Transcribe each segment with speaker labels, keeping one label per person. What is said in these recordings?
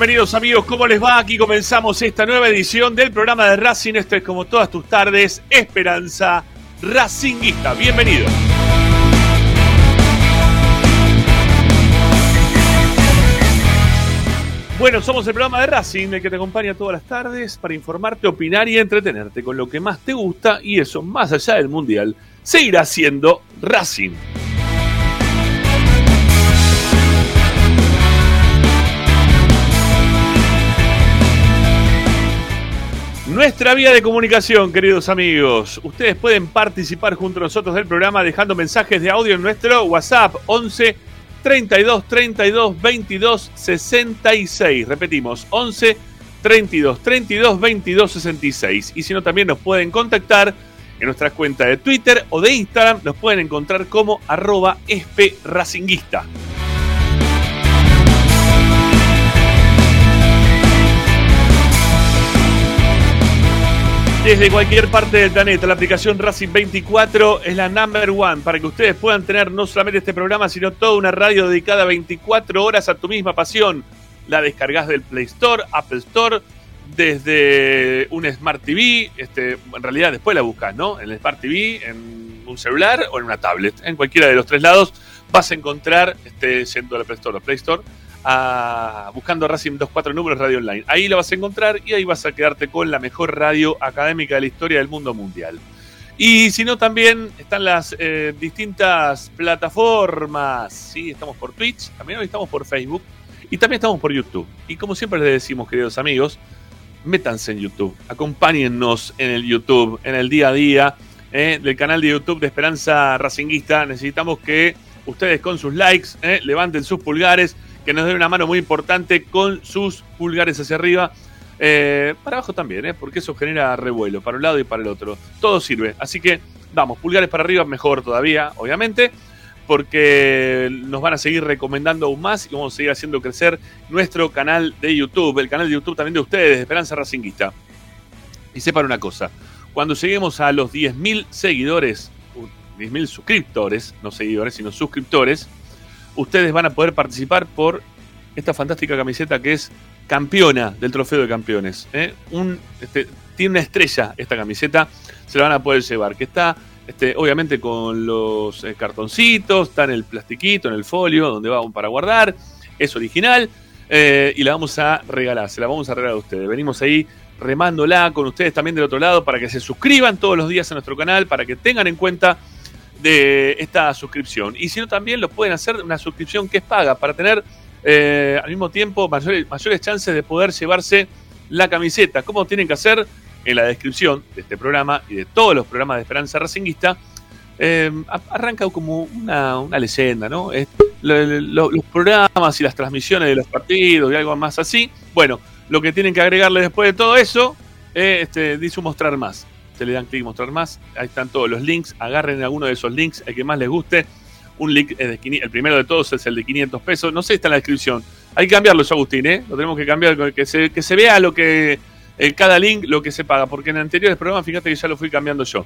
Speaker 1: Bienvenidos amigos, ¿cómo les va? Aquí comenzamos esta nueva edición del programa de Racing. Esto es como todas tus tardes, Esperanza Racinguista. Bienvenido. Bueno, somos el programa de Racing, el que te acompaña todas las tardes para informarte, opinar y entretenerte con lo que más te gusta y eso, más allá del Mundial, seguirá siendo Racing. Nuestra vía de comunicación, queridos amigos. Ustedes pueden participar junto a nosotros del programa dejando mensajes de audio en nuestro WhatsApp 11 32 32 22 66. Repetimos, 11 32 32 22 66. Y si no, también nos pueden contactar en nuestras cuentas de Twitter o de Instagram. Nos pueden encontrar como arroba espracinguista. Desde cualquier parte del planeta, la aplicación Racing 24 es la number one para que ustedes puedan tener no solamente este programa, sino toda una radio dedicada 24 horas a tu misma pasión. La descargas del Play Store, Apple Store, desde un Smart TV, este, en realidad después la buscas, ¿no? En el Smart TV, en un celular o en una tablet. En cualquiera de los tres lados vas a encontrar, este, yendo a la Play Store o Play Store, buscando Racing 24 números radio online. Ahí lo vas a encontrar y ahí vas a quedarte con la mejor radio académica de la historia del mundo mundial. Y si no, también están las eh, distintas plataformas. ¿sí? Estamos por Twitch, también hoy estamos por Facebook y también estamos por YouTube. Y como siempre les decimos, queridos amigos, métanse en YouTube, acompáñennos en el YouTube, en el día a día eh, del canal de YouTube de Esperanza Racinguista. Necesitamos que ustedes con sus likes eh, levanten sus pulgares que nos dé una mano muy importante con sus pulgares hacia arriba. Eh, para abajo también, ¿eh? porque eso genera revuelo para un lado y para el otro. Todo sirve. Así que vamos, pulgares para arriba, mejor todavía, obviamente, porque nos van a seguir recomendando aún más y vamos a seguir haciendo crecer nuestro canal de YouTube, el canal de YouTube también de ustedes, de Esperanza Racinguista. Y sepan una cosa, cuando lleguemos a los 10.000 seguidores, 10.000 suscriptores, no seguidores, sino suscriptores, ustedes van a poder participar por esta fantástica camiseta que es campeona del trofeo de campeones. ¿eh? Un, este, tiene una estrella esta camiseta, se la van a poder llevar, que está este, obviamente con los eh, cartoncitos, está en el plastiquito, en el folio, donde va para guardar, es original eh, y la vamos a regalar, se la vamos a regalar a ustedes. Venimos ahí remándola con ustedes también del otro lado para que se suscriban todos los días a nuestro canal, para que tengan en cuenta de esta suscripción. Y si no, también lo pueden hacer una suscripción que es paga para tener eh, al mismo tiempo mayores, mayores chances de poder llevarse la camiseta. ¿Cómo tienen que hacer? En la descripción de este programa y de todos los programas de Esperanza Racinguista, eh, arranca como una, leyenda, ¿no? los programas y las transmisiones de los partidos y algo más así. Bueno, lo que tienen que agregarle después de todo eso, eh, este, dice mostrar más le dan clic mostrar más. Ahí están todos los links. Agarren alguno de esos links, el que más les guste. Un link, es de, el primero de todos es el de 500 pesos. No sé, está en la descripción. Hay que cambiarlo, Agustín, ¿eh? Lo tenemos que cambiar, que se, que se vea lo que cada link lo que se paga. Porque en anteriores programas, fíjate que ya lo fui cambiando yo.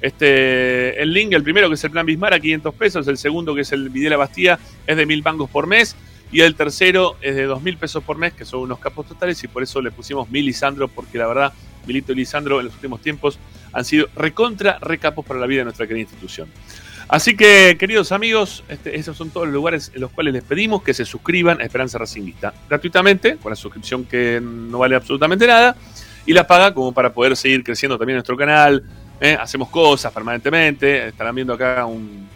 Speaker 1: Este, el link, el primero que es el plan Bismar a 500 pesos, el segundo que es el Videla Bastía es de mil bancos por mes y el tercero es de dos mil pesos por mes, que son unos capos totales y por eso le pusimos mil Lisandro, porque la verdad Milito y Lisandro en los últimos tiempos han sido recontra recapos para la vida de nuestra querida institución. Así que, queridos amigos, este, esos son todos los lugares en los cuales les pedimos que se suscriban a Esperanza Racingista gratuitamente, con la suscripción que no vale absolutamente nada, y la paga como para poder seguir creciendo también nuestro canal. ¿eh? hacemos cosas permanentemente, estarán viendo acá un,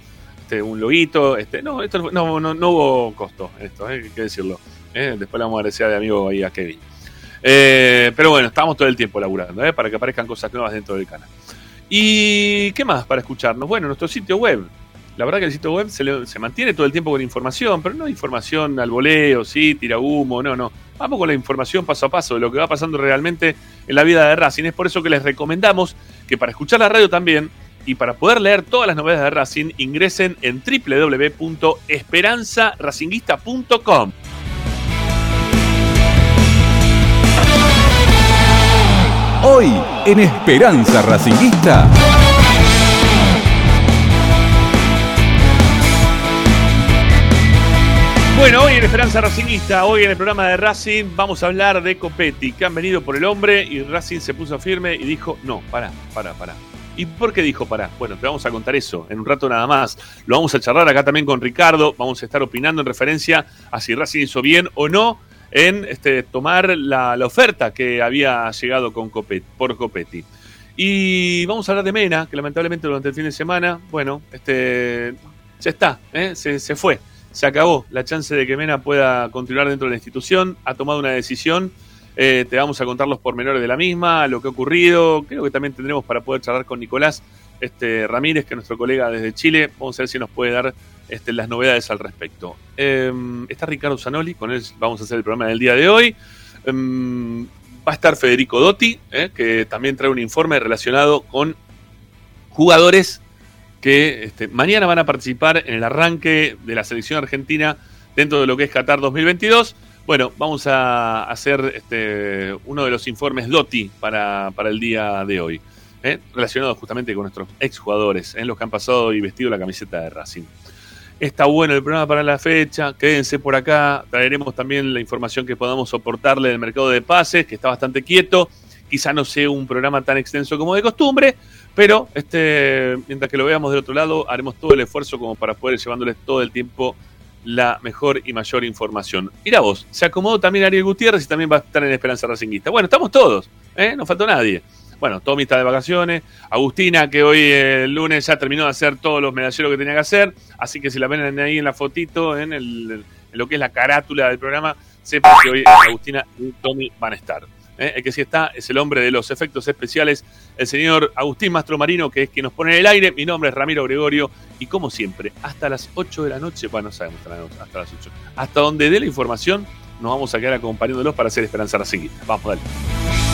Speaker 1: este, un loguito. Este, no, esto no, no, hubo costo, esto, ¿eh? hay que decirlo. ¿eh? Después le vamos a agradecer de amigo ahí a Kevin. Eh, pero bueno, estamos todo el tiempo laburando para que aparezcan cosas nuevas dentro del canal. ¿Y qué más para escucharnos? Bueno, nuestro sitio web. La verdad que el sitio web se, mantiene todo el tiempo con información, pero no información al voleo, sí, tira humo, no, no. Vamos con la información paso a paso de lo que va pasando realmente en la vida de Racing. Es por eso que les recomendamos que para escuchar la radio también y para poder leer todas las novedades de Racing ingresen en www.esperanzaracinguista.com.
Speaker 2: Hoy en Esperanza Racinguista.
Speaker 1: Bueno, hoy en Esperanza Racingista, hoy en el programa de Racing, vamos a hablar de Copetti, que han venido por el hombre y Racing se puso firme y dijo, no, pará, pará, pará. ¿Y por qué dijo pará? Bueno, te vamos a contar eso en un rato nada más. Lo vamos a charlar acá también con Ricardo, vamos a estar opinando en referencia a si Racing hizo bien o no en este, tomar la, la oferta que había llegado con Copetti, por Copetti. Y vamos a hablar de Mena, que lamentablemente durante el fin de semana, bueno, este, ya está, ¿eh? se, se fue se acabó la chance de que Mena pueda continuar dentro de la institución, ha tomado una decisión, eh, te vamos a contar los pormenores de la misma, lo que ha ocurrido, creo que también tendremos para poder charlar con Nicolás este, Ramírez, que es nuestro colega desde Chile, vamos a ver si nos puede dar este, las novedades al respecto. Eh, está Ricardo Zanoli, con él vamos a hacer el programa del día de hoy. Eh, va a estar Federico Dotti, eh, que también trae un informe relacionado con jugadores que este, mañana van a participar en el arranque de la selección argentina dentro de lo que es Qatar 2022. Bueno, vamos a hacer este, uno de los informes DOTI para, para el día de hoy, ¿eh? relacionado justamente con nuestros exjugadores, ¿eh? los que han pasado y vestido la camiseta de Racing. Está bueno el programa para la fecha, quédense por acá, traeremos también la información que podamos soportarle del mercado de pases, que está bastante quieto, quizá no sea un programa tan extenso como de costumbre, pero este, mientras que lo veamos del otro lado, haremos todo el esfuerzo como para poder llevándoles todo el tiempo la mejor y mayor información. Mira vos, se acomodó también Ariel Gutiérrez y también va a estar en Esperanza Racinguista. Bueno, estamos todos, ¿eh? no faltó nadie. Bueno, Tommy está de vacaciones, Agustina que hoy el lunes ya terminó de hacer todos los medalleros que tenía que hacer, así que si la ven ahí en la fotito, en, el, lo que es la carátula del programa, sepan que hoy Agustina y Tommy van a estar. ¿Eh? el que sí está es el hombre de los efectos especiales, el señor Agustín Mastromarino, que es quien nos pone en el aire. Mi nombre es Ramiro Gregorio y como siempre, hasta las 8 de la noche, bueno, no sabemos hasta las 8, hasta donde dé la información, nos vamos a quedar acompañándolos para hacer Esperanza Racinguista. Vamos, dale.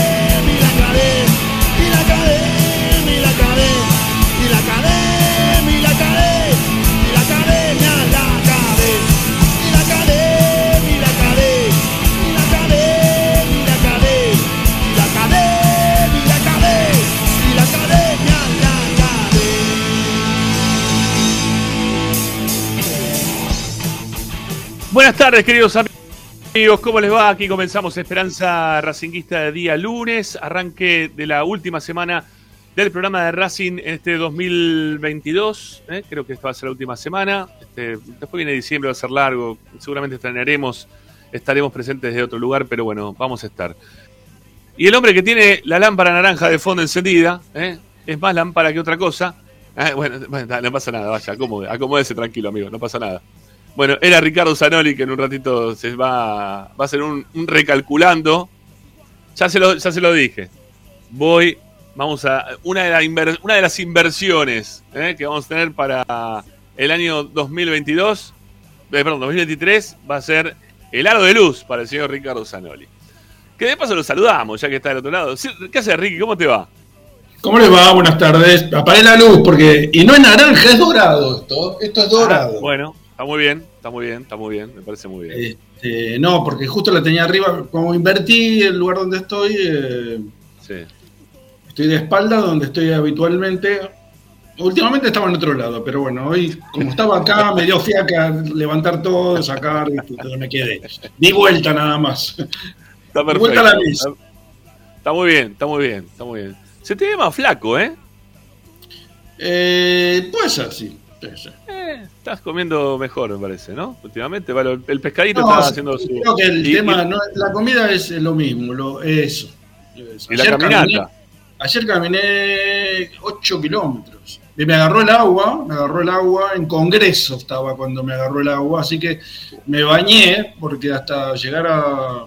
Speaker 1: Buenas tardes, queridos amigos. ¿Cómo les va? Aquí comenzamos Esperanza Racinguista de día lunes, arranque de la última semana del programa de Racing en este 2022. ¿eh? Creo que esta va a ser la última semana. Este, después viene diciembre, va a ser largo. Seguramente estrenaremos, estaremos presentes de otro lugar, pero bueno, vamos a estar. Y el hombre que tiene la lámpara naranja de fondo encendida, ¿eh? es más lámpara que otra cosa. Bueno, bueno, no pasa nada, vaya, acomode, acomódese tranquilo, amigo, no pasa nada. Bueno, era Ricardo Zanoli que en un ratito se va, va a hacer un, un recalculando. Ya se, lo, ya se lo dije. Voy, vamos a. Una de, la inver- una de las inversiones ¿eh? que vamos a tener para el año 2022, eh, perdón, 2023, va a ser el aro de luz para el señor Ricardo Zanoli. Que de paso lo saludamos, ya que está del otro lado. ¿Qué haces, Ricky? ¿Cómo te va?
Speaker 3: ¿Cómo les va? Buenas tardes. Apagué la luz porque. Y no es naranja, es dorado esto. Esto es dorado.
Speaker 1: Ah, bueno, está muy bien, está muy bien, está muy bien, me parece muy bien.
Speaker 3: Este, no, porque justo la tenía arriba. Como invertí el lugar donde estoy, eh,
Speaker 1: Sí.
Speaker 3: estoy de espalda donde estoy habitualmente. Últimamente estaba en otro lado, pero bueno, hoy, como estaba acá, me dio fiaca levantar todo, sacar, y me quedé. Di vuelta nada más.
Speaker 1: Está
Speaker 3: Vuelta a la
Speaker 1: perfecto.
Speaker 3: mesa.
Speaker 1: Está, Está muy bien, está muy bien, está muy bien. Se te ve más flaco, ¿eh?
Speaker 3: Eh, puede ser, sí. puede ser.
Speaker 1: Eh, estás comiendo mejor, me parece, ¿no? Últimamente, bueno, el pescadito
Speaker 3: No,
Speaker 1: está haciendo su.
Speaker 3: Creo que el
Speaker 1: y-
Speaker 3: tema,
Speaker 1: y-
Speaker 3: no, la comida es lo mismo, lo, eso.
Speaker 1: Y la
Speaker 3: Ayer
Speaker 1: caminata.
Speaker 3: caminé- ayer caminé 8 kilómetros. Y me agarró el agua, me agarró el agua, en Congreso estaba cuando me agarró el agua, así que me bañé, porque hasta llegar a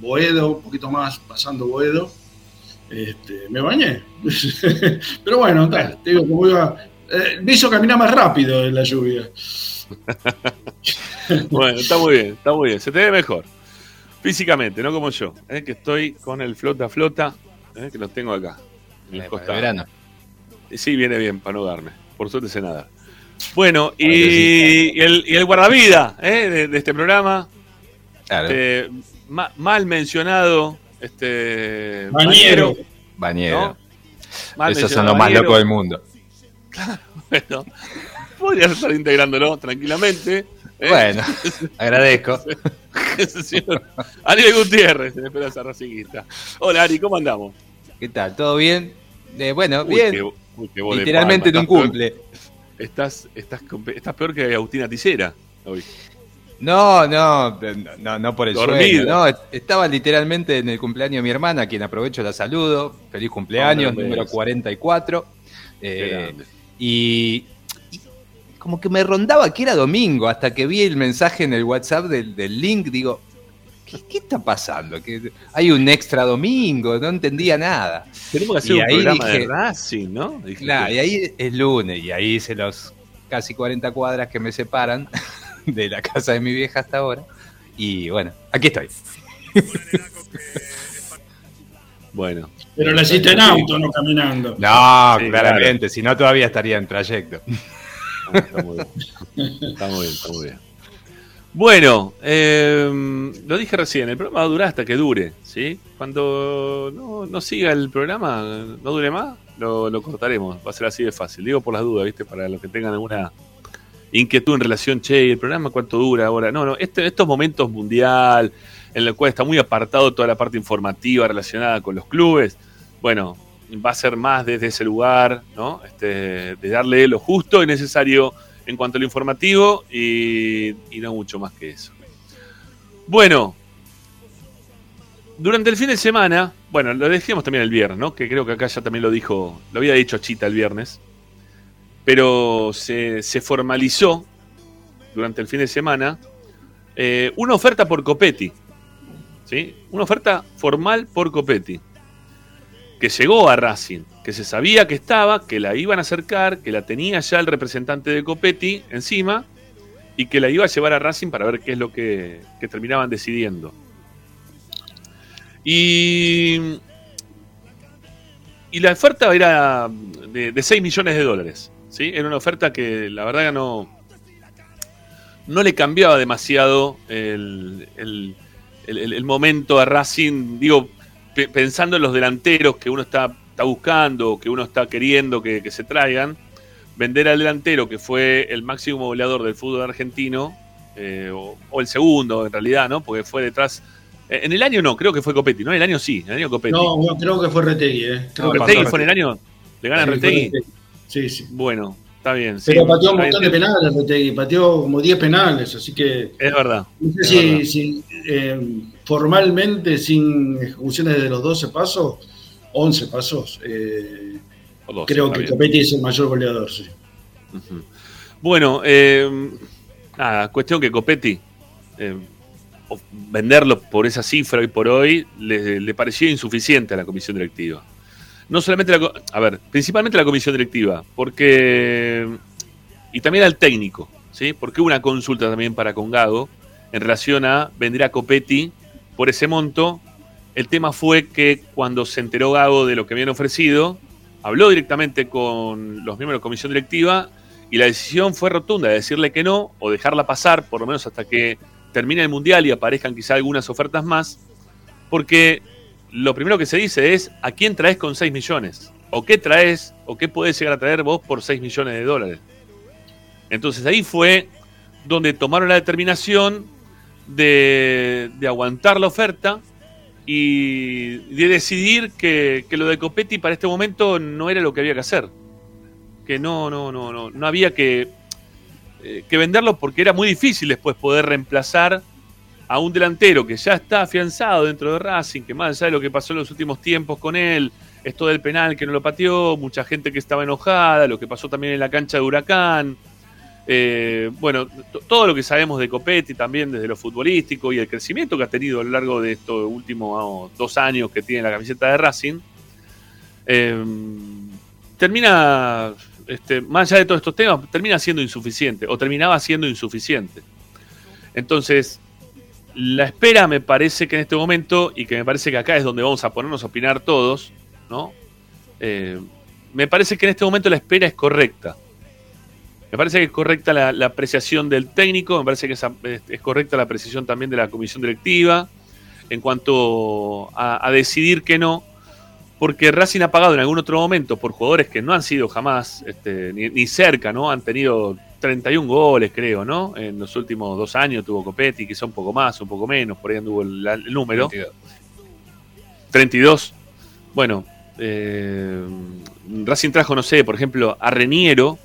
Speaker 3: Boedo, un poquito más pasando Boedo, este, me bañé. Pero bueno, está, te digo, como iba, eh, me hizo caminar más rápido en la lluvia.
Speaker 1: Bueno, está muy bien, está muy bien. Se te ve mejor. Físicamente, no como yo, ¿eh? que estoy con el flota flota, ¿eh? que lo tengo acá. En el
Speaker 4: Eh, verano.
Speaker 1: Sí, viene bien para no darme. Por suerte sé nada. Bueno, y, el, y el guardavida ¿eh? de, de este programa,
Speaker 4: Claro,
Speaker 1: este, ma- mal mencionado, este
Speaker 3: Bañero.
Speaker 4: bañero. Esos son los más locos del mundo.
Speaker 1: Bueno, podría estar integrándolo tranquilamente. ¿eh?
Speaker 4: Bueno, agradezco.
Speaker 1: Ariel Gutiérrez, en Esperanza Racinguista. Hola Ari, ¿cómo andamos?
Speaker 4: ¿Qué tal? ¿Todo bien? Eh, bueno,
Speaker 1: Uy,
Speaker 4: bien.
Speaker 1: qué- uy, qué voz de
Speaker 4: Literalmente en un
Speaker 1: peor-
Speaker 4: cumple.
Speaker 1: Estás, estás, peor que Agustina Ticera hoy.
Speaker 4: No, no, no, no por el
Speaker 1: Dormida.
Speaker 4: sueño. No, estaba literalmente en el cumpleaños de mi hermana, a quien aprovecho la saludo. Feliz cumpleaños, número
Speaker 1: beso.
Speaker 4: 44.
Speaker 1: Qué
Speaker 4: Eh. Y, y como que me rondaba que era domingo, hasta que vi el mensaje en el WhatsApp del, del link, digo, ¿qué, qué está pasando? Que hay un extra domingo, no entendía nada.
Speaker 1: Tenemos que hacer
Speaker 4: y
Speaker 1: un
Speaker 4: ahí
Speaker 1: programa
Speaker 4: dije-
Speaker 1: de Racing, ¿no?
Speaker 4: Claro, y ahí es lunes, y ahí hice los casi 40 cuadras que me separan de la casa de mi vieja hasta ahora. Y bueno, aquí estoy.
Speaker 1: Bueno,
Speaker 3: Pero la hiciste en auto, no caminando.
Speaker 4: No,
Speaker 1: Sí,
Speaker 4: claramente, si no todavía estaría en trayecto.
Speaker 1: ah, está muy bien. Está muy bien, está muy bien. Bueno, eh, lo dije recién, el programa va a durar hasta que dure, ¿sí? Cuando no, no siga el programa, no dure más, lo, lo cortaremos, va a ser así de fácil. Digo por las dudas, ¿viste? Para los que tengan alguna inquietud en relación, che, ¿y el programa cuánto dura ahora? No, no, este, estos momentos mundial, en los cuales está muy apartado toda la parte informativa relacionada con los clubes, bueno, va a ser más desde ese lugar, ¿no? Este, de darle lo justo y necesario en cuanto a lo informativo y, no mucho más que eso. Bueno, durante el fin de semana, bueno, lo decíamos también el viernes, ¿no? Que creo que acá ya también lo dijo, lo había dicho Chita el viernes, pero se, se formalizó durante el fin de semana eh, una oferta por Copetti, ¿sí? Una oferta formal por Copetti, que llegó a Racing, que se sabía que estaba, que la iban a acercar, que la tenía ya el representante de Copetti encima y que la iba a llevar a Racing para ver qué es lo que, terminaban decidiendo. Y, y la oferta era de, de 6 millones de dólares. ¿sí? Era una oferta que la verdad no, no le cambiaba demasiado el- el- el momento a Racing. Digo, pe- pensando en los delanteros que uno está, está buscando, que uno está queriendo que, que se traigan, vender al delantero que fue el máximo goleador del fútbol argentino, eh, o, o el segundo en realidad, ¿no? Porque fue detrás. eh, En el año no, creo que fue Copetti, ¿no? En el año sí, en el año Copetti.
Speaker 3: No, no, creo que fue Retegui, ¿eh? Creo
Speaker 4: No,
Speaker 3: que
Speaker 1: Retegui fue en el año. ¿Le gana
Speaker 3: Sí, fue
Speaker 1: Retegui?
Speaker 3: Retegui. Sí, sí.
Speaker 1: Bueno, está bien. sí.
Speaker 3: Pero pateó un montón de penales pateó como 10 penales, así que
Speaker 1: Es verdad.
Speaker 3: no sé si,
Speaker 1: verdad.
Speaker 3: si, eh, formalmente, sin ejecuciones de los 12 pasos, 11 pasos, eh, creo que
Speaker 1: bien.
Speaker 3: Copetti es el mayor goleador, sí.
Speaker 1: Bueno, eh, nada, cuestión que Copetti, o- venderlo por esa cifra hoy por hoy, le, le pareció insuficiente a la comisión directiva. No solamente a ver, principalmente la comisión directiva, porque, y también al técnico, ¿sí? Porque hubo una consulta también para Congago en relación a vender a Copetti por ese monto. El tema fue que cuando se enteró Gago de lo que habían ofrecido, habló directamente con los miembros de la comisión directiva y la decisión fue rotunda de decirle que no o dejarla pasar, por lo menos hasta que termine el mundial y aparezcan quizá algunas ofertas más, porque lo primero que se dice es a quién traes con 6 millones, o qué traes, o qué podés llegar a traer vos por 6 millones de dólares. Entonces ahí fue donde tomaron la determinación de, de aguantar la oferta y de decidir que, que, lo de Copetti para este momento no era lo que había que hacer. Que no, no, no, no, no había que, eh, que venderlo porque era muy difícil después poder reemplazar a un delantero que ya está afianzado dentro de Racing, que más allá de lo que pasó en los últimos tiempos con él, esto del penal que no lo pateó, mucha gente que estaba enojada, lo que pasó también en la cancha de Huracán, eh, bueno, todo lo que sabemos de Copetti también desde lo futbolístico y el crecimiento que ha tenido a lo largo de estos últimos dos años que tiene la camiseta de Racing, eh, termina, este, más allá de todos estos temas, termina siendo insuficiente o terminaba siendo insuficiente. Entonces, la espera me parece que en este momento, y que me parece que acá es donde vamos a ponernos a opinar todos, ¿no? Eh, me parece que en este momento la espera es correcta. Me parece que es correcta la, apreciación del técnico, me parece que es, correcta la apreciación también de la comisión directiva en cuanto a, decidir que no, porque Racing ha pagado en algún otro momento por jugadores que no han sido jamás este, ni, cerca, ¿no? Han tenido 31 goles, creo, ¿no? En los últimos dos años tuvo Copetti, quizá un poco más, un poco menos, por ahí anduvo el, el número. 32. 32. Bueno, eh, Racing trajo, no sé, por ejemplo, a Reniero,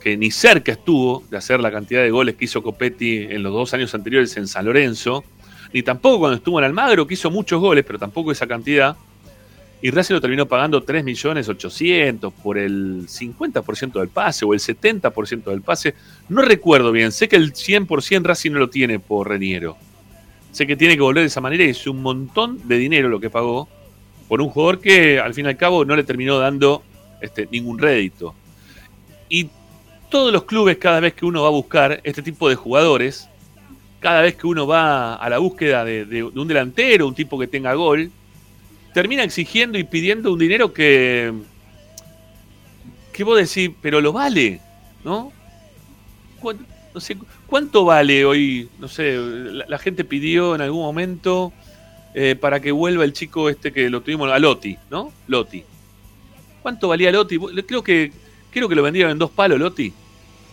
Speaker 1: que ni cerca estuvo de hacer la cantidad de goles que hizo Copetti en los dos años anteriores en San Lorenzo, ni tampoco cuando estuvo en Almagro, que hizo muchos goles, pero tampoco esa cantidad. Y Racing lo terminó pagando 3.800.000 por el 50% del pase o el 70% del pase. No recuerdo bien, sé que el 100% Racing no lo tiene por Reniero. Sé que tiene que volver de esa manera y es un montón de dinero lo que pagó por un jugador que al fin y al cabo no le terminó dando este, ningún rédito. Y todos los clubes, cada vez que uno va a buscar este tipo de jugadores, cada vez que uno va a la búsqueda de, un delantero, un tipo que tenga gol, termina exigiendo y pidiendo un dinero que, que vos decís, pero lo vale, ¿no? No sé, ¿cuánto vale hoy? No sé, la, gente pidió en algún momento eh, para que vuelva el chico este que lo tuvimos, a Lotti, ¿no? Lotti. ¿Cuánto valía Lotti? Creo que Creo que lo vendieron en dos palos, Lotti.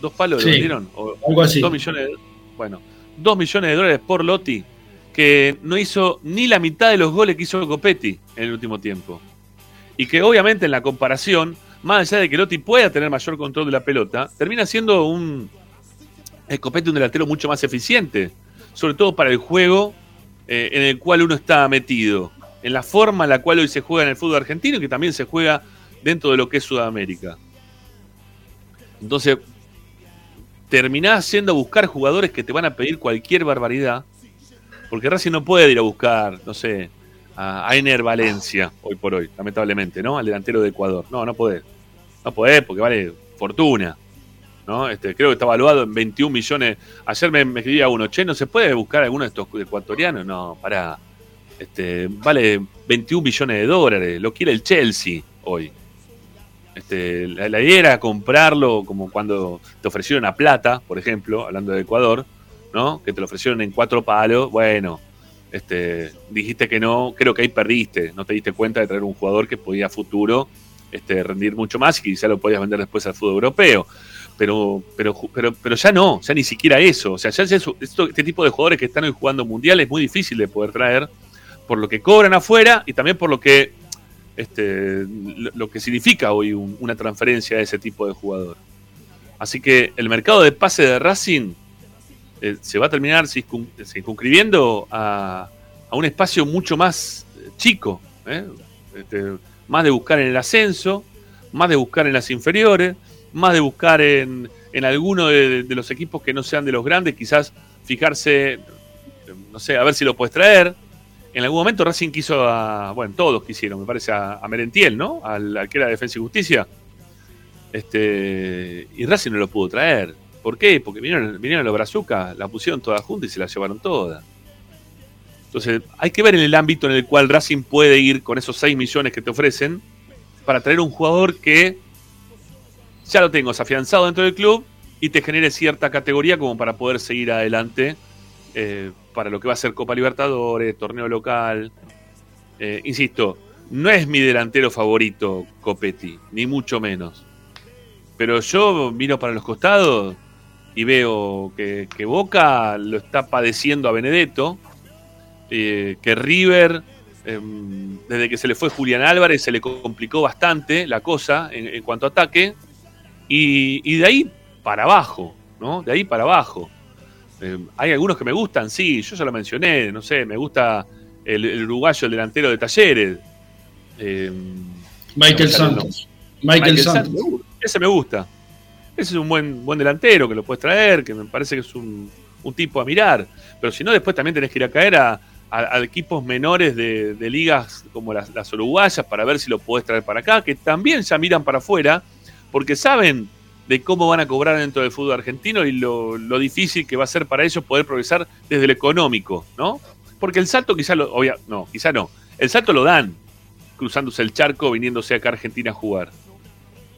Speaker 1: ¿Dos palos lo vendieron?
Speaker 3: algo así.
Speaker 1: Dos millones de, bueno, dos millones de dólares por Lotti, que no hizo ni la mitad de los goles que hizo Copetti en el último tiempo. Y que obviamente en la comparación, más allá de que Lotti pueda tener mayor control de la pelota, termina siendo un el Copetti un delantero mucho más eficiente, sobre todo para el juego eh, en el cual uno está metido, en la forma en la cual hoy se juega en el fútbol argentino y que también se juega dentro de lo que es Sudamérica. Entonces, terminás a buscar jugadores que te van a pedir cualquier barbaridad, porque Racing no puede ir a buscar, no sé, a Ainer Valencia, hoy por hoy, lamentablemente, ¿no? Al delantero de Ecuador. No, no podés. No podés porque vale fortuna. ¿no? Este, creo que está evaluado en 21 millones. Ayer me, escribía uno, che, ¿no se puede buscar alguno de estos ecuatorianos? No, para. Este, vale 21 millones de dólares. Lo quiere el Chelsea hoy. Este, la, idea era comprarlo como cuando te ofrecieron a plata, por ejemplo, hablando de Ecuador, ¿no? Que te lo ofrecieron en cuatro palos. Bueno, este, dijiste que no, creo que ahí perdiste. No te diste cuenta de traer un jugador que podía a futuro este, rendir mucho más y quizá lo podías vender después al fútbol europeo. Pero, pero, pero, pero ya no, ya ni siquiera eso. O sea, ya este tipo de jugadores que están hoy jugando mundial es muy difícil de poder traer por lo que cobran afuera y también por lo que este, lo que significa hoy una transferencia de ese tipo de jugador. Así que el mercado de pase de Racing eh, se va a terminar circunscribiendo a, a, un espacio mucho más eh, chico, ¿eh? este, más de buscar en el ascenso, más de buscar en las inferiores, más de buscar en, en alguno de, los equipos que no sean de los grandes, quizás fijarse, no sé, a ver si lo puedes traer, en algún momento Racing quiso a. Bueno, todos quisieron, me parece, a, Merentiel, ¿no? Al, que era Defensa y Justicia. Este, y Racing no lo pudo traer. ¿Por qué? Porque vinieron, vinieron los Brazucas, la pusieron todas juntas y se la llevaron todas. Entonces, hay que ver en el ámbito en el cual Racing puede ir con esos 6 millones que te ofrecen para traer un jugador que ya lo tengo afianzado dentro del club y te genere cierta categoría como para poder seguir adelante eh, para lo que va a ser Copa Libertadores, torneo local. Eh, insisto, no es mi delantero favorito Copetti, ni mucho menos. Pero yo miro para los costados y veo que, Boca lo está padeciendo a Benedetto, eh, que River Em, desde que se le fue Julián Álvarez se le complicó bastante la cosa en, cuanto a ataque. Y, de ahí para abajo, ¿no? De ahí para abajo. Em, hay algunos que me gustan, sí, yo ya lo mencioné, no sé, me gusta el, uruguayo, el delantero de Talleres.
Speaker 3: Em, Michael Santos. Michael, Santos.
Speaker 1: Ese me gusta. Ese es un buen, buen delantero que lo puedes traer, que me parece que es un, un tipo a mirar. Pero si no, después también tenés que ir a caer a, a, equipos menores de, ligas como las, uruguayas para ver si lo podés traer para acá, que también ya miran para afuera, porque saben de cómo van a cobrar dentro del fútbol argentino y lo, difícil que va a ser para ellos poder progresar desde el económico, ¿no? Porque el salto quizá lo, obvia, no, quizá no, el salto lo dan cruzándose el charco, viniéndose acá a Argentina a jugar,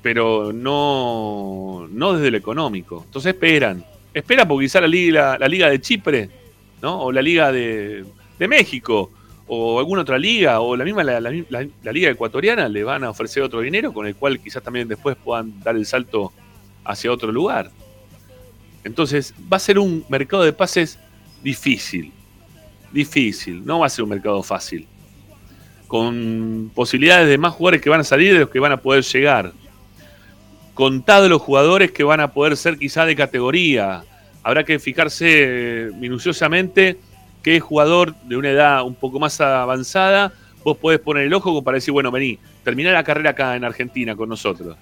Speaker 1: pero no, no desde el económico. Entonces esperan, esperan porque quizá la liga, la liga de Chipre, ¿no? O la liga de, de México o alguna otra liga o la misma la, liga ecuatoriana le van a ofrecer otro dinero con el cual quizás también después puedan dar el salto hacia otro lugar. Entonces va a ser un mercado de pases difícil, difícil, no va a ser un mercado fácil, con posibilidades de más jugadores que van a salir de los que van a poder llegar, contados los jugadores que van a poder ser quizá de categoría, habrá que fijarse minuciosamente qué jugador de una edad un poco más avanzada vos podés poner el ojo para decir, bueno, vení, terminar la carrera acá en Argentina con nosotros.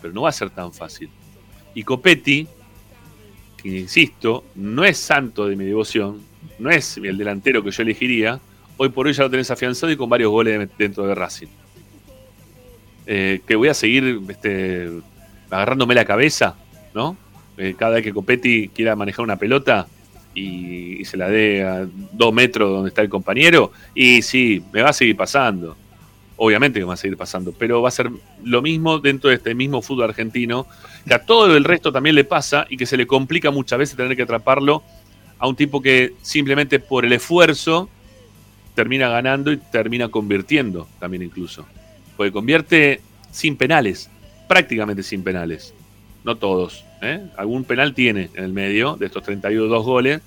Speaker 1: Pero no va a ser tan fácil. Y Copetti, que insisto, no es santo de mi devoción, no es el delantero que yo elegiría, hoy por hoy ya lo tenés afianzado y con varios goles dentro de Racing. Eh, que voy a seguir este, agarrándome la cabeza, ¿no? Eh, cada vez que Copetti quiera manejar una pelota, y, se la dé a dos metros donde está el compañero, y sí, me va a seguir pasando. Obviamente que me va a seguir pasando, pero va a ser lo mismo dentro de este mismo fútbol argentino, que a todo el resto también le pasa y que se le complica muchas veces tener que atraparlo a un tipo que simplemente por el esfuerzo termina ganando y termina convirtiendo también incluso. Porque convierte sin penales, prácticamente sin penales. No todos, ¿eh? Algún penal tiene en el medio de estos 32 goles.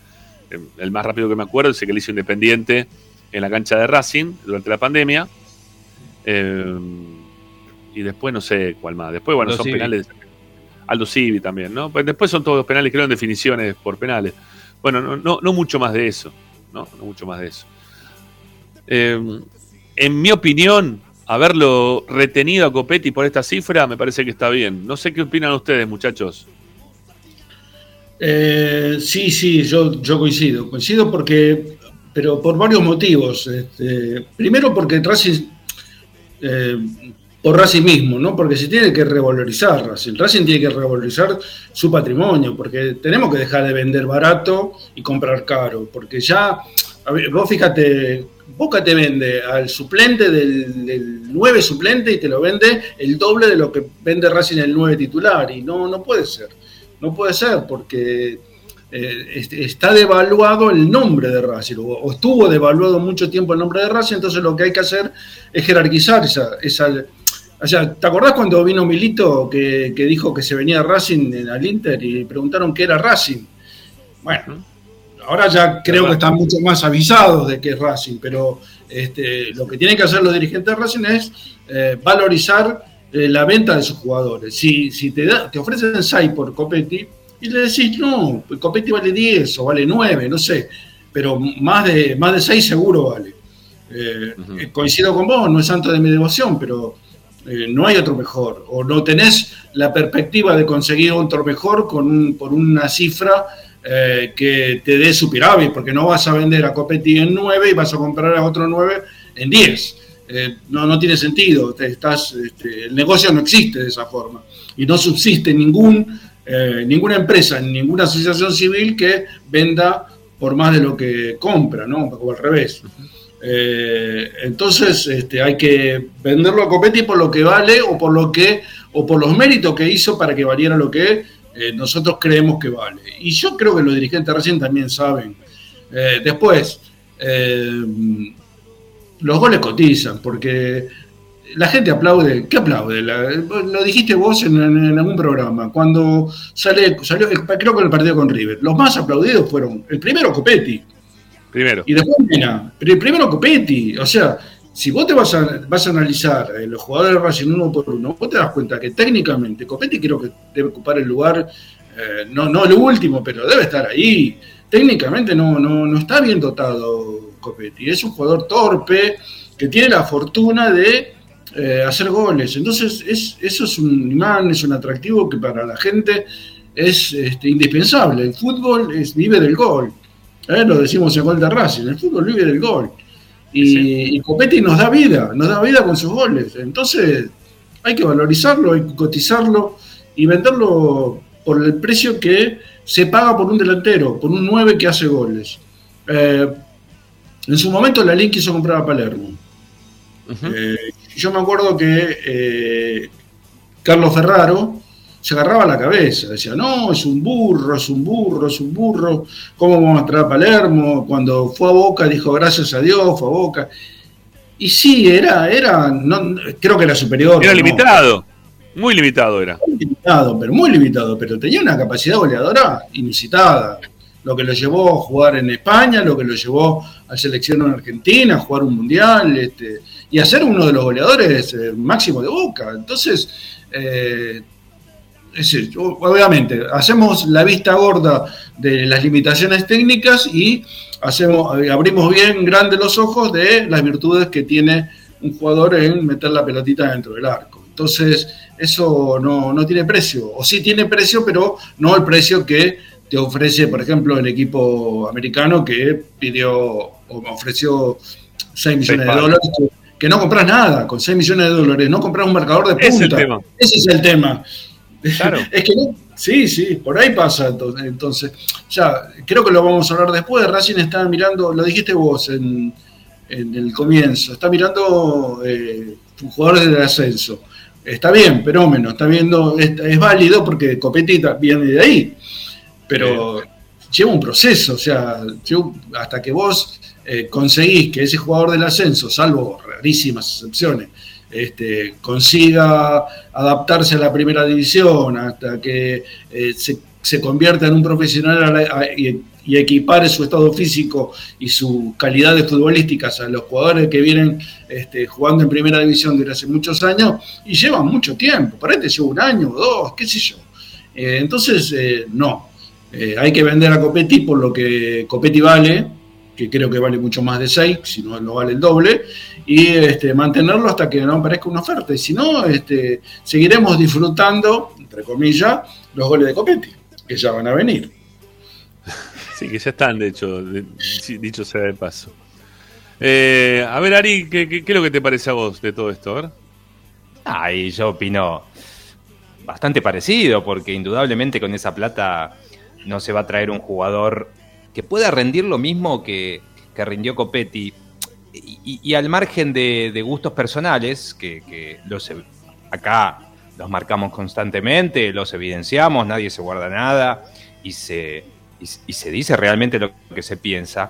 Speaker 1: Eh, el más rápido que me acuerdo es el que le hizo Independiente en la cancha de Racing durante la pandemia. Eh, y después no sé cuál más. Después, bueno, son penales. Aldo Civi también, ¿no? Pues después son todos penales, creo, en definiciones por penales. Bueno, no, no, mucho más de eso. No, no mucho más de eso. en mi opinión, haberlo retenido a Copetti por esta cifra me parece que está bien. No sé qué opinan ustedes, muchachos.
Speaker 3: Eh, sí, sí, yo, yo coincido. Coincido porque, pero por varios motivos. Este, primero porque Racing, eh, por Racing mismo, ¿no? Porque se tiene que revalorizar Racing. Racing tiene que revalorizar su patrimonio, porque tenemos que dejar de vender barato y comprar caro. Porque ya, vos fíjate, Boca te vende al suplente del, del 9 suplente y te lo vende el doble de lo que vende Racing el 9 titular. Y no, no puede ser. No puede ser porque eh, está devaluado el nombre de Racing, o, estuvo devaluado mucho tiempo el nombre de Racing, entonces lo que hay que hacer es jerarquizar esa... esa o sea, ¿te acordás cuando vino Milito que, dijo que se venía Racing al Inter y preguntaron qué era Racing? Bueno, ahora ya creo que están mucho más avisados de qué es Racing, pero este, lo que tienen que hacer los dirigentes de Racing es eh, valorizar eh, la venta de sus jugadores. Si, si te, da, te ofrecen 6 por Copetti y le decís, no, pues Copetti vale 10 o vale 9, no sé, pero más de, más de 6 seguro vale. Eh, eh, coincido con vos, no es santo de mi devoción, pero no hay otro mejor. O no tenés la perspectiva de conseguir otro mejor con por una cifra que te dé superávit, porque no vas a vender a Copetti en 9 y vas a comprar a otro 9 en 10. Eh, no, no tiene sentido. Estás, este, el negocio no existe de esa forma. Y no subsiste ningún, eh, ninguna empresa, ninguna asociación civil que venda por más de lo que compra, ¿no? O al revés. Eh, entonces este, hay que venderlo a Copetti por lo que vale o por lo que o por los méritos que hizo para que valiera lo que nosotros creemos que vale. Y yo creo que los dirigentes recién también saben. después, los goles cotizan, porque la gente aplaude. ¿Qué aplaude? lo dijiste vos en, algún programa. Cuando sale, salió, creo que el partido con River, los más aplaudidos fueron el primero Copetti.
Speaker 1: Primero.
Speaker 3: Y después Mena. Pero primero Copetti. O sea, si vos te vas a, vas a analizar eh, los jugadores de Racing uno por uno, vos te das cuenta que técnicamente Copetti creo que debe ocupar el lugar, eh, no, no último, pero debe estar ahí. Técnicamente no, no, no está bien dotado Copetti. Es un jugador torpe que tiene la fortuna de eh, hacer goles. Entonces, es, eso es un imán, es un atractivo que para la gente es este, indispensable. El fútbol es, vive del gol. ¿eh? Lo decimos en gol de Racing, el fútbol vive del gol. Y, y, Copetti nos da vida, nos da vida con sus goles. Entonces, hay que valorizarlo, hay que cotizarlo y venderlo por el precio que se paga por un delantero, por un 9 que hace goles. Eh, en su momento la Link quiso comprar a Palermo. eh, yo me acuerdo que eh, Carlos Ferraro se agarraba la cabeza, decía, no, es un burro, es un burro, es un burro, ¿cómo vamos a traer a Palermo? Cuando fue a Boca dijo, gracias a Dios, fue a Boca. Y sí, era, era, no, creo que era superior.
Speaker 1: Era
Speaker 3: ¿no?
Speaker 1: limitado, muy limitado era.
Speaker 3: Muy limitado, pero muy limitado, pero tenía una capacidad goleadora inusitada. Lo que lo llevó a jugar en España, lo que lo llevó a selección en Argentina, a jugar un mundial, este, y a ser uno de los goleadores eh, máximo de Boca. Entonces, eh, es, obviamente, hacemos la vista gorda de las limitaciones técnicas y hacemos, abrimos bien grandes los ojos de las virtudes que tiene un jugador en meter la pelotita dentro del arco. Entonces, eso no, no tiene precio, o sí tiene precio, pero no el precio que te ofrece, por ejemplo, el equipo americano que pidió o ofreció 6 millones de dólares, que, que, no compras nada con 6 millones de dólares, no compras un marcador de punta.
Speaker 1: Es el tema.
Speaker 3: Ese es el tema.
Speaker 1: Claro.
Speaker 3: es que no, sí, sí, por ahí pasa. Entonces, entonces, ya, creo que lo vamos a hablar después. Racing está mirando, lo dijiste vos en, en el comienzo, está mirando eh, jugadores del ascenso. Está bien, pero menos, está viendo, es, es válido porque Copetti viene de ahí pero lleva un proceso, o sea, hasta que vos eh, conseguís que ese jugador del ascenso, salvo rarísimas excepciones, este, consiga adaptarse a la primera división, hasta que eh, se, convierta en un profesional a la, y, equipare su estado físico y su calidad de futbolísticas a los jugadores que vienen este, jugando en primera división desde hace muchos años, y llevan mucho tiempo, te lleva un año o dos, qué sé yo. Eh, entonces, no, eh, hay que vender a Copetti por lo que Copetti vale, que creo que vale mucho más de 6, si no, no vale el doble, y este, mantenerlo hasta que no aparezca una oferta. Y si no, este, seguiremos disfrutando, entre comillas, los goles de Copetti, que ya van a venir.
Speaker 1: Sí, que ya están, de hecho, de, dicho sea de paso. Eh, a ver, Ari, ¿qué, ¿qué, ¿qué, es lo que te parece a vos de todo esto? A ver.
Speaker 4: Ay, yo opino bastante parecido, porque indudablemente con esa plata no se va a traer un jugador que pueda rendir lo mismo que, que rindió Copetti. Y, al margen de, gustos personales, que, los acá los marcamos constantemente, los evidenciamos, nadie se guarda nada y se, y, se dice realmente lo que se piensa,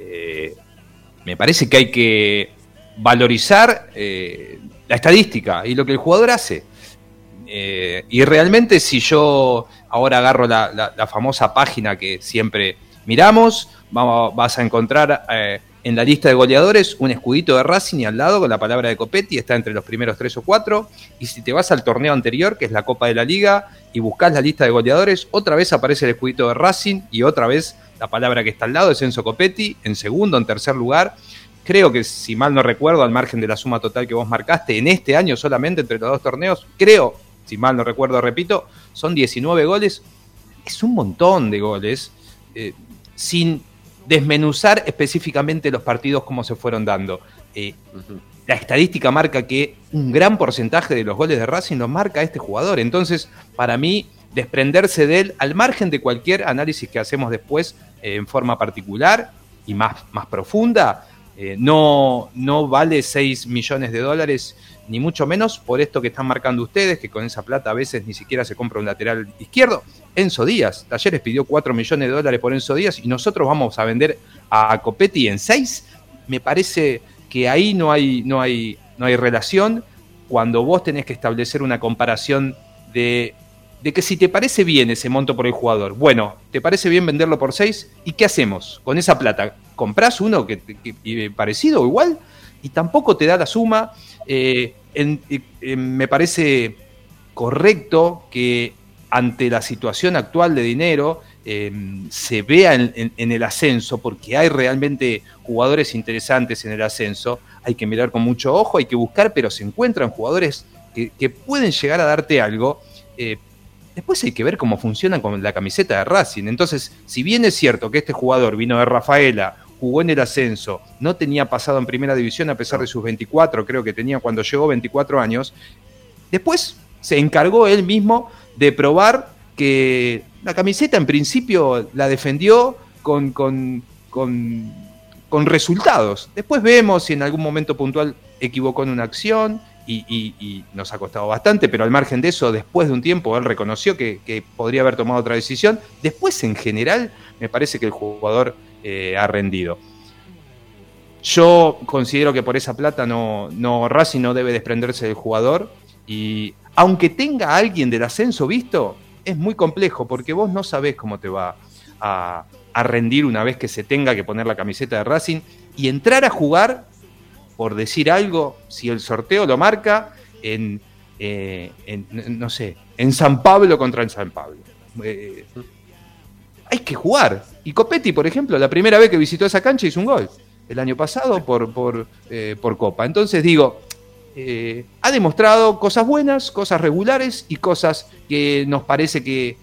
Speaker 4: eh, me parece que hay que valorizar eh, la estadística y lo que el jugador hace. Eh, y realmente si yo ahora agarro la, la, famosa página que siempre miramos, vas a encontrar eh, en la lista de goleadores un escudito de Racing y al lado con la palabra de Copetti, está entre los primeros tres o cuatro. Y si te vas al torneo anterior, que es la Copa de la Liga, y buscas la lista de goleadores, otra vez aparece el escudito de Racing y otra vez la palabra que está al lado es Enzo Copetti, en segundo, en tercer lugar. Creo que, si mal no recuerdo, al margen de la suma total que vos marcaste, en este año solamente entre los dos torneos, creo si mal no recuerdo, repito, son 19 goles. Es un montón de goles, eh, sin desmenuzar específicamente los partidos como se fueron dando. Eh, uh -huh. La estadística marca que un gran porcentaje de los goles de Racing los marca este jugador. Entonces, para mí, desprenderse de él, al margen de cualquier análisis que hacemos después eh, en forma particular y más, más profunda, eh, no, no vale 6 millones de dólares ni mucho menos por esto que están marcando ustedes, que con esa plata a veces ni siquiera se compra un lateral izquierdo. Enzo Díaz, Talleres pidió 4 millones de dólares por Enzo Díaz y nosotros vamos a vender a Copetti en 6. Me parece que ahí no hay, no hay, no hay relación cuando vos tenés que establecer una comparación de, de que si te parece bien ese monto por el jugador, bueno, ¿te parece bien venderlo por 6? ¿Y qué hacemos con esa plata? compras uno que, parecido o igual y tampoco te da la suma. Eh, me parece correcto que ante la situación actual de dinero em, se vea en, el ascenso, porque hay realmente jugadores interesantes en el ascenso, hay que mirar con mucho ojo, hay que buscar, pero se encuentran jugadores que, pueden llegar a darte algo. Eh, después hay que ver cómo funciona con la camiseta de Racing. Entonces, si bien es cierto que este jugador vino de Rafaela, jugó en el ascenso, no tenía pasado en primera división a pesar de sus 24, creo que tenía cuando llegó 24 años, después se encargó él mismo de probar que la camiseta en principio la defendió con, con, con, resultados. Después vemos si en algún momento puntual equivocó en una acción y, nos ha costado bastante, pero al margen de eso, después de un tiempo él reconoció que, podría haber tomado otra decisión. Después, en general, me parece que el jugador eh, ha rendido. Yo considero que por esa plata no, no Racing no debe desprenderse del jugador y aunque tenga alguien del ascenso visto, es muy complejo porque vos no sabés cómo te va a, rendir una vez que se tenga que poner la camiseta de Racing y entrar a jugar, por decir algo, si el sorteo lo marca, en, eh, no sé, en San Pablo contra en San Pablo. Eh, hay que jugar. Y Copetti, por ejemplo, la primera vez que visitó esa cancha hizo un gol. El año pasado por, por, eh, por Copa. Entonces digo, eh, ha demostrado cosas buenas, cosas regulares y cosas que nos parece que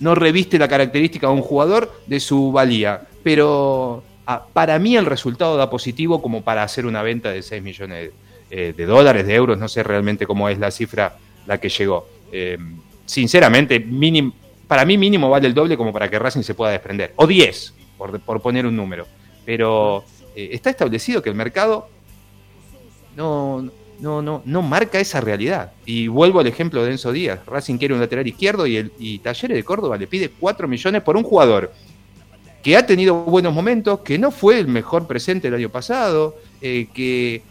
Speaker 4: no reviste la característica de un jugador de su valía. Pero ah, para mí el resultado da positivo como para hacer una venta de 6 millones eh, de, dólares, de euros, no sé realmente cómo es la cifra la que llegó. Eh, sinceramente, para mí mínimo vale el doble como para que Racing se pueda desprender. O 10, por, poner un número. Pero está establecido que el mercado no, no, no, no marca esa realidad. Y vuelvo al ejemplo de Enzo Díaz. Racing quiere un lateral izquierdo y, el, y Talleres de Córdoba le pide 4 millones por un jugador que ha tenido buenos momentos, que no fue el mejor presente el año pasado, eh, que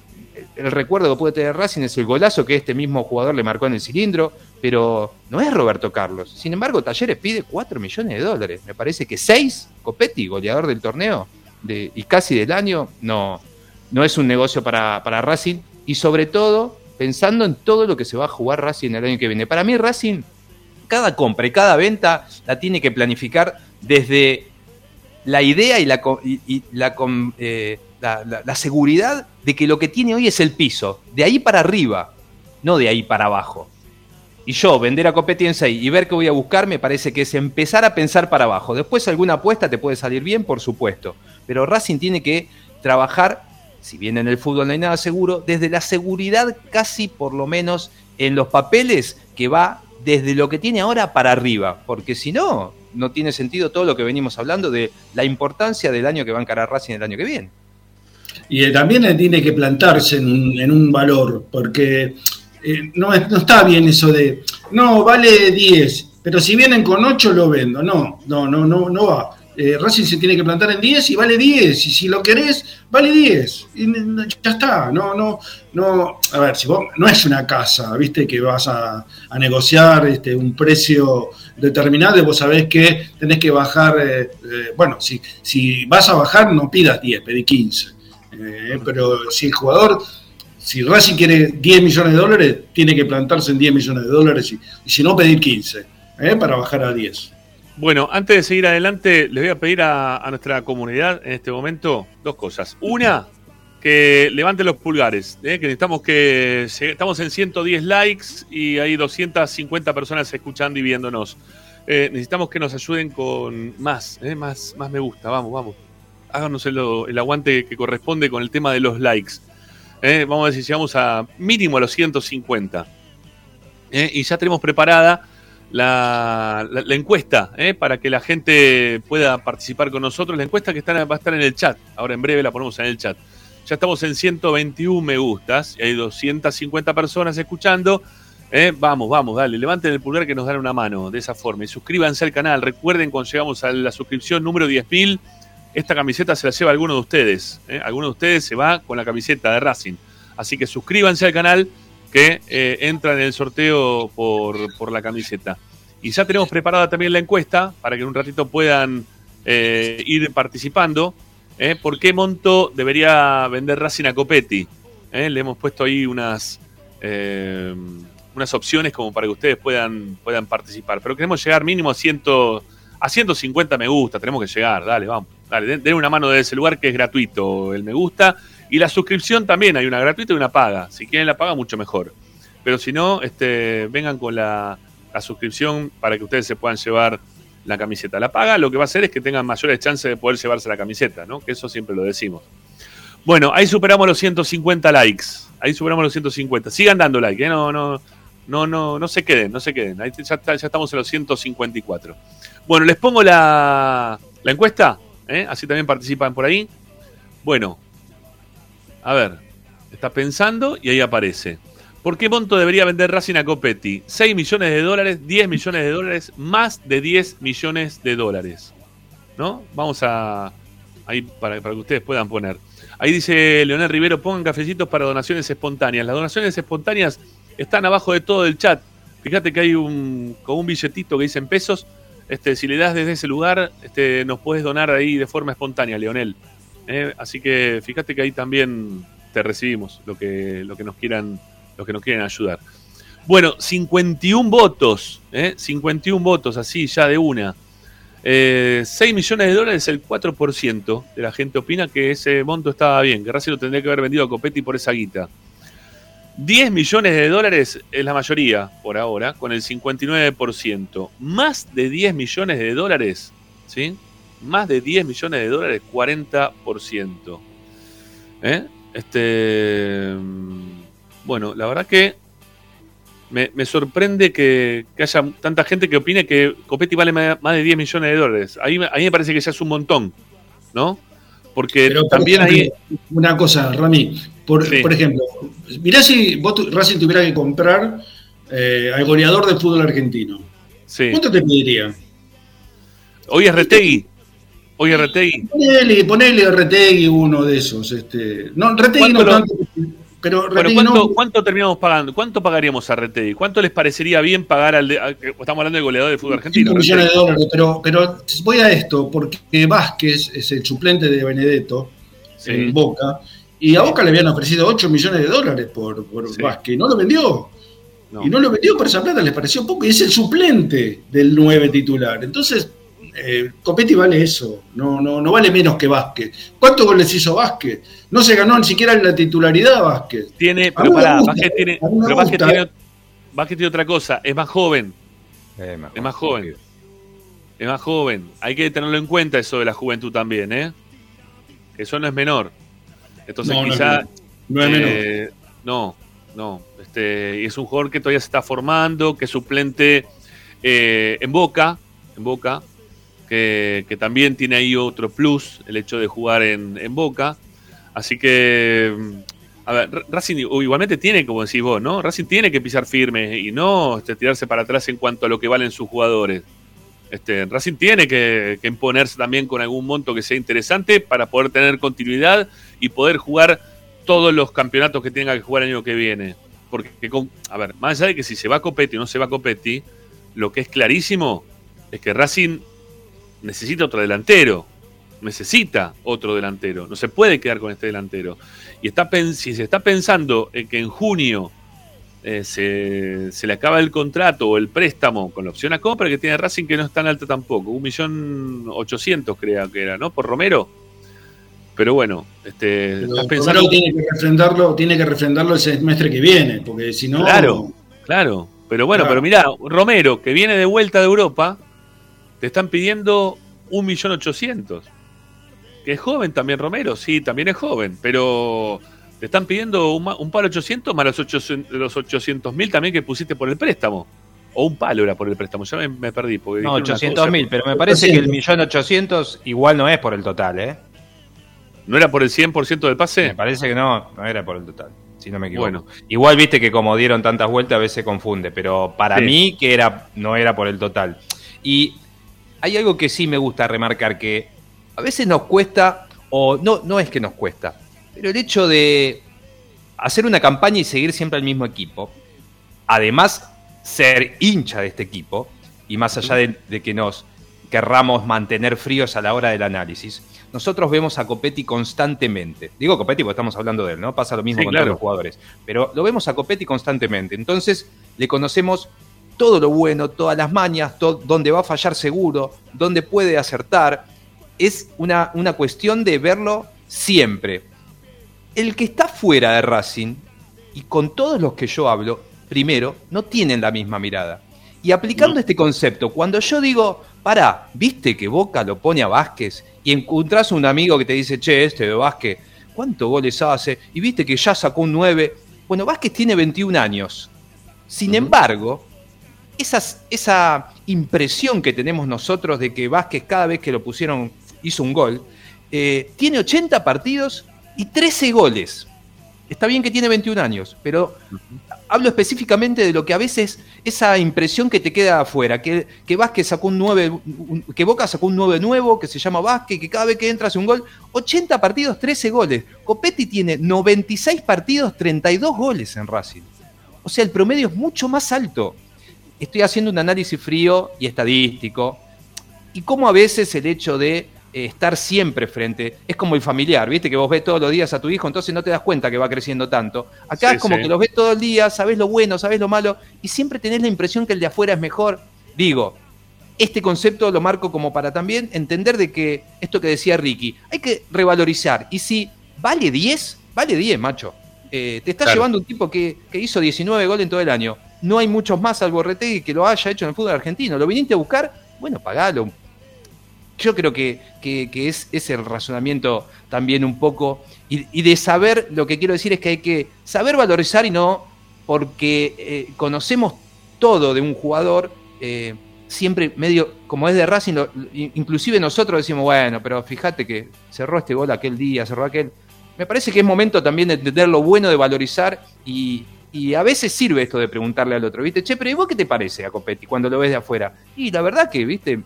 Speaker 4: el recuerdo que puede tener Racing es el golazo que este mismo jugador le marcó en el cilindro, pero no es Roberto Carlos. Sin embargo, Talleres pide 4 millones de dólares. Me parece que 6, Copetti, goleador del torneo y casi del año, no, no es un negocio para, Racing y sobre todo pensando en todo lo que se va a jugar Racing el año que viene. Para mí Racing, cada compra y cada venta la tiene que planificar desde la idea y la, eh, la, la, seguridad de que lo que tiene hoy es el piso, de ahí para arriba, no de ahí para abajo. Y yo, vender a competencia y ver qué voy a buscar, me parece que es empezar a pensar para abajo. Después alguna apuesta te puede salir bien, por supuesto. Pero Racing tiene que trabajar si bien en el fútbol no hay nada seguro, desde la seguridad casi por lo menos en los papeles que va desde lo que tiene ahora para arriba, porque si no, no tiene sentido todo lo que venimos hablando de la importancia del año que va a encarar Racing el año que viene.
Speaker 3: Y también tiene que plantarse en un, valor, porque eh, no, no está bien eso de, no, vale 10, pero si vienen con 8 lo vendo. No, no, no, no, no va. Eh, Racing se tiene que plantar en 10 y vale 10. Y si lo querés, vale 10. Y ya está. No, no, no. A ver, si vos no es una casa, viste, que vas a, negociar este, un precio determinado y vos sabés que tenés que bajar. Eh, eh, bueno, si, si vas a bajar, no pidas 10, pedí 15. pero si el jugador si Racing quiere 10 millones de dólares, tiene que plantarse en 10 millones de dólares y, si no, pedir 15 para bajar a 10.
Speaker 1: Bueno, antes de seguir adelante, les voy a pedir a, nuestra comunidad en este momento dos cosas. Una, que levante los pulgares, ¿eh? que necesitamos que estamos en 110 likes y hay 250 personas escuchando y viéndonos. Eh, necesitamos que nos ayuden con más, ¿eh? más, más me gusta, vamos, vamos. Háganos el, aguante que corresponde con el tema de los likes. Vamos a si llegamos a mínimo a los 150. Y ya tenemos preparada la, encuesta ¿eh? para que la gente pueda participar con nosotros. La encuesta que está, va a estar en el chat. Ahora en breve la ponemos en el chat. Ya estamos en 121 me gustas y hay 250 personas escuchando. ¿eh? Vamos, vamos, dale, levanten el pulgar que nos dan una mano de esa forma. Y suscríbanse al canal. Recuerden, cuando llegamos a la suscripción número 10.000, esta camiseta se la lleva alguno de ustedes. ¿eh? Alguno de ustedes se va con la camiseta de Racing. Así que suscríbanse al canal que eh, entra en el sorteo por, por, la camiseta. Y ya tenemos preparada también la encuesta para que en un ratito puedan eh, ir participando. ¿eh? ¿Por qué monto debería vender Racing a Copetti? Le hemos puesto ahí unas, unas opciones como para que ustedes puedan, puedan participar. Pero queremos llegar mínimo a, 100, a 150 me gusta, tenemos que llegar, dale, vamos. Dale, den, una mano de ese lugar que es gratuito el me gusta. Y la suscripción también, hay una gratuita y una paga. Si quieren la paga, mucho mejor. Pero si no, este, vengan con la, la suscripción para que ustedes se puedan llevar la camiseta. La paga lo que va a hacer es que tengan mayores chances de poder llevarse la camiseta, ¿no? Que eso siempre lo decimos. Bueno, ahí superamos los 150 likes. Ahí superamos los 150. Sigan dando like, ¿eh? No, no, no, no, no se queden, no se queden. Ahí ya, ya estamos en los 154. Bueno, les pongo la, la encuesta, ¿eh? así también participan por ahí. Bueno, a ver, está pensando y ahí aparece. ¿Por qué monto debería vender Racing a Copetti? 6 millones de dólares, 10 millones de dólares, más de 10 millones de dólares. ¿No? Vamos a. Ahí para, para que ustedes puedan poner. Ahí dice Leonel Rivero: pongan cafecitos para donaciones espontáneas. Las donaciones espontáneas están abajo de todo el chat. Fíjate que hay un, con un billetito que dice en pesos. Este, si le das desde ese lugar, este, nos puedes donar ahí de forma espontánea, Leonel. Eh, así que fíjate que ahí también te recibimos lo que, lo que nos quieran, los que nos quieren ayudar. Bueno, 51 votos, ¿eh? 51 votos, así ya de una. Eh, 6 millones de dólares, el 4% de la gente opina que ese monto estaba bien, que Racing lo tendría que haber vendido a Copetti por esa guita. 10 millones de dólares es la mayoría por ahora, con el 59%. Más de 10 millones de dólares, ¿sí? Más de 10 millones de dólares, 40%. ¿Eh? Este. mm, Bueno, la verdad que me, me sorprende que, que haya tanta gente que opine que Copetti vale más de 10 millones de dólares. Ahí, a mí me parece que ya es un montón, ¿no? Porque
Speaker 3: Pero,
Speaker 1: también
Speaker 3: ejemplo, Una cosa, Rami. Por,
Speaker 1: Sí.
Speaker 3: por ejemplo, mirá si vos Racing tuviera que comprar eh, al goleador del fútbol argentino.
Speaker 1: Sí.
Speaker 3: ¿Cuánto te pediría?
Speaker 1: Hoy es Retegui. Hoy es Retegui.
Speaker 3: Ponele, ponele a Retegui uno de esos. Este, no, Retegui no
Speaker 1: ¿Cuánto lo-
Speaker 3: tanto, pero Retegui
Speaker 1: ¿cuánto,
Speaker 3: no.
Speaker 1: cuánto terminamos pagando? ¿Cuánto pagaríamos a Retegui? ¿Cuánto les parecería bien pagar al de, a- estamos hablando del goleador del fútbol argentino?
Speaker 3: 5 millones de dólares, pero, pero voy a esto porque Vázquez es el suplente de Benedetto
Speaker 1: Sí.
Speaker 3: en Boca y a Boca le habían ofrecido 8 millones de dólares por, por
Speaker 1: Sí.
Speaker 3: Vázquez, no lo vendió.
Speaker 1: No.
Speaker 3: Y no lo vendió por esa plata, les pareció poco y es el suplente del 9 titular. Entonces, eh, Copetti vale eso, no, no, no vale menos que Vázquez. ¿Cuántos goles hizo Vázquez? No se ganó ni siquiera la titularidad Vázquez.
Speaker 1: Tiene,
Speaker 3: A
Speaker 1: pero pará,
Speaker 3: gusta,
Speaker 1: Vázquez tiene, pero Vázquez tiene, Vázquez tiene otra cosa, es más joven,
Speaker 4: Eh,
Speaker 1: es más joven. Es más joven. Hay que tenerlo en cuenta eso de la juventud también, ¿eh? Eso no es menor. Entonces
Speaker 3: No, no es
Speaker 1: quizá...
Speaker 3: No
Speaker 1: eh, no, no. Este, y es un jugador que todavía se está formando, que es suplente eh, en Boca, en Boca, que, que también tiene ahí otro plus, el hecho de jugar en, en Boca. Así que, mm, a ver, Ra- Racing igualmente tiene, como decís vos, ¿no? Racing tiene que pisar firme y no este, tirarse para atrás en cuanto a lo que valen sus jugadores. Este, Racing tiene que, que imponerse también con algún monto que sea interesante para poder tener continuidad y poder jugar todos los campeonatos que tenga que jugar el año que viene. Porque, con- a ver, más allá de que si se va Copetti o no se va Copetti, lo que es clarísimo es que Racing necesita otro delantero. Necesita otro delantero. No se puede quedar con este delantero. Y está si se está pensando en que en junio eh, se, se le acaba el contrato o el préstamo con la opción a compra que tiene Racing, que no es tan alta tampoco. Un millón ochocientos, creo que era, ¿no? Por Romero. Pero bueno, este,
Speaker 3: Pero
Speaker 1: estás pensando.
Speaker 3: Romero tiene que refrendarlo, tiene que refrendarlo el semestre que viene, porque si no.
Speaker 1: Claro, claro. Pero bueno,
Speaker 3: Claro.
Speaker 1: pero mirá, Romero, que viene de vuelta de Europa, te están pidiendo un millón ochocientos. Que es joven también Romero, sí, también es joven, pero te están pidiendo un, un palo 800 más los 800 los 800 mil también que pusiste por el préstamo. O un palo era por el préstamo, ya me, me perdí. Porque
Speaker 4: No,
Speaker 1: dijeron una
Speaker 4: 800
Speaker 1: cosa,
Speaker 4: mil, pero me parece que el
Speaker 3: 800.
Speaker 4: millón 800 igual no es por el total, ¿eh?
Speaker 1: ¿No era por el 100% del pase?
Speaker 4: Me parece que no, no era por el total, si no me equivoco.
Speaker 1: Bueno.
Speaker 4: Igual viste que como dieron tantas vueltas a veces confunde, pero para
Speaker 1: Sí.
Speaker 4: mí que era no era por el total. Y hay algo que sí me gusta remarcar que a veces nos cuesta o no no es que nos cuesta, pero el hecho de hacer una campaña y seguir siempre al mismo equipo, además ser hincha de este equipo y más allá de, de que nos querramos mantener fríos a la hora del análisis, nosotros vemos a Copetti constantemente. Digo Copetti porque estamos hablando de él, ¿no? Pasa lo mismo con todos los jugadores. Pero lo vemos a Copetti constantemente. Entonces le conocemos todo lo bueno, todas las mañas, dónde va a fallar seguro, dónde puede acertar. Es una, una cuestión de verlo siempre. El que está fuera de Racing, y con todos los que yo hablo, primero, no tienen la misma mirada. Y aplicando este concepto, cuando yo digo, para, viste que Boca lo pone a Vázquez y encontrás un amigo que te dice, che, este de Vázquez, ¿cuántos goles hace? Y viste que ya sacó un 9. Bueno, Vázquez tiene 21 años. Sin embargo, esa impresión que tenemos nosotros de que Vázquez cada vez que lo pusieron hizo un gol, eh, tiene 80 partidos y 13 goles. Está bien que tiene 21 años, pero hablo específicamente de lo que a veces esa impresión que te queda afuera, que, que Vázquez sacó un 9, que Boca sacó un 9 nuevo, que se llama Vázquez, que cada vez que entra hace un gol, 80 partidos, 13 goles. Copetti tiene 96 partidos, 32 goles en Racing. O sea, el promedio es mucho más alto. Estoy haciendo un análisis frío y estadístico. Y cómo a veces el hecho de estar siempre frente. Es como el familiar, ¿viste? Que vos ves todos los días a tu hijo, entonces no te das cuenta que va creciendo tanto. Acá es como que los ves todo el día, sabés lo bueno, sabés lo malo, y siempre tenés la impresión que el de afuera es mejor. Digo, este concepto lo marco como para también entender de que esto que decía Ricky, hay que revalorizar. Y si vale 10, vale 10, macho. Eh, te estás llevando un tipo que, que, hizo 19 goles en todo el año. No hay muchos más al Borretegui que lo haya hecho en el fútbol argentino. ¿Lo viniste a buscar? Bueno, pagalo, yo creo que, es, el razonamiento también un poco, y, de saber, lo que quiero decir es que hay que saber valorizar y no porque eh, conocemos todo de un jugador, eh, siempre medio, como es de Racing, inclusive nosotros decimos, bueno, pero fíjate que cerró este gol aquel día, cerró aquel. Me parece que es momento también de entender lo bueno de valorizar y, y a veces sirve esto de preguntarle al otro, ¿viste? Che, pero ¿y vos qué te parece a Copetti cuando lo ves de afuera? Y la verdad que, ¿viste?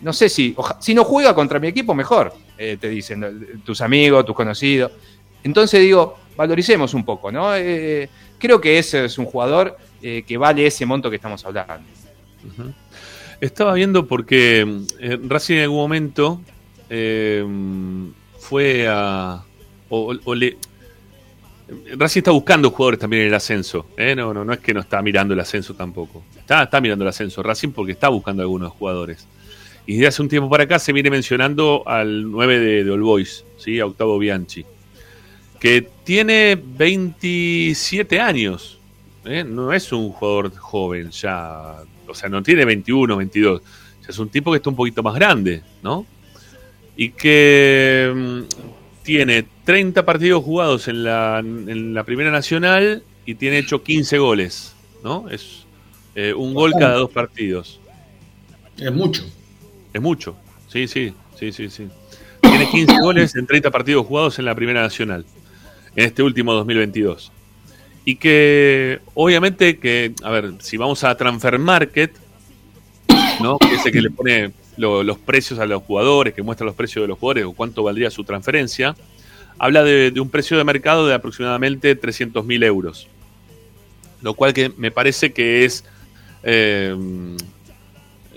Speaker 4: No sé si, si no juega contra mi equipo, mejor, eh, te dicen tus amigos, tus conocidos. Entonces digo, valoricemos un poco, ¿no? Eh, creo que ese es un jugador eh, que vale ese monto que estamos hablando.
Speaker 1: Estaba viendo porque Racing en algún momento fue a. O, le, Racing está buscando jugadores también en el ascenso. No, no, no es que no está mirando el ascenso tampoco. Está, está mirando el ascenso Racing porque está buscando algunos jugadores. Y desde hace un tiempo para acá se viene mencionando al 9 de, de All Boys, ¿sí? a Octavo Bianchi, que tiene 27 años. ¿eh? No es un jugador joven ya, o sea, no tiene 21, 22. Ya es un tipo que está un poquito más grande, ¿no? Y que mm, tiene 30 partidos jugados en la, en la Primera Nacional y tiene hecho 15 goles, ¿no? Es eh, un gol cada dos partidos.
Speaker 3: Es mucho.
Speaker 1: Es mucho. Sí, sí, sí, sí, sí. Tiene 15 goles en 30 partidos jugados en la Primera Nacional, en este último 2022. Y que, obviamente, que, a ver, si vamos a Transfer Market, ¿no? Que es el que le pone los precios a los jugadores, que muestra los precios de los jugadores o cuánto valdría su transferencia, habla de, un precio de mercado de aproximadamente 300.000 euros. Lo cual que me parece que es eh,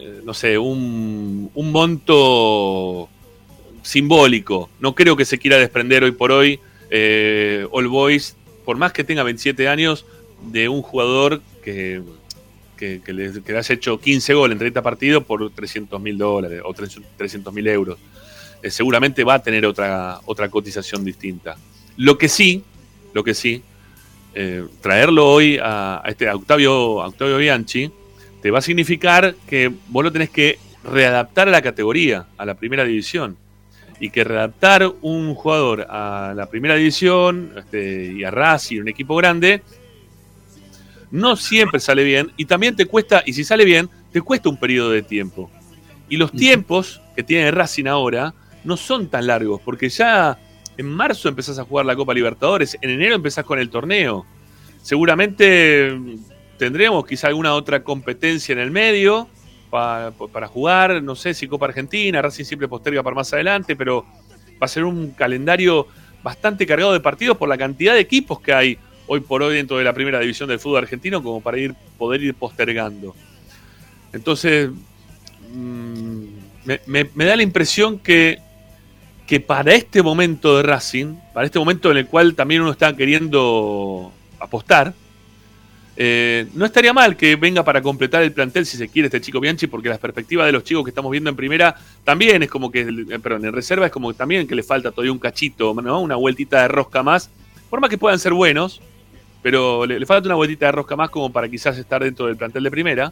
Speaker 1: eh, no sé, un, monto simbólico. No creo que se quiera desprender hoy por hoy eh, All Boys, por más que tenga 27 años, de un jugador que, que, le, que has hecho 15 goles en 30 partidos por 300 mil dólares o 300 mil euros. Eh, seguramente va a tener otra, otra cotización distinta. Lo que sí, lo que sí, traerlo hoy a, este Octavio, Octavio Bianchi, te va a significar que vos lo tenés que readaptar a la categoría, a la primera división. Y que readaptar un jugador a la primera división este, y a Racing, un equipo grande, no siempre sale bien. Y también te cuesta, y si sale bien, te cuesta un periodo de tiempo. Y los tiempos que tiene Racing ahora no son tan largos, porque ya en marzo empezás a jugar la Copa Libertadores, en enero empezás con el torneo. Seguramente tendremos quizá alguna otra competencia en el medio para, jugar, no sé si Copa Argentina, Racing siempre posterga para más adelante, pero va a ser un calendario bastante cargado de partidos por la cantidad de equipos que hay hoy por hoy dentro de la primera división del fútbol argentino como para ir, poder ir postergando. Entonces, mm, me, me- da la impresión que, que para este momento de Racing, para este momento en el cual también uno está queriendo apostar, eh, no estaría mal que venga para completar el plantel si se quiere este chico Bianchi, porque las perspectivas de los chicos que estamos viendo en primera también es como que, eh, perdón, en reserva es como que también que le falta todavía un cachito, ¿no? una vueltita de rosca más, por más que puedan ser buenos, pero le, le falta una vueltita de rosca más como para quizás estar dentro del plantel de primera.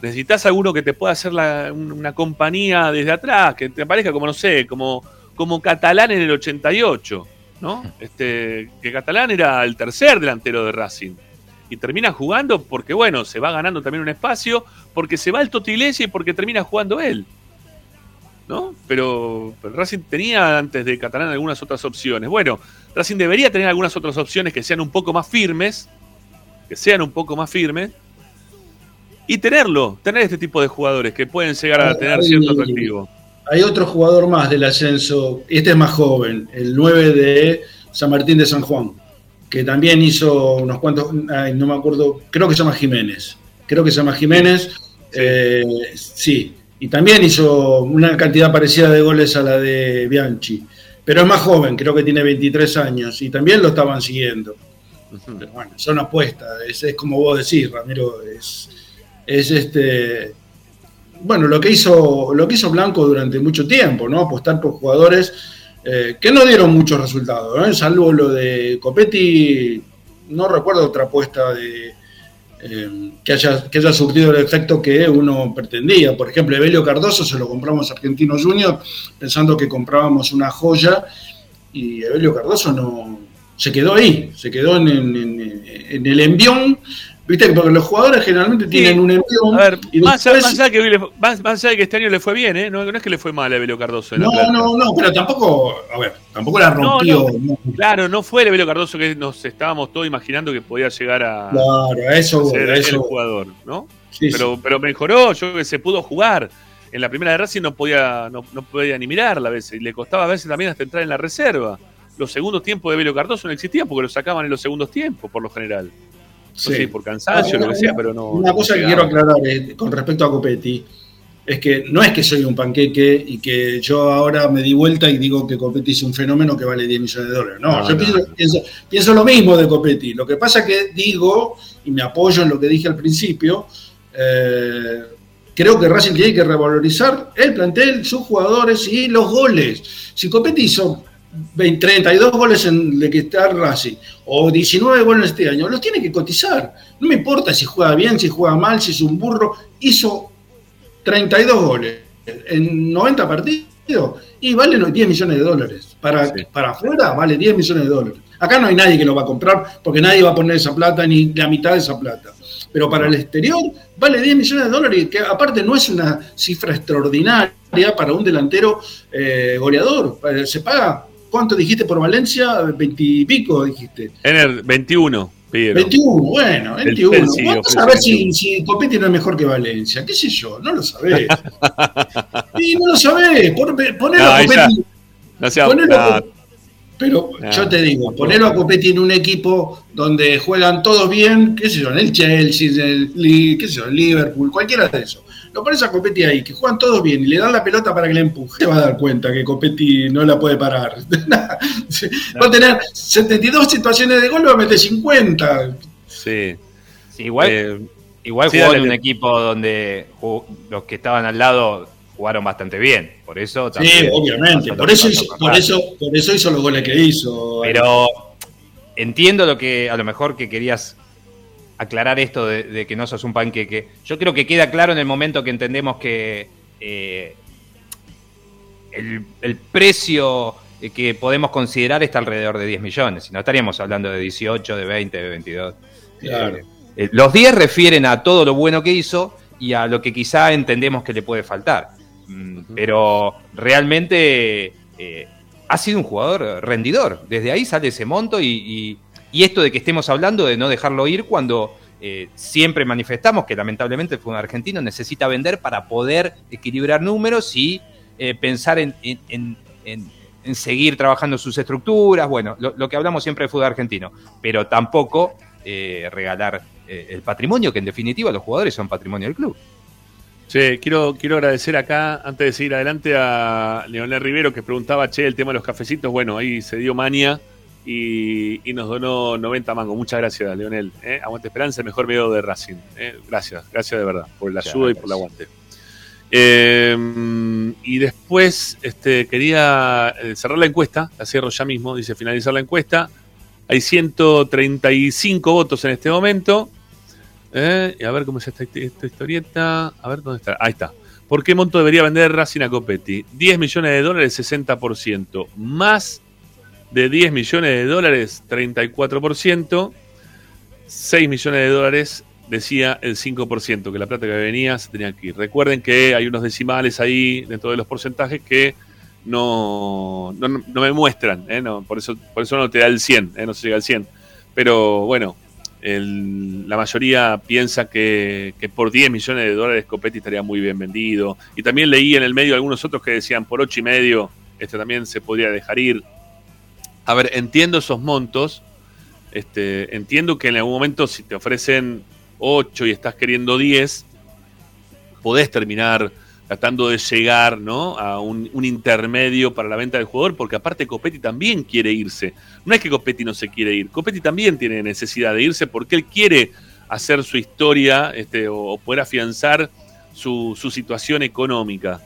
Speaker 1: Necesitas alguno que te pueda hacer la- un- una compañía desde atrás, que te parezca como, no sé, como, como Catalán en el 88, ¿no? Este, que Catalán era el tercer delantero de Racing. Y termina jugando porque, bueno, se va ganando también un espacio, porque se va el Toti Iglesias y porque termina jugando él. ¿No? Pero, pero Racing tenía antes de Catalán algunas otras opciones. Bueno, Racing debería tener algunas otras opciones que sean un poco más firmes, que sean un poco más firmes, y tenerlo, tener este tipo de jugadores que pueden llegar a tener cierto atractivo.
Speaker 3: Hay otro jugador más del ascenso, este es más joven, el 9 de San Martín de San Juan, que también hizo unos cuantos, ay, no me acuerdo, creo que se llama Jiménez. Creo que se llama Jiménez, eh, sí, y también hizo una cantidad parecida de goles a la de Bianchi, pero es más joven, creo que tiene 23 años, y también lo estaban siguiendo. Pero bueno, son apuestas, es, es como vos decís, Ramiro, es, es este bueno, lo que hizo, lo que hizo Blanco durante mucho tiempo, ¿no? Apostar por jugadores eh, que no dieron muchos resultados, ¿eh? salvo lo de Copetti, no recuerdo otra apuesta de eh, que, haya, que haya surtido el efecto que uno pretendía. Por ejemplo, Evelio Cardoso se lo compramos a Argentino Junior pensando que comprábamos una joya y Evelio Cardoso no se quedó ahí, se quedó en, en- el envión. Viste, porque los jugadores generalmente tienen un envión.
Speaker 1: A ver,
Speaker 3: y
Speaker 1: más,
Speaker 3: después-
Speaker 1: más allá que, más- más allá de que este año le fue bien, ¿eh? No, no es que le fue mal a Evelio Cardoso en
Speaker 3: No, no, no, pero tampoco, a ver, tampoco la rompió.
Speaker 1: No,
Speaker 3: ¿no?
Speaker 1: Claro, no fue el Evelio Cardoso que nos estábamos todos imaginando que podía llegar a
Speaker 3: Claro, a eso,
Speaker 1: ser
Speaker 3: a
Speaker 1: el
Speaker 3: eso. voy.
Speaker 1: jugador, ¿no?
Speaker 3: Sí,
Speaker 1: pero,
Speaker 3: sí.
Speaker 1: pero mejoró, yo que se pudo jugar. En la primera de Racing no podía, no, no podía ni mirarla a veces, y le costaba a veces también hasta entrar en la reserva. Los segundos tiempos de Evelio Cardoso no existían porque lo sacaban en los segundos tiempos, por lo general.
Speaker 3: Sí.
Speaker 1: sé, por cansancio,
Speaker 3: Ah,
Speaker 1: lo que sea, pero no.
Speaker 3: Una
Speaker 1: no
Speaker 3: cosa que quiero aclarar eh, con respecto a Copetti es que no es que soy un panqueque y que yo ahora me di vuelta y digo que Copetti es un fenómeno que vale 10 millones de dólares. No,
Speaker 1: No,
Speaker 3: yo
Speaker 1: no,
Speaker 3: pienso,
Speaker 1: no.
Speaker 3: pienso- pienso lo mismo de Copetti. Lo que pasa que digo, y me apoyo en lo que dije al principio, eh, creo que Racing tiene que revalorizar el plantel, sus jugadores y los goles. Si Copetti hizo 20, 32 goles en de que está Racing, o 19 goles este año, los tiene que cotizar. No me importa si juega bien, si juega mal, si es un burro. Hizo 32 goles en 90 partidos y vale los 10 millones de dólares. Para,
Speaker 1: Sí.
Speaker 3: para afuera vale 10 millones de dólares. Acá no hay nadie que lo va a comprar porque nadie va a poner esa plata ni la mitad de esa plata. Pero para el exterior vale 10 millones de dólares, que aparte no es una cifra extraordinaria para un delantero eh, goleador. Eh, Se paga, ¿cuánto dijiste por Valencia? 20 y pico dijiste.
Speaker 1: En el 21, pidieron.
Speaker 3: 21, bueno,
Speaker 1: El
Speaker 3: 21.
Speaker 1: Chelsea
Speaker 3: Vos no
Speaker 1: ofrece
Speaker 3: sabés si,
Speaker 1: 21.
Speaker 3: si Copetti no es mejor que Valencia, qué sé yo, no lo sabés. y no lo sabés, pon- ponelo
Speaker 1: No,
Speaker 3: a Copetti.
Speaker 1: No sea,
Speaker 3: ponelo
Speaker 1: no,
Speaker 3: pero yo te digo, ponelo a Copetti en un equipo donde juegan todos bien, qué sé yo, en el Chelsea, en el, qué sé yo, en Liverpool, cualquiera de esos. Lo pones a Copetti ahí, que juegan todos bien y le dan la pelota para que le empuje. Te vas a dar cuenta que Copetti no la puede parar. Va a tener 72 situaciones de gol, va a meter 50.
Speaker 1: sí.
Speaker 4: Sí, igual,
Speaker 1: Eh,
Speaker 4: igual
Speaker 1: sí,
Speaker 4: jugó
Speaker 1: dale,
Speaker 4: en un equipo donde jugó- los que estaban al lado jugaron bastante bien. Por eso
Speaker 3: Sí,
Speaker 4: también
Speaker 3: obviamente.
Speaker 4: pasó
Speaker 3: Por eso, hizo, por, eso, por eso hizo los goles que hizo.
Speaker 4: Pero entiendo lo que a lo mejor que querías aclarar esto de, de que no sos un panqueque. Yo creo que queda claro en el momento que entendemos que eh, el, el precio que podemos considerar está alrededor de 10 millones. Si no estaríamos hablando de 18, de 20, de 22.
Speaker 3: Claro.
Speaker 4: Eh, eh, los 10 refieren a todo lo bueno que hizo y a lo que quizá entendemos que le puede faltar. Mm, Pero realmente eh, ha sido un jugador rendidor. Desde ahí sale ese monto y, y- y esto de que estemos hablando de no dejarlo ir cuando eh, siempre manifestamos que lamentablemente el fútbol argentino necesita vender para poder equilibrar números y eh, pensar en, en- en- en- en seguir trabajando sus estructuras, bueno, lo, lo que hablamos siempre del fútbol argentino, pero tampoco eh, regalar eh, el patrimonio, que en definitiva los jugadores son patrimonio del club.
Speaker 1: Che, quiero, quiero agradecer acá, antes de seguir adelante, a Leonel Rivero que preguntaba, che, el tema de los cafecitos. Bueno, ahí se dio mania y, y nos donó 90 mangos. Muchas gracias, Leonel. ¿eh? Aguante Esperanza, el mejor video de Racing. ¿eh? Gracias, gracias de verdad, por la ayuda y por el aguante. Eh, y después este, quería eh, cerrar la encuesta, la cierro ya mismo, dice finalizar la encuesta. Hay 135 votos en este momento. Eh, y a ver cómo es esta, historieta. A ver dónde está. Ahí está. ¿Por qué monto debería vender Racing a Copetti? 10 millones de dólares, 60%. Más de 10 millones de dólares, 34%. 6 millones de dólares, decía el 5%, que la plata que venía se tenía que ir. Recuerden que hay unos decimales ahí dentro de los porcentajes que no, no, no me muestran, ¿eh? no, por, eso, por eso no te da el 100, ¿eh? no se llega al 100. Pero bueno, la mayoría piensa que, que por 10 millones de dólares Copetti estaría muy bien vendido. Y también leí en el medio algunos otros que decían por 8 y medio, este también se podría dejar ir. A ver, entiendo esos montos. Este, entiendo que en algún momento si te ofrecen 8 y estás queriendo 10, podés terminar tratando de llegar ¿no? a un, un intermedio para la venta del jugador, porque aparte Copetti también quiere irse. No es que Copetti no se quiere ir, Copetti también tiene necesidad de irse porque él quiere hacer su historia este, o, poder afianzar su, su situación económica.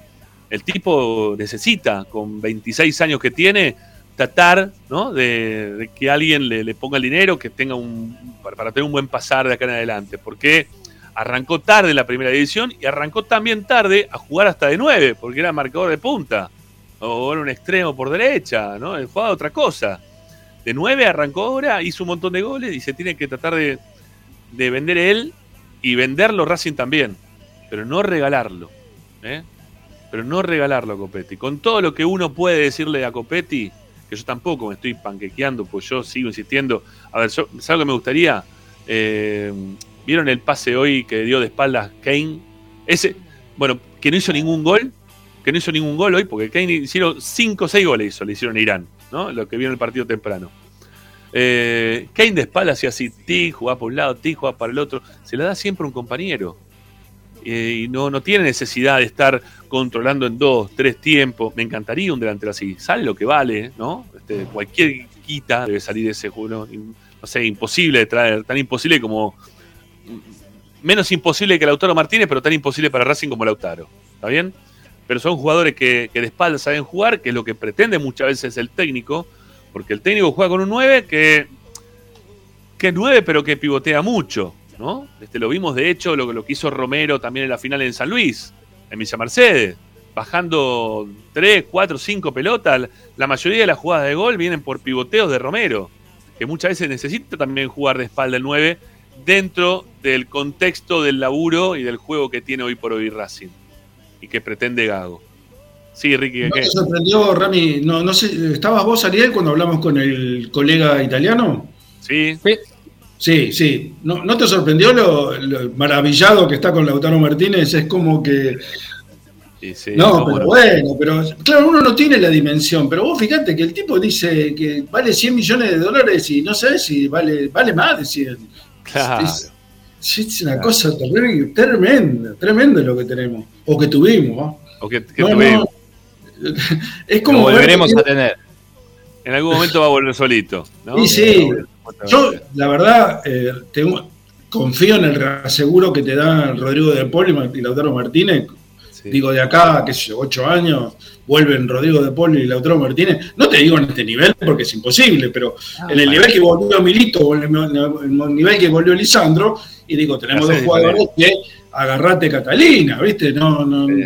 Speaker 1: El tipo necesita, con 26 años que tiene, tratar ¿no? de, que alguien le, le ponga el dinero, que tenga un para, para tener un buen pasar de acá en adelante. Porque arrancó tarde la primera división y arrancó también tarde a jugar hasta de 9, porque era marcador de punta. O era un extremo por derecha, ¿no? Él jugaba otra cosa. De 9 arrancó ahora, hizo un montón de goles y se tiene que tratar de, de vender él y venderlo Racing también. Pero no regalarlo. ¿eh? Pero no regalarlo a Copetti. Con todo lo que uno puede decirle a Copetti, que yo tampoco me estoy panquequeando, pues yo sigo insistiendo. A ver, yo, ¿sabes lo que me gustaría? Eh, ¿Vieron el pase hoy que dio de espaldas Kane? Ese, bueno, que no hizo ningún gol, que no hizo ningún gol hoy, porque Kane hicieron 5 o 6 goles hizo, le hicieron a Irán, ¿no? Lo que vieron el partido temprano. Eh, Kane de espaldas hacía así, ti, jugaba por un lado, ti, jugaba para el otro. Se la da siempre un compañero. Eh, y no, no tiene necesidad de estar controlando en dos, tres tiempos. Me encantaría un delantero así. Sale lo que vale, ¿no? Este, cualquier quita debe salir de ese juego. No sé, imposible de traer. Tan imposible como. Menos imposible que Lautaro Martínez, pero tan imposible para Racing como Lautaro. ¿Está bien? Pero son jugadores que, de espalda saben jugar, que es lo que pretende muchas veces el técnico. Porque el técnico juega con un 9 que, que es 9, pero que pivotea mucho. ¿no? Este, lo vimos de hecho lo, lo que hizo Romero también en la final en San Luis, en Villa Mercedes, bajando 3, 4, 5 pelotas. La mayoría de las jugadas de gol vienen por pivoteos de Romero, que muchas veces necesita también jugar de espalda el 9 dentro del contexto del laburo y del juego que tiene hoy por hoy Racing y que pretende Gago. Sí, Ricky,
Speaker 3: ¿No
Speaker 1: ¿qué?
Speaker 3: te sorprendió, Rami? No, no sé, ¿estabas vos, Ariel, cuando hablamos con el colega italiano?
Speaker 1: Sí,
Speaker 3: Sí, sí. ¿No, no te sorprendió lo, lo maravillado que está con Lautaro Martínez? Es como que.
Speaker 1: sí, sí,
Speaker 3: No, pero
Speaker 1: no.
Speaker 3: bueno, pero claro, uno no tiene la dimensión. Pero vos fíjate que el tipo dice que vale 100 millones de dólares y no sé si vale, vale más de 100.
Speaker 1: Claro.
Speaker 3: Es, es una cosa terrible, tremenda, tremenda lo que tenemos. O que tuvimos. ¿no?
Speaker 1: O que, que
Speaker 3: No,
Speaker 1: tuvimos.
Speaker 3: no. Es
Speaker 4: Lo
Speaker 3: como. ver-
Speaker 4: volveremos a tener.
Speaker 1: En algún momento va a volver solito. ¿no?
Speaker 3: Sí, Yo, la verdad, eh, tengo- confío en el reaseguro que te da Rodrigo de Mar- y Lautaro Martínez.
Speaker 1: Sí.
Speaker 3: Digo, de acá, qué sé yo, ocho años, vuelven Rodrigo de Paul y Lautaro Martínez. No te digo en este nivel porque es imposible, pero en el nivel que volvió Milito o en el, nivel que volvió Lisandro, y digo, tenemos dos jugadores que agarrate Catalina, ¿viste? No, no.
Speaker 1: Sí.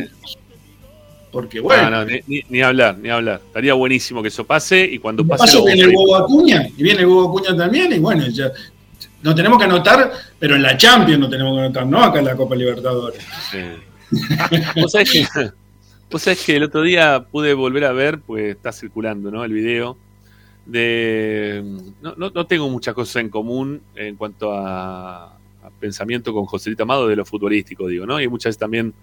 Speaker 3: Porque bueno.
Speaker 1: No, no, ni, ni- hablar, ni hablar. Estaría buenísimo que eso pase y cuando
Speaker 3: De
Speaker 1: pase.
Speaker 3: paso viene el huevo Acuña, y viene el huevo Acuña también, y bueno, ya no tenemos que anotar, pero en la Champions no tenemos que anotar, no acá en la Copa Libertadores.
Speaker 1: sí. ¿Vos, sabés que, el otro día pude volver a ver, pues está circulando, ¿no? El video de. No, no, tengo muchas cosas en común en cuanto a, pensamiento con Joselito Amado de lo futbolístico, digo, ¿no? Y muchas veces también,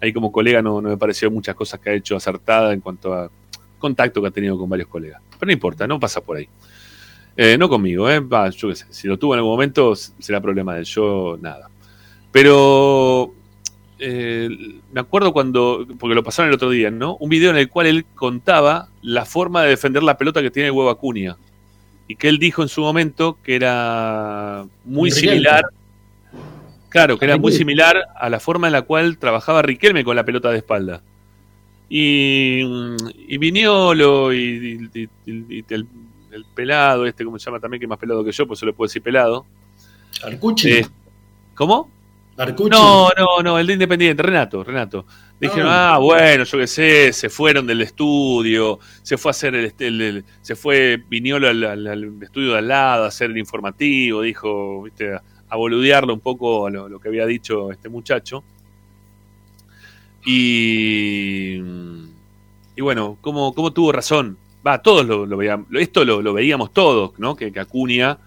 Speaker 1: ahí como colega, no, no me pareció muchas cosas que ha hecho acertada en cuanto a contacto que ha tenido con varios colegas. Pero no importa, no pasa por ahí. Eh, no conmigo, ¿eh? Yo qué sé. Si lo tuvo en algún momento, será problema de. Yo, nada. Pero eh, me acuerdo cuando, porque lo pasaron el otro día, ¿no? Un video en el cual él contaba la forma de defender la pelota que tiene el huevo Acuña. Y que él dijo en su momento que era muy
Speaker 3: Riquelme.
Speaker 1: similar. Claro, que era muy similar a la forma en la cual trabajaba Riquelme con la pelota de espalda. Y, y Viñolo y, y- el, el pelado, este, ¿cómo se llama también? Que es más pelado que yo, pues se le puedo decir pelado.
Speaker 3: Arcucci.
Speaker 1: Eh, ¿Cómo?
Speaker 3: Arcucci.
Speaker 1: No, no, no, el de Independiente, Renato, Renato. Dijeron,
Speaker 3: Ah.
Speaker 1: ah, bueno, yo qué sé, se fueron del estudio, se fue a hacer el, el- el- se fue Viñolo al, al- al estudio de al lado a hacer el informativo, dijo, viste, a, a boludearlo un poco lo, lo que había dicho este muchacho. Y, y bueno, ¿cómo, cómo tuvo razón? Va, todos lo, lo veíamos, esto lo, lo veíamos todos, ¿no? Que, que Acuña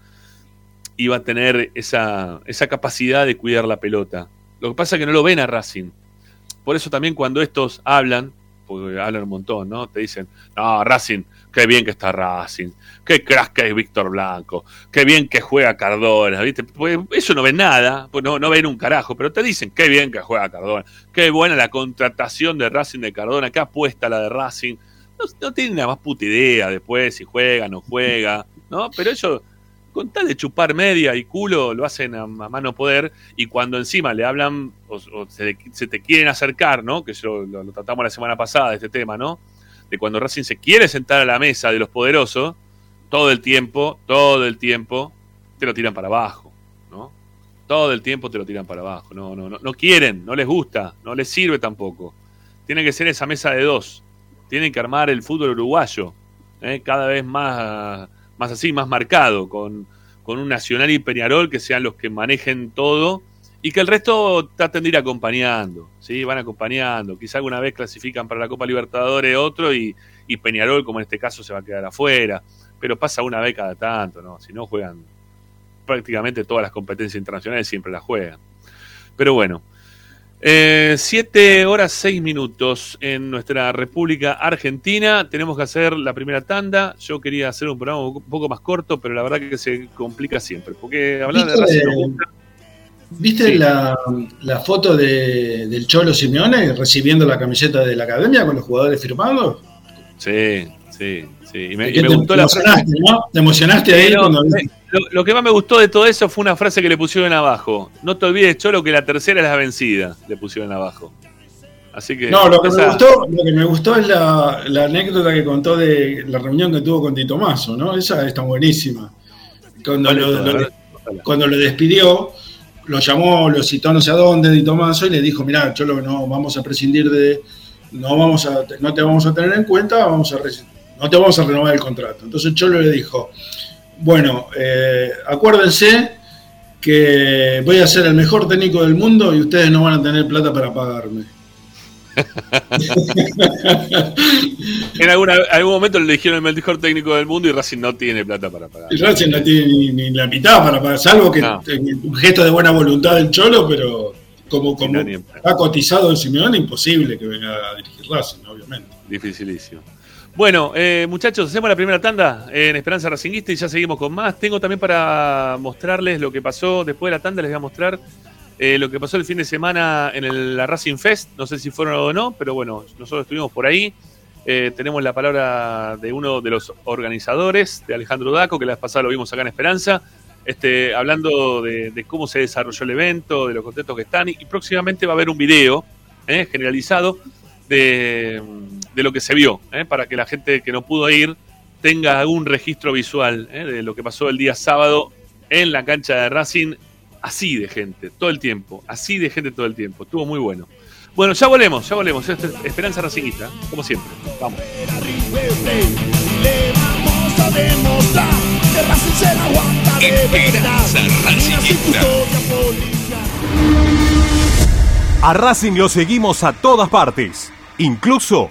Speaker 1: iba a tener esa, esa capacidad de cuidar la pelota. Lo que pasa es que no lo ven a Racing. Por eso también cuando estos hablan, porque hablan un montón, ¿no? Te dicen, no, Racing, qué bien que está Racing, qué crack que es Víctor Blanco, qué bien que juega Cardona, ¿viste? Pues eso no ven nada, pues no, no ven un carajo, pero te dicen, qué bien que juega Cardona, qué buena la contratación de Racing de Cardona, qué apuesta la de Racing. No, no tienen la más puta idea después si juega, no juega, ¿no? Pero ellos con tal de chupar media y culo, lo hacen a, a mano poder, y cuando encima le hablan o, se, te quieren acercar, ¿no? Que yo lo, lo tratamos la semana pasada, este tema, ¿no? De cuando Racing se quiere sentar a la mesa de los poderosos, todo el tiempo, todo el tiempo, te lo tiran para abajo, ¿no? Todo el tiempo te lo tiran para abajo, no, no, no, no quieren, no les gusta, no les sirve tampoco. Tiene que ser esa mesa de dos, tienen que armar el fútbol uruguayo, ¿eh? cada vez más más así, más marcado, con, con un Nacional y Peñarol que sean los que manejen todo y que el resto traten de ir acompañando, ¿sí? Van acompañando. Quizá alguna vez clasifican para la Copa Libertadores otro y, y Peñarol, como en este caso, se va a quedar afuera. Pero pasa una vez cada tanto, ¿no? Si no juegan prácticamente todas las competencias internacionales, siempre las juegan. Pero bueno, eh, siete horas seis minutos en nuestra República Argentina. Tenemos que hacer la primera tanda. Yo quería hacer un programa un poco más corto, pero la verdad que se complica siempre. Porque hablar de
Speaker 3: ¿Viste,
Speaker 1: Racing nos gusta.
Speaker 3: ¿viste
Speaker 1: Sí.
Speaker 3: la, la foto de, del Cholo Simeone recibiendo la camiseta de la academia con los jugadores firmados?
Speaker 1: Sí, sí, sí. Y me, y
Speaker 3: ¿Qué
Speaker 1: me
Speaker 3: te
Speaker 1: gustó la
Speaker 3: emocionaste, ¿no? Te emocionaste ahí cuando
Speaker 1: lo, lo que más me gustó de todo eso fue una frase que le pusieron abajo. No te olvides, Cholo, que la tercera es la vencida. Le pusieron abajo. Así que.
Speaker 3: No, lo que, me gustó, lo que me gustó es la, la anécdota que contó de la reunión que tuvo con Tito Mazo, ¿no? Esa está buenísima. Cuando,
Speaker 1: ¿Cuál es
Speaker 3: lo, cuando lo despidió, lo llamó, lo citó no sé a dónde, Tito Mazo, y le dijo, mirá, Cholo, no vamos a prescindir de, no vamos a, no te vamos a tener en cuenta, vamos a no te vamos a renovar el contrato. Entonces Cholo le dijo, bueno, eh, acuérdense que voy a ser el mejor técnico del mundo y ustedes no van a tener plata para pagarme.
Speaker 1: En alguna, algún momento le dijeron el mejor técnico del mundo y Racing no tiene plata para pagar.
Speaker 3: Y Racing no tiene ni, ni la mitad para pagar, salvo que
Speaker 1: No.
Speaker 3: un gesto de buena voluntad del Cholo, pero como, como
Speaker 1: No, en-
Speaker 3: cotizado el Simeone, imposible que venga a dirigir Racing, obviamente.
Speaker 1: Dificilísimo. Bueno, eh, muchachos, hacemos la primera tanda en Esperanza Racinguista y ya seguimos con más. Tengo también para mostrarles lo que pasó después de la tanda, les voy a mostrar eh, lo que pasó el fin de semana en el, la Racing Fest. No sé si fueron o no, pero bueno, nosotros estuvimos por ahí. Eh, tenemos la palabra de uno de los organizadores, de Alejandro Daco, que la vez pasada lo vimos acá en Esperanza, este, hablando de, cómo se desarrolló el evento, de los contentos que están, y, y próximamente va a haber un video eh, generalizado de, de lo que se vio, ¿eh? para que la gente que no pudo ir tenga algún registro visual ¿eh? de lo que pasó el día sábado en la cancha de Racing, así de gente, todo el tiempo, así de gente todo el tiempo, estuvo muy bueno. Bueno, ya volvemos, ya volvemos, Esto es Esperanza Racingista, como siempre, vamos.
Speaker 5: A Racing lo seguimos a todas partes, incluso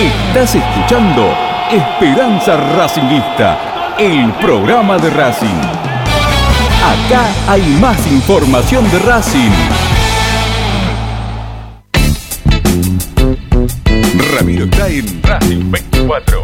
Speaker 6: Estás escuchando Esperanza Racingista, el programa de Racing. Acá hay más información de Racing.
Speaker 2: Ramiro está en Racing 24.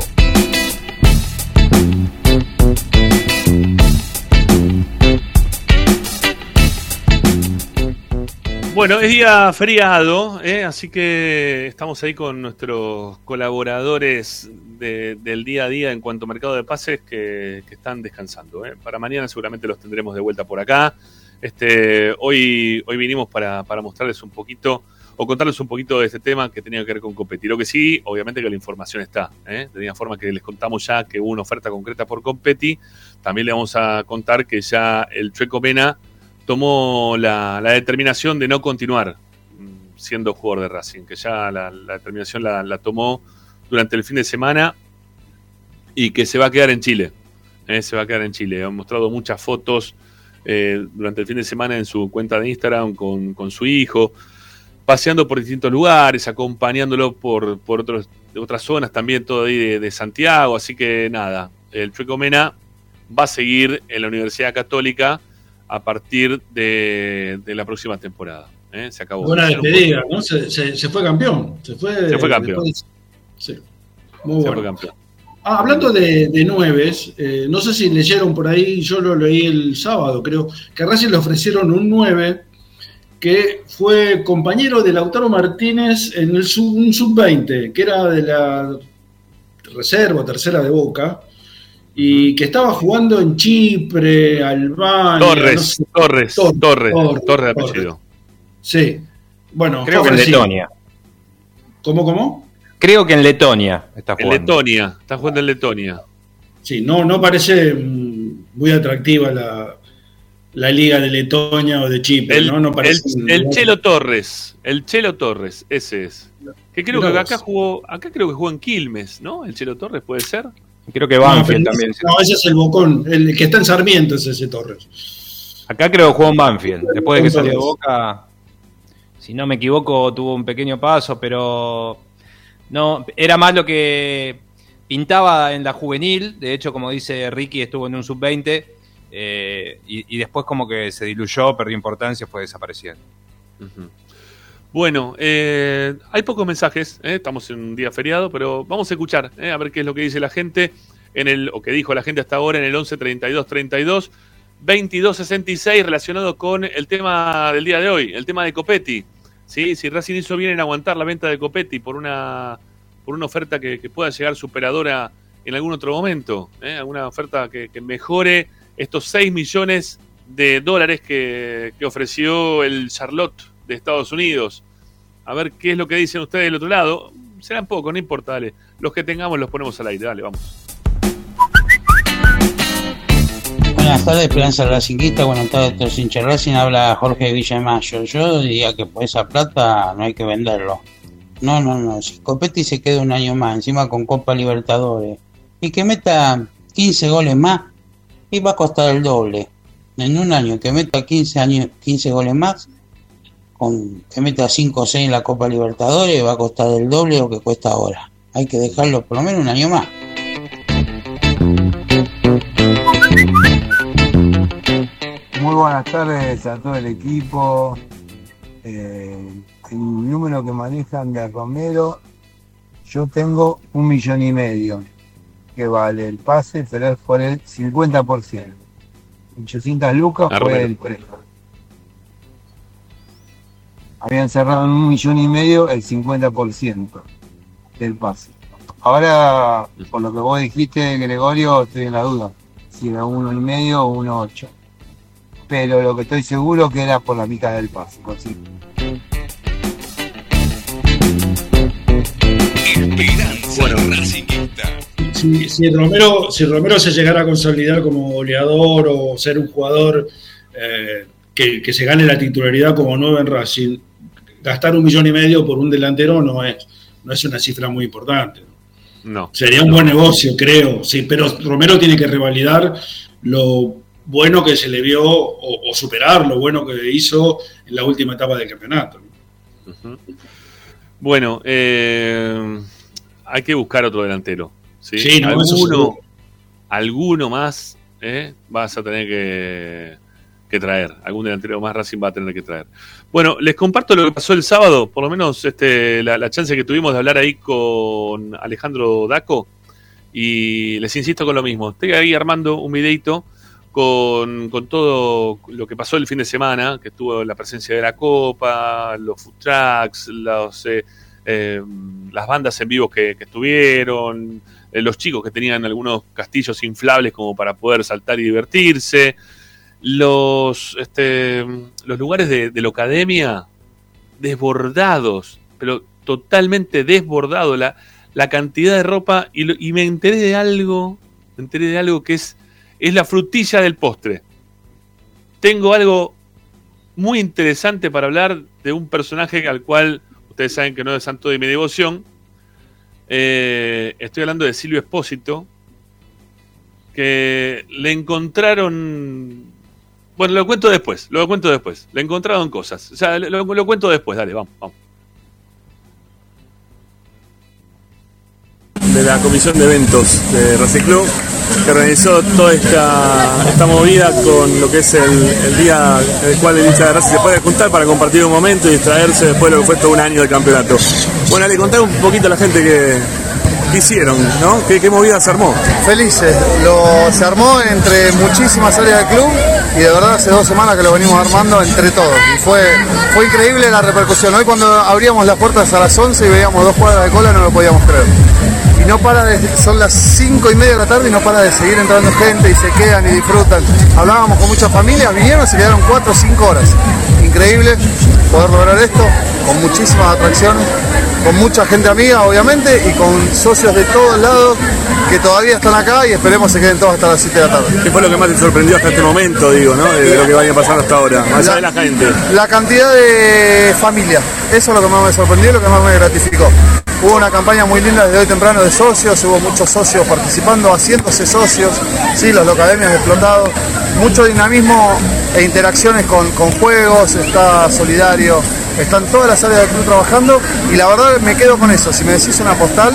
Speaker 1: Bueno, es día feriado, ¿eh? así que estamos ahí con nuestros colaboradores de- del día a día en cuanto a mercado de pases que, están descansando. ¿eh? Para mañana seguramente los tendremos de vuelta por acá. Este, hoy, hoy vinimos para, para mostrarles un poquito o contarles un poquito de este tema que tenía que ver con competir. Lo que sí, obviamente que la información está. ¿eh? De la forma que les contamos ya que hubo una oferta concreta por Competi, también le vamos a contar que ya el Chueco Mena tomó la, la determinación de no continuar siendo jugador de Racing, que ya la, la determinación la, la tomó durante el fin de semana y que se va a quedar en Chile. ¿eh? se va a quedar en Chile. Han mostrado muchas fotos eh, durante el fin de semana en su cuenta de Instagram con, con su hijo, paseando por distintos lugares, acompañándolo por, por otros, otras zonas también, todo ahí de, de Santiago. Así que nada, el Chueco Mena va a seguir en la Universidad Católica a partir de, de la próxima temporada. ¿eh? Se acabó.
Speaker 3: Buena despedida, ¿no? Se, se- se fue campeón. Se fue,
Speaker 1: Se fue campeón.
Speaker 3: de- sí. Muy
Speaker 1: Se
Speaker 3: bueno.
Speaker 1: fue campeón.
Speaker 3: Ah, hablando de, de nueves, eh, no sé si leyeron por ahí, yo lo leí el sábado, creo, que a Racing le ofrecieron un 9 que fue compañero de Lautaro Martínez en el sub, un sub-20, que era de la reserva, tercera de Boca, y que estaba jugando en Chipre, Albania.
Speaker 1: Torres,
Speaker 3: no sé.
Speaker 1: Torres, Torres, Torres,
Speaker 3: Torres,
Speaker 1: Torres de apellido.
Speaker 3: Sí. Bueno,
Speaker 4: Creo que en. Letonia.
Speaker 3: ¿Cómo, cómo?
Speaker 4: Creo que en Letonia está
Speaker 1: En
Speaker 4: jugando.
Speaker 1: Letonia, está jugando en Letonia.
Speaker 3: Sí, no, no parece mm, muy atractiva la, la liga de Letonia o de Chipre,
Speaker 1: El,
Speaker 3: ¿no? No
Speaker 1: el,
Speaker 3: parece
Speaker 1: el Chelo Torres, el Chelo Torres, ese es. Que creo que acá jugó, acá creo que jugó en Quilmes, ¿no? El Chelo Torres puede ser.
Speaker 4: Creo que
Speaker 3: No,
Speaker 4: Banfield
Speaker 3: pero
Speaker 4: también.
Speaker 3: No, ese es el Bocón. El que está en Sarmiento es ese Torres.
Speaker 4: Acá creo que jugó en Banfield. Después de que salió de. Boca, si no me equivoco, tuvo un pequeño paso, pero no era más lo que pintaba en la juvenil. De hecho, como dice Ricky, estuvo en un sub-20 eh, y, y después como que se diluyó, perdió importancia, fue desapareciendo.
Speaker 1: Ujú. Bueno, eh, hay pocos mensajes, eh, estamos en un día feriado, pero vamos a escuchar, eh, a ver qué es lo que dice la gente, en el, o que dijo la gente hasta ahora en el 11 32 32 22 66 relacionado con el tema del día de hoy, el tema de Copetti. ¿sí? Si Racing hizo bien en aguantar la venta de Copetti por una, por una oferta que, pueda llegar superadora en algún otro momento, ¿eh? alguna oferta que, mejore estos 6 millones de dólares que ofreció el Charlotte de Estados Unidos. A ver qué es lo que dicen ustedes del otro lado. Serán pocos, no importa, dale. Los que tengamos los ponemos al aire, dale, vamos.
Speaker 7: Buenas tardes, Esperanza Racinguista. Buenas tardes, todos hinchas Racing. Habla Jorge Villamayo. Yo diría que por esa plata no hay que venderlo. No, no, no. Si Copetti se queda un año más, encima con Copa Libertadores, y que meta 15 goles más, y va a costar el doble. En un año que meta 15, años, 15 goles más, con que meta 5 o 6 en la Copa Libertadores, va a costar el doble de lo que cuesta ahora. Hay que dejarlo por lo menos un año más.
Speaker 8: Muy buenas tardes a todo el equipo. Eh, el número que manejan de Romero, yo tengo un millón y medio que vale el pase, pero es por el 50%. 800 lucas fue el precio. Habían cerrado en un millón y medio el 50% del pase. Ahora, por lo que vos dijiste, Gregorio, estoy en la duda. Si era uno y medio o uno ocho pero lo que estoy seguro que era por la mitad del pase.
Speaker 2: Racingista.
Speaker 3: Si, si Romero, si Romero se llegara a consolidar como goleador o ser un jugador eh, que, que se gane la titularidad como nueve en Racing, gastar un millón y medio por un delantero no es, no es una cifra muy importante.
Speaker 1: No.
Speaker 3: Sería un buen negocio, creo, sí, pero Romero tiene que revalidar lo bueno que se le vio o, o superar lo bueno que hizo en la última etapa del campeonato.
Speaker 1: Bueno, eh, hay que buscar otro delantero. Sí,
Speaker 3: Sí, no,
Speaker 1: alguno, alguno más eh, vas a tener que, que traer. Algún delantero más Racing va a tener que traer. Bueno, les comparto lo que pasó el sábado, por lo menos este, la, chance que tuvimos de hablar ahí con Alejandro Daco. Y les insisto con lo mismo. Estoy ahí armando un videito con, con todo lo que pasó el fin de semana, que estuvo la presencia de la Copa, los food trucks, los, eh, eh, las bandas en vivo que, que estuvieron, eh, los chicos que tenían algunos castillos inflables como para poder saltar y divertirse, los, este, los lugares de, la academia desbordados, pero totalmente desbordados, la, la cantidad de ropa, y me enteré de algo, me enteré de algo que es, es la frutilla del postre. Tengo algo muy interesante para hablar de un personaje al cual ustedes saben que no es santo de mi devoción. Eh, estoy hablando de Silvio Espósito, que le encontraron. Bueno, lo cuento después, lo cuento después. Le encontraron cosas. O sea, lo, cuento después, dale, vamos, vamos.
Speaker 9: de la comisión de eventos de Racing que organizó toda esta, esta movida con lo que es el, día en el cual el hincha de Racing se puede juntar para compartir un momento y distraerse después de lo que fue todo un año de campeonato. Bueno, le contar un poquito a la gente que, que hicieron, ¿no? ¿Qué, qué movida se armó?
Speaker 10: Felices, lo, se armó entre muchísimas áreas del club y de verdad hace dos semanas que lo venimos armando entre todos. Y fue, fue increíble la repercusión. Hoy cuando abríamos las puertas a las 11 y veíamos dos cuadras de cola no lo podíamos creer. Y no para de, son las 5 y media de la tarde y no para de seguir entrando gente y se quedan y disfrutan. Hablábamos con muchas familias, vinieron, se quedaron 4 o 5 horas. Increíble. poder lograr esto, con muchísimas atracciones, con mucha gente amiga obviamente y con socios de todos lados que todavía están acá y esperemos se queden todos hasta las 7 de la tarde.
Speaker 9: ¿Qué fue lo que más te sorprendió hasta este momento, digo, ¿no? De lo que vaya pasando hasta ahora, más allá de la gente.
Speaker 10: La cantidad de familia, eso es lo que más me sorprendió y lo que más me gratificó. Hubo una campaña muy linda desde hoy temprano de socios, hubo muchos socios participando, haciéndose socios, sí, los locademias explotados, mucho dinamismo e interacciones con, con juegos, está solidario, están todas las áreas del club trabajando y la verdad me quedo con eso, si me decís una postal,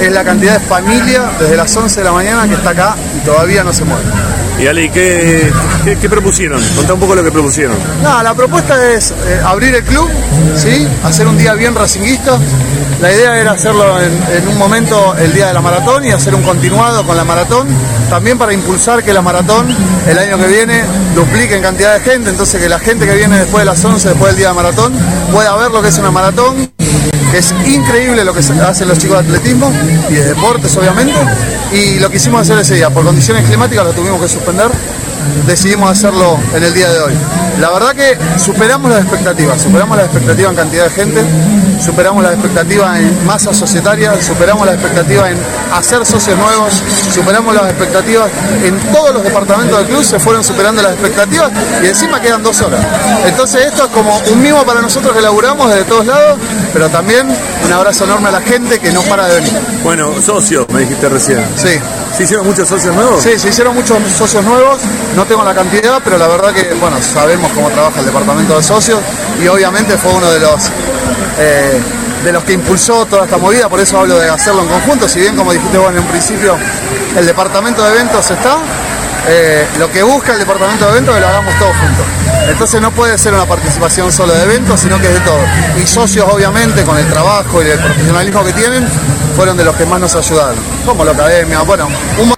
Speaker 10: es la cantidad de familia desde las 11 de la mañana que está acá y todavía no se mueve.
Speaker 9: Y Ale, ¿qué, qué, propusieron? Contá un poco lo que propusieron.
Speaker 10: No, la propuesta es eh, abrir el club, ¿sí? hacer un día bien racinguista. La idea era hacerlo en, en un momento el día de la maratón y hacer un continuado con la maratón. También para impulsar que la maratón el año que viene duplique en cantidad de gente, entonces que la gente que viene después de las 11, después del día de maratón, pueda ver lo que es una maratón, es increíble lo que hacen los chicos de atletismo y de deportes obviamente. Y lo quisimos hacer ese día, por condiciones climáticas lo tuvimos que suspender, decidimos hacerlo en el día de hoy. La verdad que superamos las expectativas, superamos las expectativas en cantidad de gente, superamos las expectativas en masa societaria, superamos las expectativas en hacer socios nuevos, superamos las expectativas en todos los departamentos del club, se fueron superando las expectativas y encima quedan dos horas. Entonces esto es como un mimo para nosotros que laburamos desde todos lados, pero también un abrazo enorme a la gente que no para de venir.
Speaker 9: Bueno, socios, me dijiste recién.
Speaker 10: Sí.
Speaker 9: ¿Se hicieron muchos socios nuevos?
Speaker 10: Sí, se hicieron muchos socios nuevos, no tengo la cantidad, pero la verdad que, bueno, sabemos cómo trabaja el departamento de socios y obviamente fue uno de los eh, de los que impulsó toda esta movida, por eso hablo de hacerlo en conjunto, si bien como dijiste vos en un principio, el departamento de eventos está, eh, lo que busca el departamento de eventos es que lo hagamos todos juntos. Entonces no puede ser una participación solo de eventos, sino que es de todo. Y socios obviamente con el trabajo y el profesionalismo que tienen, fueron de los que más nos ayudaron, como la academia, bueno, un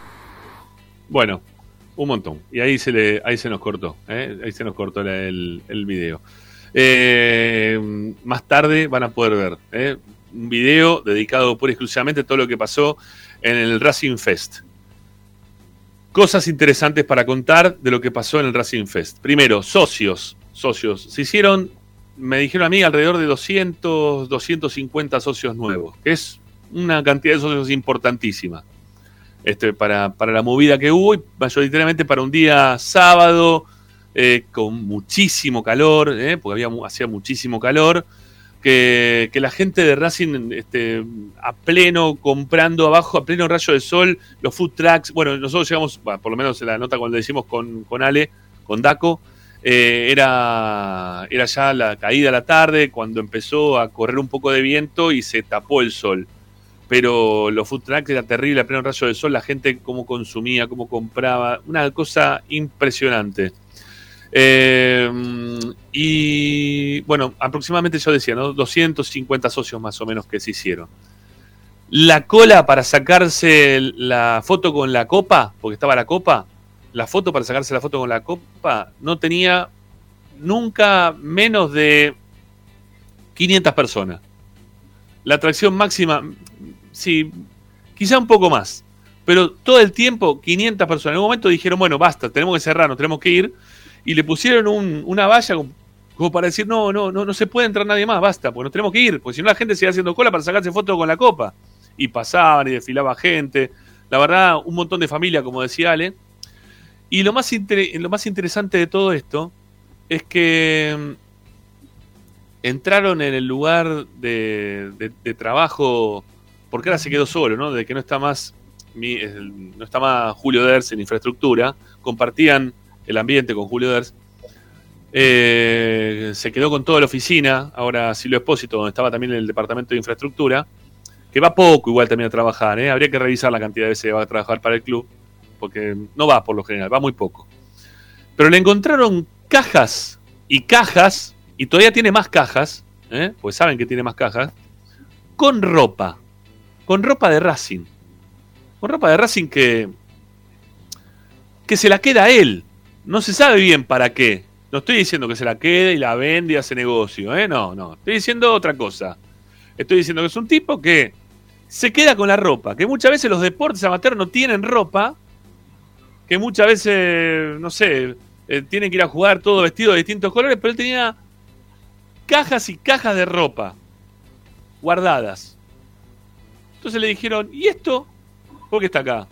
Speaker 1: Bueno, un montón. Y ahí se le, ahí se nos cortó, ¿eh? ahí se nos cortó el, el video. Eh, más tarde van a poder ver ¿eh? un video dedicado pura y exclusivamente a todo lo que pasó en el Racing Fest. Cosas interesantes para contar de lo que pasó en el Racing Fest. Primero, socios. Socios. Se hicieron, me dijeron a mí, alrededor de 200, 250 socios nuevos, que es una cantidad de socios importantísima este, para, para la movida que hubo y mayoritariamente para un día sábado eh, con muchísimo calor, eh, porque había, hacía muchísimo calor, que, la gente de Racing este, a pleno comprando abajo, a pleno rayo de sol, los food trucks, bueno, nosotros llegamos, por lo menos en la nota cuando le decimos con, con Ale, con Daco, eh, era, era ya la caída de la tarde, cuando empezó a correr un poco de viento y se tapó el sol pero los food trucks era terrible a pleno rayo del sol, la gente cómo consumía, cómo compraba, una cosa impresionante. Eh, y bueno, aproximadamente yo decía, ¿no? 250 socios más o menos que se hicieron. La cola para sacarse la foto con la copa, porque estaba la copa, la foto para sacarse la foto con la copa no tenía nunca menos de 500 personas. La atracción máxima, sí, quizá un poco más, pero todo el tiempo 500 personas. En un momento dijeron, bueno, basta, tenemos que cerrar, nos tenemos que ir, y le pusieron un- una valla como, para decir, no, no, no, no se puede entrar nadie más, basta, pues nos tenemos que ir, porque si no la gente sigue haciendo cola para sacarse fotos con la copa. Y pasaban y desfilaba gente. La verdad, un montón de familia, como decía Ale. Y lo más, lo más interesante de todo esto es que mm, entraron en el lugar de, trabajo, porque ahora se quedó solo, ¿no? De que no está más no está más Julio Ders en infraestructura, compartían el ambiente con Julio Ders. Eh, se quedó con toda la oficina, ahora Silvio Espósito, donde estaba también el departamento de infraestructura, que va poco igual también a trabajar, ¿eh? habría que revisar la cantidad de veces que va a trabajar para el club, porque no va por lo general, va muy poco. Pero le encontraron cajas y cajas, y todavía tiene más cajas, ¿eh? pues saben que tiene más cajas, con ropa, con ropa de Racing. Con ropa de Racing que, que se la queda a él. No se sabe bien para qué. No estoy diciendo que se la quede y la vende y hace negocio, ¿eh? No, no. Estoy diciendo otra cosa. Estoy diciendo que es un tipo que se queda con la ropa. Que muchas veces los deportes amateur no tienen ropa. Que muchas veces, no sé, eh, tienen que ir a jugar todo vestido de distintos colores. Pero él tenía cajas y cajas de ropa guardadas. Entonces le dijeron, ¿y esto? ¿Por qué está acá?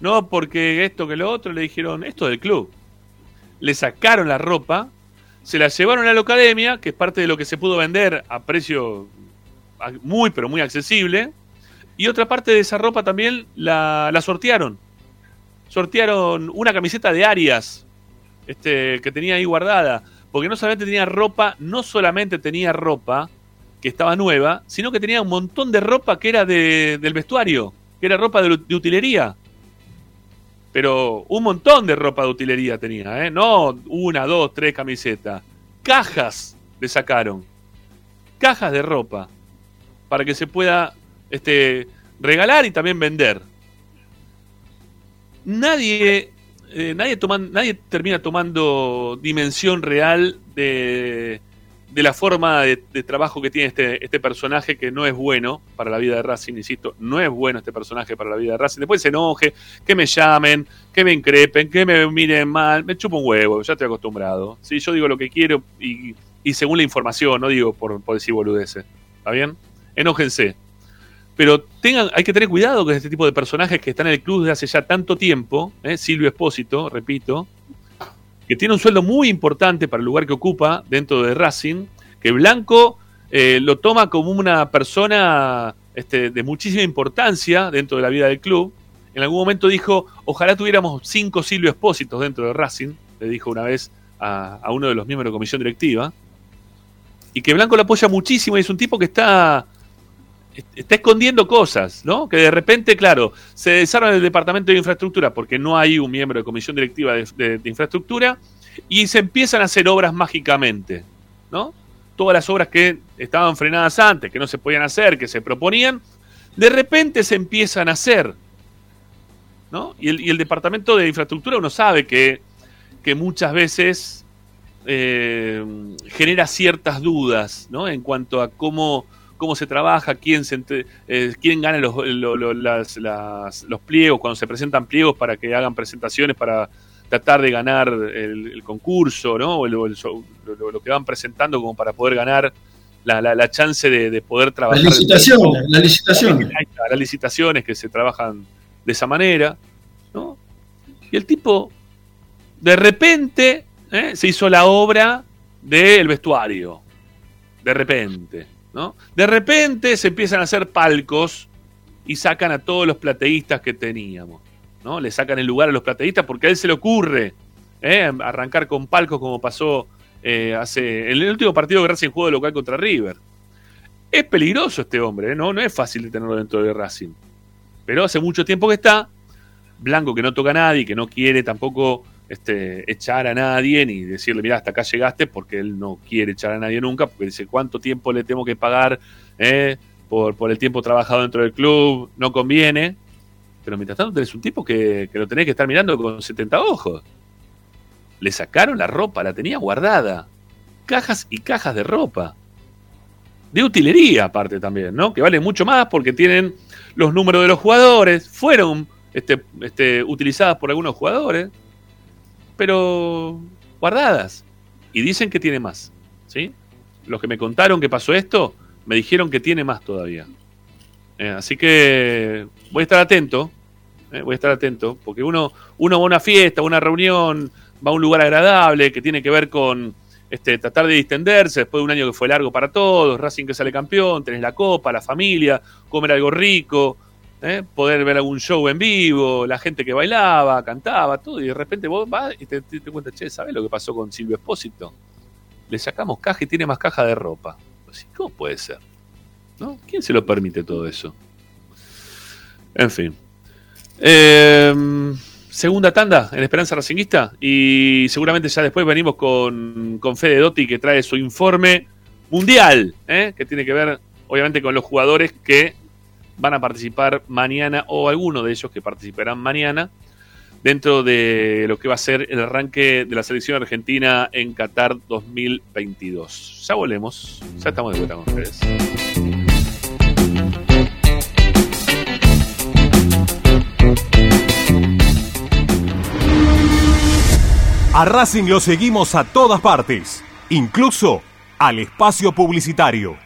Speaker 1: No, porque esto que lo otro, le dijeron, esto es del club. Le sacaron la ropa, se la llevaron a la academia, que es parte de lo que se pudo vender a precio muy, pero muy accesible. Y otra parte de esa ropa también la, sortearon. Sortearon una camiseta de Arias, este, que tenía ahí guardada. Porque no solamente tenía ropa, no solamente tenía ropa que estaba nueva, sino que tenía un montón de ropa que era de, del vestuario, que era ropa de, de utilería. Pero un montón de ropa de utilería tenía, ¿eh? No una, dos, tres camisetas. Cajas le sacaron. Cajas de ropa. Para que se pueda este, regalar y también vender. Nadie, eh, nadie, toman, nadie termina tomando dimensión real de, de la forma de, trabajo que tiene este, este personaje que no es bueno para la vida de Racing, insisto, no es bueno este personaje para la vida de Racing. Después se enoje, que me llamen, que me increpen, que me miren mal, me chupo un huevo, ya estoy acostumbrado. ¿sí? Yo digo lo que quiero y, y según la información, no digo por, por decir boludeces. ¿Está bien? Enójense. Pero tengan, hay que tener cuidado con este tipo de personajes que están en el club desde hace ya tanto tiempo. ¿eh? Silvio Espósito, repito, que tiene un sueldo muy importante para el lugar que ocupa dentro de Racing, que Blanco eh, lo toma como una persona este, de muchísima importancia dentro de la vida del club. En algún momento dijo, ojalá tuviéramos cinco Silvio Espósitos dentro de Racing, le dijo una vez a, a uno de los miembros de la comisión directiva. Y que Blanco lo apoya muchísimo y es un tipo que está está escondiendo cosas, ¿no? Que de repente, claro, se desarma el departamento de infraestructura porque no hay un miembro de comisión directiva de, infraestructura y se empiezan a hacer obras mágicamente, ¿no? Todas las obras que estaban frenadas antes, que no se podían hacer, que se proponían, de repente se empiezan a hacer, ¿no? Y el, y el departamento de infraestructura uno sabe que, que muchas veces eh, genera ciertas dudas, ¿no? En cuanto a cómo cómo se trabaja, quién, se, eh, quién gana los, los, los, las, las, los, pliegos, cuando se presentan pliegos para que hagan presentaciones para tratar de ganar el, el concurso, ¿no? O el, lo, que van presentando como para poder ganar la, la, la chance de, de, poder trabajar.
Speaker 3: Las licitaciones, las licitaciones.
Speaker 1: Las licitaciones que se trabajan de esa manera, ¿no? Y el tipo, de repente, ¿eh? se hizo la obra del vestuario. De repente. ¿No? De repente se empiezan a hacer palcos y sacan a todos los plateístas que teníamos. ¿no? Le sacan el lugar a los plateístas porque a él se le ocurre ¿eh? arrancar con palcos como pasó eh, hace en el último partido que Racing jugó de local contra River. Es peligroso este hombre, ¿eh? ¿no? no es fácil de tenerlo dentro de Racing. Pero hace mucho tiempo que está, Blanco que no toca a nadie, que no quiere tampoco este, echar a nadie ni decirle, mira, hasta acá llegaste, porque él no quiere echar a nadie nunca, porque dice, ¿cuánto tiempo le tengo que pagar eh, por, el tiempo trabajado dentro del club? No conviene. Pero mientras tanto tenés un tipo que, que lo tenés que estar mirando con 70 ojos. Le sacaron la ropa, la tenía guardada. Cajas y cajas de ropa. De utilería aparte también, ¿no? Que vale mucho más porque tienen los números de los jugadores. Fueron este, este, utilizadas por algunos jugadores pero guardadas. Y dicen que tiene más. ¿sí? Los que me contaron que pasó esto, me dijeron que tiene más todavía. Eh, así que voy a estar atento. Eh, voy a estar atento. Porque uno, uno va a una fiesta, a una reunión, va a un lugar agradable que tiene que ver con este, tratar de distenderse después de un año que fue largo para todos. Racing que sale campeón, tenés la copa, la familia, comer algo rico. ¿Eh? poder ver algún show en vivo, la gente que bailaba, cantaba, todo, y de repente vos vas y te, te, cuentas, che, ¿sabes lo que pasó con Silvio Espósito? Le sacamos caja y tiene más caja de ropa. ¿Cómo puede ser? ¿No? ¿Quién se lo permite todo eso? En fin. Eh, segunda tanda en Esperanza Racinguista y seguramente ya después venimos con, con Fede Dotti que trae su informe mundial, ¿eh? que tiene que ver obviamente con los jugadores que van a participar mañana, o alguno de ellos que participarán mañana, dentro de lo que va a ser el arranque de la selección argentina en Qatar 2022. Ya volvemos, ya estamos de vuelta con ustedes.
Speaker 5: A Racing lo seguimos a todas partes, incluso
Speaker 11: al espacio publicitario.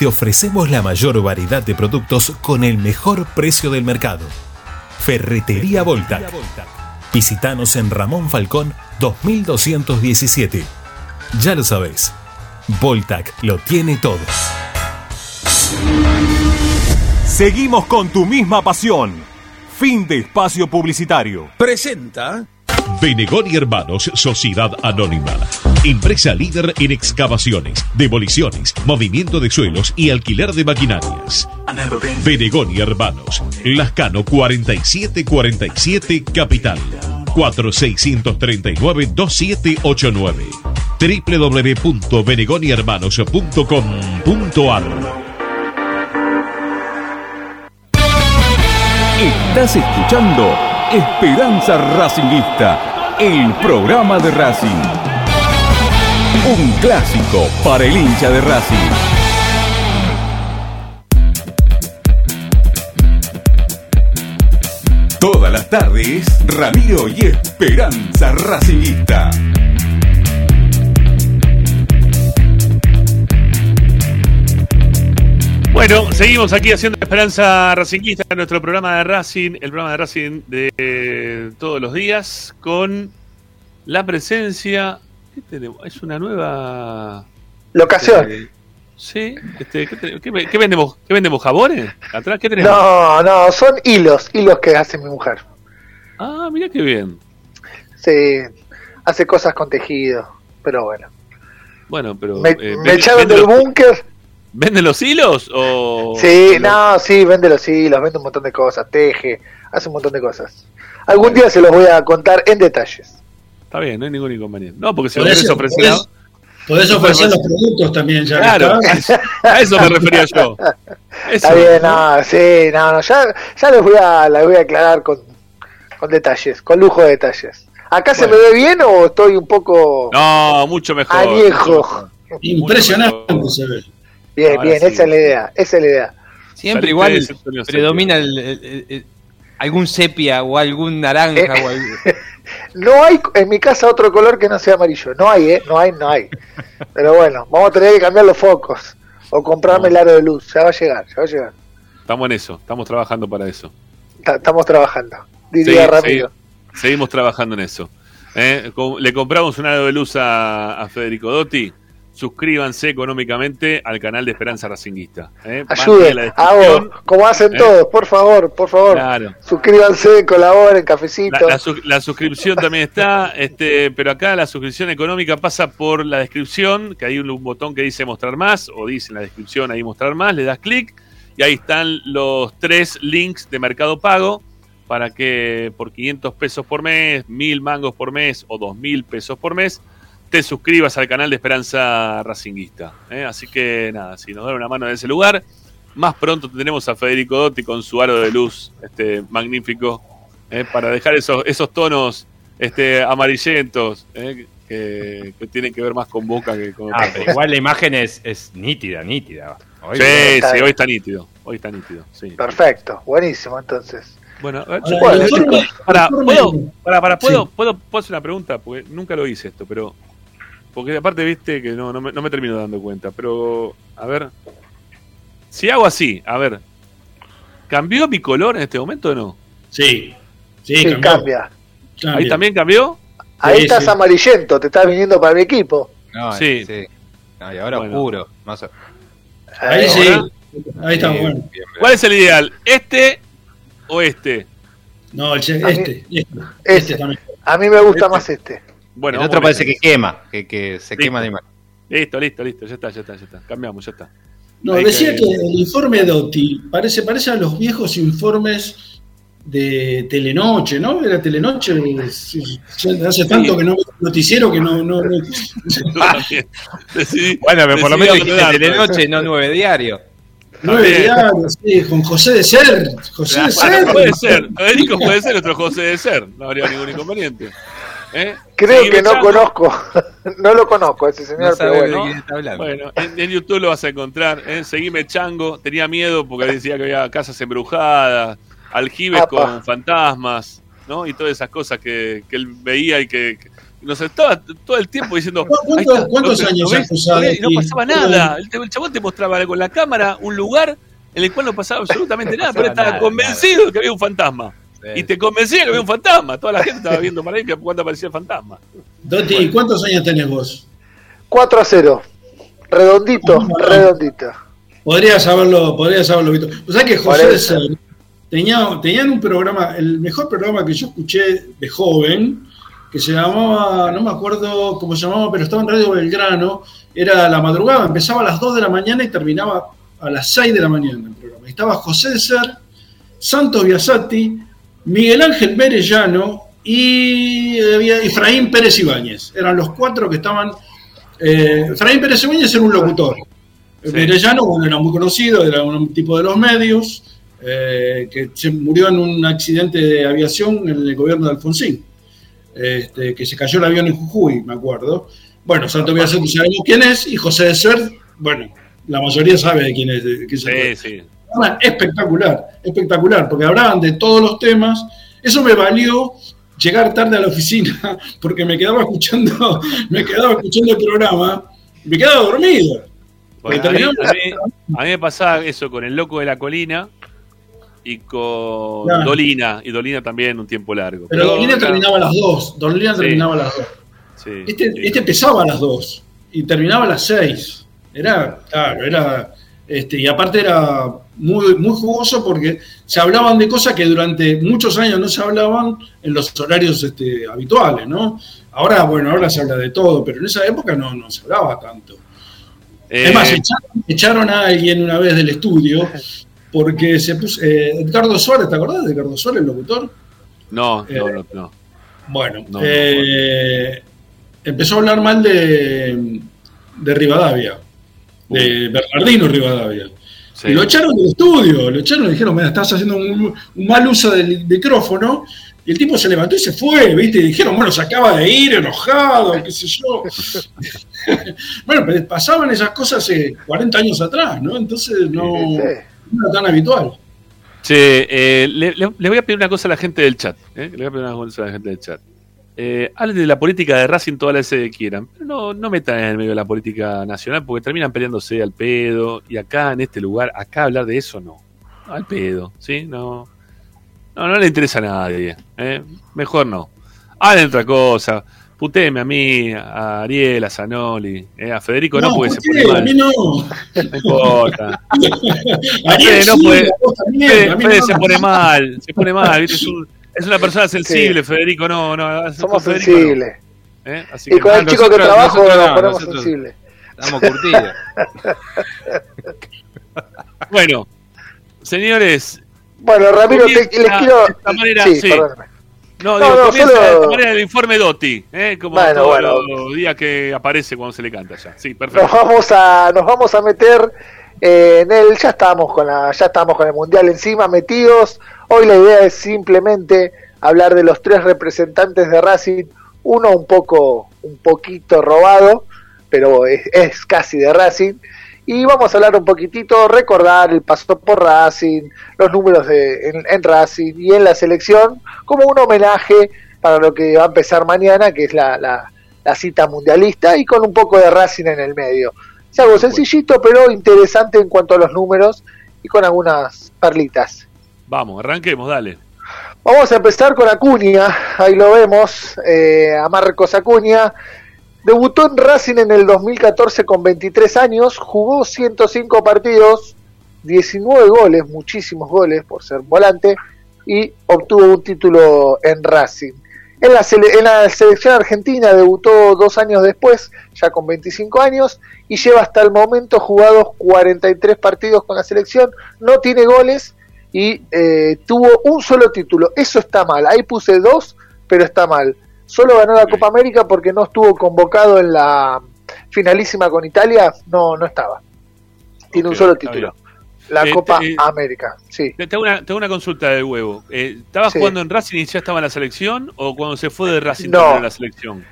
Speaker 11: te ofrecemos la mayor variedad de productos con el mejor precio del mercado. Ferretería Voltac. Visítanos en Ramón Falcón 2217. Ya lo sabés, Voltac lo tiene todo. Seguimos con tu misma pasión. Fin de espacio publicitario.
Speaker 12: Presenta Benegón y Hermanos Sociedad Anónima. Empresa líder en excavaciones, demoliciones, movimiento de suelos y alquiler de maquinarias. Benegón y Hermanos. Lascano 4747 Capital. 4639-2789 www.benegonihermanos.com.ar
Speaker 2: Estás escuchando Esperanza Racingista, el programa de Racing. Un clásico para el hincha de Racing. Todas las tardes, Ramiro y Esperanza Racingista.
Speaker 1: Bueno, seguimos aquí haciendo Esperanza Racinguista, nuestro programa de Racing, el programa de Racing de todos los días, con la presencia. ¿Qué tenemos? Es una nueva.
Speaker 13: Locación.
Speaker 1: eh, sí, este, ¿qué, te- qué- qué vendemos? ¿Qué vendemos? ¿Jabones? ¿Atrás? ¿Qué tenemos?
Speaker 13: No, no, son hilos, hilos que hace mi mujer.
Speaker 1: Ah, mira qué bien.
Speaker 13: Sí, hace cosas con tejido, pero bueno.
Speaker 1: Bueno, pero.
Speaker 13: Me,
Speaker 1: eh,
Speaker 13: me
Speaker 1: ¿vende-
Speaker 13: echaron del
Speaker 1: los-
Speaker 13: búnker.
Speaker 1: ¿Venden los hilos? O...
Speaker 13: Sí, no, sí, vende los hilos, vende un montón de cosas, teje, hace un montón de cosas. Algún día se los voy a contar en detalles.
Speaker 1: Está bien, no hay ningún inconveniente. No, porque si
Speaker 3: Por
Speaker 1: lo querés
Speaker 3: eso,
Speaker 1: ofrecer
Speaker 3: por eso- ofrecer los productos también, ya
Speaker 1: Claro, a eso me refería yo.
Speaker 13: Está bien,
Speaker 1: ¿no?
Speaker 13: no, sí, no, no, ya, ya les voy a, les voy a aclarar con, con detalles, con lujo de detalles. ¿Acá se me ve bien o estoy un poco
Speaker 1: No, mucho mejor.
Speaker 13: añejo?
Speaker 3: Impresionante se ve.
Speaker 13: Bien,
Speaker 4: Ahora
Speaker 13: bien,
Speaker 4: sí.
Speaker 13: esa es la idea, esa es la idea.
Speaker 4: Siempre igual
Speaker 1: Antonio
Speaker 4: predomina el- el- el- el- algún sepia o algún naranja
Speaker 13: Eh.
Speaker 4: o algún...
Speaker 13: No hay en mi casa otro color que no sea amarillo. No hay, ¿eh? No hay, no hay. Pero bueno, vamos a tener que cambiar los focos. O comprarme el aro de luz. Ya va a llegar, ya va a llegar.
Speaker 1: Estamos en eso, estamos trabajando para eso.
Speaker 13: Ta- Estamos trabajando. Diría
Speaker 1: Segui- segui- seguimos trabajando en eso. ¿eh? Le compramos un aro de luz a, a Federico Dotti. Suscríbanse económicamente al canal de Esperanza Racinguista. ¿eh?
Speaker 13: Ayuden, hago como hacen
Speaker 1: ¿eh?
Speaker 13: todos, por favor, por favor.
Speaker 1: Claro.
Speaker 13: Suscríbanse, colaboren, cafecito.
Speaker 1: La, la su- la suscripción también está, este, pero acá la suscripción económica pasa por la descripción, que hay un, un botón que dice mostrar más, o dice en la descripción ahí mostrar más, le das clic y ahí están los tres links de Mercado Pago para que por 500 pesos por mes, 1000 mangos por mes o 2000 pesos por mes te suscribas al canal de Esperanza Racinguista. ¿eh? Así que nada, si nos dan una mano en ese lugar, más pronto tendremos a Federico Dotti con su aro de luz este magnífico eh, para dejar esos, esos tonos este, amarillentos eh, que, que tienen que ver más con Boca que con
Speaker 4: Ah, pero igual la imagen es, es nítida, nítida. Hoy-
Speaker 1: Sí,
Speaker 13: Está
Speaker 1: sí,
Speaker 13: bien.
Speaker 1: hoy está nítido. Hoy está nítido, sí.
Speaker 13: Perfecto, buenísimo entonces.
Speaker 1: Bueno, a ver,
Speaker 3: Ahora,
Speaker 1: ¿puedo-
Speaker 3: el informe-
Speaker 1: Pará,
Speaker 3: el informe-
Speaker 1: ¿puedo, pará, pará, ¿puedo,
Speaker 3: Sí.
Speaker 1: puedo, puedo hacer una pregunta? Porque nunca lo hice esto, pero. Porque aparte, viste que no, no, me, no me termino dando cuenta. Pero, a ver. Si hago así, a ver. ¿Cambió mi color en este momento o no?
Speaker 3: Sí, sí,
Speaker 13: Sí,
Speaker 3: cambió.
Speaker 13: cambia.
Speaker 1: ¿Ahí también cambió?
Speaker 13: Ahí
Speaker 3: Sí,
Speaker 13: estás
Speaker 3: sí.
Speaker 13: amarillento, te estás viniendo para mi equipo.
Speaker 4: No,
Speaker 1: Sí.
Speaker 4: sí. No, y ahora
Speaker 1: Bueno.
Speaker 4: oscuro. Más
Speaker 3: Ahí
Speaker 13: Eh,
Speaker 3: sí,
Speaker 1: ahora-
Speaker 3: ahí está bueno.
Speaker 4: bien,
Speaker 1: ¿Cuál es el ideal? ¿Este o este?
Speaker 3: No, el che-
Speaker 13: A mí-
Speaker 3: este, este, este también.
Speaker 13: A mí me gusta
Speaker 1: Este.
Speaker 13: más este.
Speaker 1: Bueno,
Speaker 4: el otro parece que quema, que, que se
Speaker 1: Listo.
Speaker 4: quema la imagen.
Speaker 1: Listo, listo, listo. Ya está, ya está, ya está. Cambiamos, ya está.
Speaker 3: No,
Speaker 1: Hay
Speaker 3: decía
Speaker 1: que-
Speaker 3: que el informe Dotti parece, parece a los viejos informes de Telenoche, ¿no? Era Telenoche, hace tanto que no veo un noticiero que no... no,
Speaker 1: decidí-
Speaker 4: Bueno, pero por lo menos dijiste. Telenoche, no nueve diario.
Speaker 3: Nueve diarios, sí, con José de Ser. José de Ser.
Speaker 1: puede ser. Federico puede ser otro José de ser. No habría ningún inconveniente. ¿Eh?
Speaker 13: Creo que no conozco. no lo conozco ese señor,
Speaker 4: No
Speaker 13: pero bueno.
Speaker 4: está
Speaker 1: en, en YouTube lo vas a encontrar. ¿eh? Seguime Chango. Tenía miedo porque decía que había casas embrujadas, aljibes
Speaker 13: Apa.
Speaker 1: con fantasmas, ¿no? Y todas esas cosas que, que él veía y que, que nos estaba todo el tiempo diciendo.
Speaker 3: ¿Cu- cuánto-
Speaker 1: "Ahí está,
Speaker 3: cuántos años
Speaker 1: No pasaba nada. El, el chabón te mostraba con la cámara un lugar en el cual no pasaba absolutamente nada, pero él
Speaker 4: pasaba
Speaker 1: estaba
Speaker 4: nada,
Speaker 1: convencido de que había un fantasma. Y te convencía que había un fantasma. Toda la gente estaba viendo para ahí que cuando aparecía el fantasma.
Speaker 3: Dotti, ¿cuántos años tenés vos?
Speaker 13: 4 a 0. Redondito, redondito.
Speaker 3: Podrías haberlo, podrías haberlo visto. O sea que José. Ser tenía, tenían un programa, el mejor programa que yo escuché de joven, que se llamaba, no me acuerdo cómo se llamaba, pero estaba en Radio Belgrano, era la madrugada, empezaba a las 2 de la mañana y terminaba a las 6 de la mañana el programa. Estaba José de Ser, Santos Biasati, Miguel Ángel Merellano y había Efraín Pérez Ibáñez. Eran los cuatro que estaban. eh, Efraín Pérez Ibáñez era un locutor.
Speaker 1: Sí.
Speaker 3: Merellano, bueno, era muy conocido, era un tipo de los medios, eh, que se murió en un accidente de aviación en el gobierno de Alfonsín. Este, que se cayó el avión en Jujuy, me acuerdo. Bueno, Santos Biasati sabemos quién es, y José de Ser, bueno, la mayoría sabe de quién es. de quién.
Speaker 1: Sí, sí.
Speaker 3: Programa espectacular, espectacular, porque hablaban de todos los temas. Eso me valió llegar tarde a la oficina, porque me quedaba escuchando, me quedaba escuchando el programa, me quedaba dormido.
Speaker 1: Bueno, a, mí,
Speaker 3: terminaba-
Speaker 1: a mí- a mí me pasaba eso con el loco de la colina y con
Speaker 3: Claro.
Speaker 1: Dolina. Y Dolina también un tiempo largo.
Speaker 3: Pero Dolina
Speaker 1: claro,
Speaker 3: terminaba a las 2, Dolina
Speaker 1: Sí.
Speaker 3: terminaba a las 2.
Speaker 1: sí,
Speaker 3: Este,
Speaker 1: sí.
Speaker 3: este empezaba a las 2 y terminaba a las 6. Era, claro, era, este, y aparte era muy, muy jugoso porque se hablaban de cosas que durante muchos años no se hablaban en los horarios este, habituales, ¿no? Ahora, bueno, ahora se habla de todo, pero en esa época no, no se hablaba tanto.
Speaker 1: Eh,
Speaker 3: Es más, echaron, echaron a alguien una vez del estudio porque se puso. eh, Edgardo Suárez, ¿te acordás de Edgardo Suárez, el locutor?
Speaker 1: no,
Speaker 3: eh,
Speaker 1: no, no, no.
Speaker 3: Bueno,
Speaker 1: No, no,
Speaker 3: eh, empezó a hablar mal de, de Rivadavia, de Bernardino Rivadavia.
Speaker 1: Sí.
Speaker 3: Y lo echaron del estudio, lo echaron y le dijeron, mira, estás haciendo un, un mal uso del micrófono. Y el tipo se levantó y se fue, ¿viste? Y dijeron, bueno, se acaba de ir, enojado, qué sé yo. bueno, pero pasaban esas cosas hace 40 años atrás, ¿no? Entonces no, no era tan habitual.
Speaker 1: Che, eh, le, le- le voy a pedir una cosa a la gente del chat. ¿eh? Le voy a pedir una cosa a la gente del chat. Eh, hablen de la política de Racing las veces que quieran, pero no, no metan en el medio de la política nacional porque terminan peleándose al pedo. Y acá, en este lugar, acá hablar de eso no. Al pedo, ¿sí? No, no, no le interesa a nadie. ¿eh? Mejor no. Hablen otra cosa. Putéeme a mí, a Ariel, a Zanoli, ¿eh? a Federico no,
Speaker 3: No,
Speaker 1: porque
Speaker 3: ¿por
Speaker 1: se
Speaker 3: qué?
Speaker 1: pone
Speaker 3: A mí no.
Speaker 1: No importa.
Speaker 3: Ariel
Speaker 1: no puede- se pone mal, se pone mal, ¿viste? Es, un- es una persona sensible, Federico, no, no.
Speaker 13: Somos
Speaker 1: no.
Speaker 13: sensibles.
Speaker 1: ¿Eh? Así
Speaker 13: Y con el chico que trabajo
Speaker 4: nosotros
Speaker 13: nos
Speaker 4: no,
Speaker 13: ponemos
Speaker 4: nosotros-
Speaker 13: sensibles.
Speaker 4: Estamos curtidos.
Speaker 1: Bueno, señores.
Speaker 13: Bueno, Ramiro, te- les quiero.
Speaker 1: de esta manera,
Speaker 13: sí.
Speaker 1: No,
Speaker 13: No,
Speaker 1: digo,
Speaker 13: no,
Speaker 1: comienza
Speaker 13: solo-
Speaker 1: de esta manera el informe Dotti, ¿eh? como
Speaker 13: Bueno,
Speaker 1: todos
Speaker 13: bueno.
Speaker 1: los días que aparece cuando se le canta ya. Sí, perfecto.
Speaker 13: Nos vamos a, nos vamos a meter eh, en el, ya estamos con la, ya estamos con el mundial encima metidos. Hoy la idea es simplemente hablar de los tres representantes de Racing, uno un poco, un poquito robado, pero es, es casi de Racing. Y vamos a hablar un poquitito, recordar el paso por Racing, los números de, en, en Racing y en la selección, como un homenaje para lo que va a empezar mañana, que es la, la, la cita mundialista, y con un poco de Racing en el medio. Es algo sencillito, pero interesante en cuanto a los números y con algunas perlitas.
Speaker 1: Vamos, arranquemos, dale.
Speaker 13: Vamos a empezar con Acuña, ahí lo vemos, eh, a Marcos Acuña. Debutó en Racing en el 2014 con 23 años, jugó 105 partidos, 19 goles, muchísimos goles por ser volante, y obtuvo un título en Racing. En la, sele- en la selección argentina debutó dos años después, ya con 25 años, y lleva hasta el momento jugados 43 partidos con la selección, no tiene goles y eh, tuvo un solo título. Eso está mal. Ahí puse dos, pero está mal. Solo ganó la Copa América porque no estuvo convocado en la finalísima con Italia. No, no estaba. Tiene un solo título. La
Speaker 1: Eh,
Speaker 13: Copa
Speaker 1: eh,
Speaker 13: América, sí.
Speaker 1: Te te hago una, te hago una consulta del huevo. Eh, ¿Estabas
Speaker 13: Sí.
Speaker 1: jugando en Racing y ya estaba en la selección? ¿O cuando se fue de Racing
Speaker 13: No.
Speaker 1: en la selección?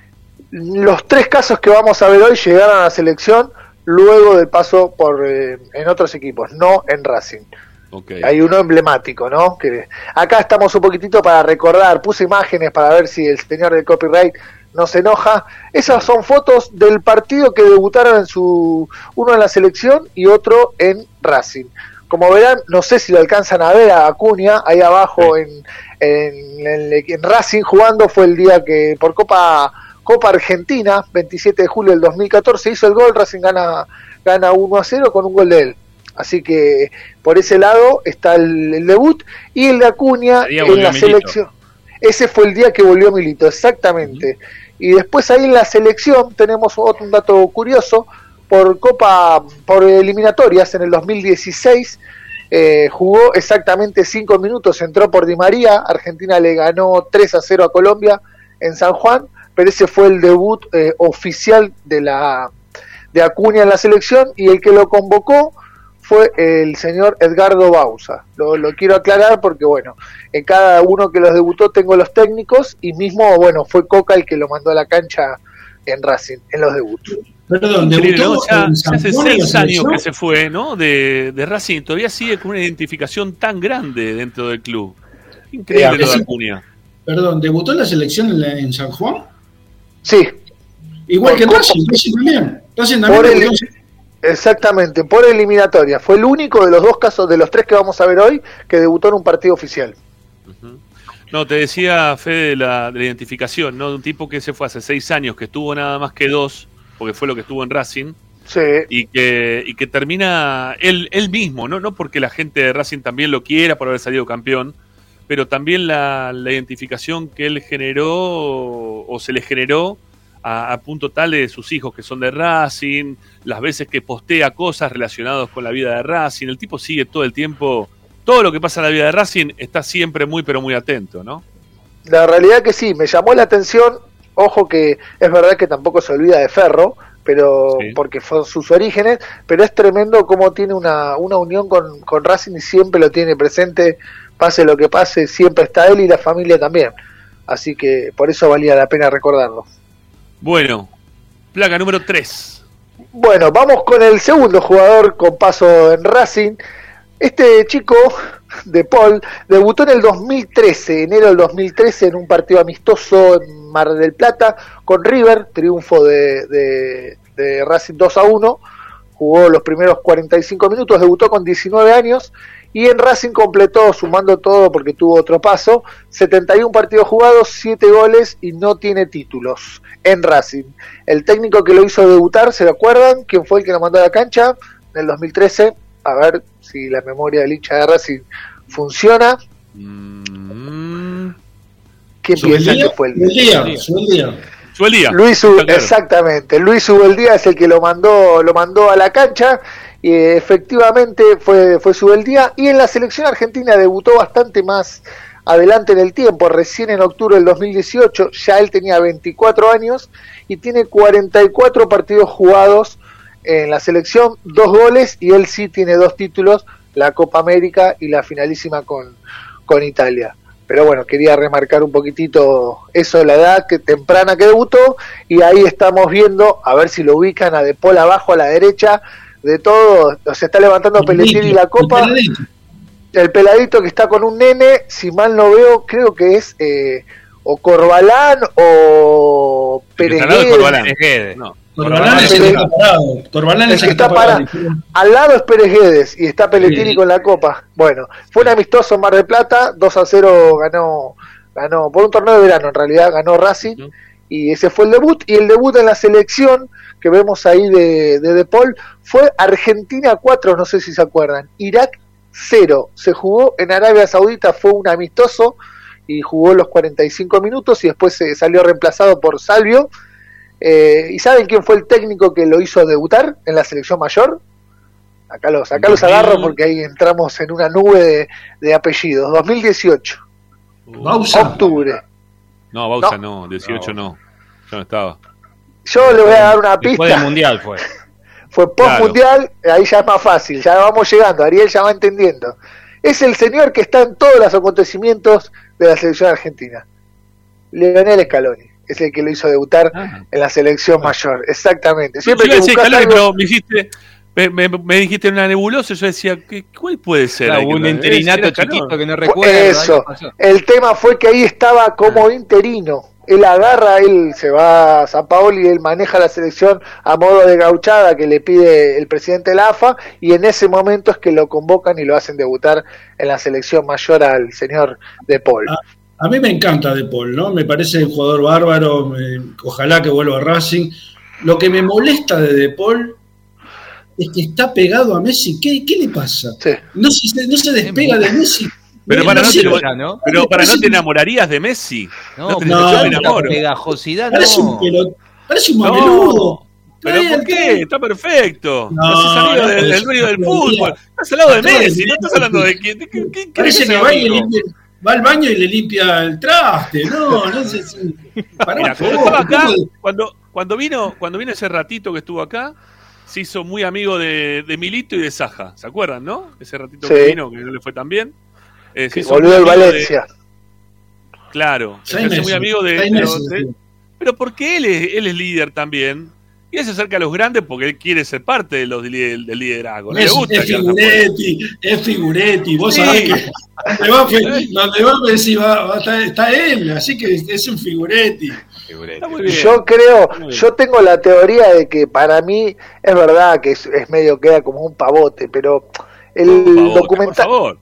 Speaker 13: Los tres casos que vamos a ver hoy llegaron a la selección luego del paso por eh, en otros equipos, no en Racing. Hay uno emblemático, ¿no? Que acá estamos un poquitito para recordar, puse imágenes para ver si el señor del copyright no se enoja. Esas son fotos del partido que debutaron en su uno en la selección y otro en Racing. Como verán, no sé si lo alcanzan a ver a Acuña ahí abajo en, en, en- en Racing jugando fue el día que por Copa Copa Argentina, 27 de julio del 2014 hizo el gol, Racing gana gana 1 a 0 con un gol de él. Así que por ese lado está el, el debut y el de Acuña en la selección. Ese fue el día que volvió Milito, exactamente. Y después ahí en la selección tenemos otro un dato curioso por Copa, por eliminatorias en el 2016. eh, jugó exactamente 5 minutos, entró por Di María, Argentina le ganó 3 a 0 a Colombia en San Juan, pero ese fue el debut eh, oficial de la de Acuña en la selección y el que lo convocó fue el señor Edgardo Bausa. Lo, lo quiero aclarar porque, bueno, en cada uno que los debutó tengo los técnicos y mismo, bueno, fue Coca el que lo mandó a la cancha en Racing, en los debuts.
Speaker 3: Perdón, debutó
Speaker 1: ¿no? Ya,
Speaker 3: en
Speaker 1: ya
Speaker 3: San
Speaker 1: hace seis años que se fue, ¿no? De, de Racing. Todavía sigue con una identificación tan grande dentro del club. Increíble
Speaker 3: Eh,
Speaker 1: lo de
Speaker 3: sí.
Speaker 1: Acuña.
Speaker 3: Perdón, ¿debutó en la selección en, la- en San Juan?
Speaker 13: Sí.
Speaker 3: Igual
Speaker 13: Por
Speaker 3: que. Racing, Racing también. Racing también
Speaker 13: Exactamente, por eliminatoria. Fue el único de los dos casos, de los tres que vamos a ver hoy, que debutó en un partido oficial.
Speaker 1: No, te decía Fede de la, de la identificación, ¿no? De un tipo que se fue hace seis años, que estuvo nada más que dos, porque fue lo que estuvo en Racing,
Speaker 13: Sí.
Speaker 1: y que, y que termina él, él mismo, ¿no? No porque la gente de Racing también lo quiera por haber salido campeón, pero también la, la identificación que él generó o se le generó a, a punto tal de sus hijos que son de Racing, las veces que postea cosas relacionadas con la vida de Racing, el tipo sigue todo el tiempo, todo lo que pasa en la vida de Racing está siempre muy pero muy atento, ¿no?
Speaker 13: La realidad que sí, me llamó la atención, ojo que es verdad que tampoco se olvida de Ferro, pero porque son sus orígenes, pero es tremendo cómo tiene una, una unión con, con Racing y siempre lo tiene presente, pase lo que pase, siempre está él y la familia también. Así que por eso valía la pena recordarlo.
Speaker 1: Bueno, placa número 3.
Speaker 13: Bueno, vamos con el segundo jugador con paso en Racing. Este chico de Paul debutó en el 2013, enero del 2013, en un partido amistoso en Mar del Plata con River, triunfo de, Racing 2 a 1. Jugó los primeros 45 minutos, debutó con 19 años y en Racing completó, sumando todo porque tuvo otro paso, 71 partidos jugados, 7 goles y no tiene títulos en Racing. El técnico que lo hizo debutar, ¿se lo acuerdan? ¿Quién fue el que lo mandó a la cancha? En el 2013, a ver si la memoria del hincha de Racing funciona. ¿Quién piensa que fue el
Speaker 3: día? Subeldía.
Speaker 1: Subeldía.
Speaker 13: Luis exactamente, Luis Ubeldía es el que lo mandó, lo mandó a la cancha y efectivamente fue, fue Subeldía y en la selección argentina debutó bastante más adelante en el tiempo, recién en octubre del 2018, ya él tenía 24 años y tiene 44 partidos jugados en la selección, dos goles y él sí tiene dos títulos, la Copa América y la finalísima con, con Italia. Pero bueno, quería remarcar un poquitito eso la edad que temprana que debutó y ahí estamos viendo, a ver si lo ubican a De Paul abajo a la derecha de todo, se está levantando Pelletini la copa, el peladito que está con un nene, si mal no veo, creo que es eh, o Corbalán o Guedes.
Speaker 1: Corbalán. No.
Speaker 3: Corbalán es el. Corbalán es el que
Speaker 13: está
Speaker 3: parado.
Speaker 13: Al lado es Pérez Guedes y está Pelletini
Speaker 3: Sí.
Speaker 13: con la copa. Bueno, fue un amistoso en Mar del Plata, 2 a 0 ganó, ganó, por un torneo de verano en realidad, ganó Racing y ese fue el debut. Y el debut en la selección que vemos ahí de, de De Paul fue Argentina 4, no sé si se acuerdan, Irak 0. Se jugó en Arabia Saudita, fue un amistoso y jugó los 45 minutos y después se salió reemplazado por Salvio. Eh, ¿Y saben quién fue el técnico que lo hizo debutar en la selección mayor? Acá los, acá los agarro porque ahí entramos en una nube de, de apellidos. 2018.
Speaker 3: Bausa.
Speaker 13: Octubre.
Speaker 1: No, Bausa no, 18 no. Yo no estaba.
Speaker 13: Yo le voy a dar una
Speaker 14: Después
Speaker 13: pista.
Speaker 14: del mundial fue.
Speaker 13: Fue post mundial, ahí ya es más fácil, ya vamos llegando, Ariel ya va entendiendo. Es el señor que está en todos los acontecimientos de la selección argentina. Leonel Scaloni, es el que lo hizo debutar en la selección mayor, exactamente. Siempre que algo-
Speaker 1: pero me dijiste, me, me- me dijiste una nebulosa, yo decía, ¿qué, ¿cuál puede ser?
Speaker 4: Claro, un
Speaker 1: ¿Era
Speaker 4: interinato
Speaker 1: Scaloni?
Speaker 4: chiquito que no
Speaker 13: Fue
Speaker 4: recuerda.
Speaker 13: Eso, el tema fue que ahí estaba como interino. Él agarra, él se va a San Paolo y él maneja la selección a modo de gauchada que le pide el presidente de la AFA y en ese momento es que lo convocan y lo hacen debutar en la selección mayor al señor De Paul.
Speaker 3: A mí me encanta De Paul, ¿no? Me parece un jugador bárbaro. me- ojalá que vuelva a Racing. Lo que me molesta de De Paul es que está pegado a Messi. ¿Qué, qué le pasa? No, se, no se despega de Messi.
Speaker 1: Pero para no, te, pero para no enamorarías de Messi. No,
Speaker 3: no,
Speaker 1: yo me
Speaker 3: la
Speaker 1: enamoro.
Speaker 4: pegajosidad
Speaker 3: Parece un, pelo- parece un
Speaker 1: No,
Speaker 3: mameludo.
Speaker 1: ¿Pero por qué? Está perfecto.
Speaker 3: No,
Speaker 1: estás amigo
Speaker 3: no,
Speaker 1: del, del dueño del fútbol. Estás al lado de Messi, no estás hablando de quién. ¿De qué,
Speaker 3: Parece que va, y limpia- va al baño y le limpia el traste. No, no sé si. Pará
Speaker 1: estaba acá,
Speaker 3: ¿cómo de-
Speaker 1: cuando, cuando vino, cuando vino ese ratito que estuvo acá, se hizo muy amigo de, de Milito y de Saja. ¿Se acuerdan, no? Ese ratito
Speaker 13: Sí.
Speaker 1: que vino, que no le fue tan bien. Eh, se
Speaker 13: volvió del
Speaker 1: de-
Speaker 13: Valencia.
Speaker 1: Claro, se hizo muy amigo de.
Speaker 3: seis
Speaker 1: pero,
Speaker 3: meses,
Speaker 1: de-
Speaker 3: sí.
Speaker 1: pero porque él es, él es líder también. Y él se acerca a los grandes porque él quiere ser parte de los, del, del liderazgo. No le
Speaker 3: Es,
Speaker 1: gusta
Speaker 3: es figuretti, es figuretti. Vos
Speaker 1: Sí.
Speaker 3: sabés que donde va, donde va va, va a estar- está él, así que es un figuretti.
Speaker 1: Está.
Speaker 13: Yo creo, yo tengo la teoría de que para mí es verdad que es, es medio queda como un pavote, pero el
Speaker 1: Pavote, por
Speaker 13: documental
Speaker 1: favor.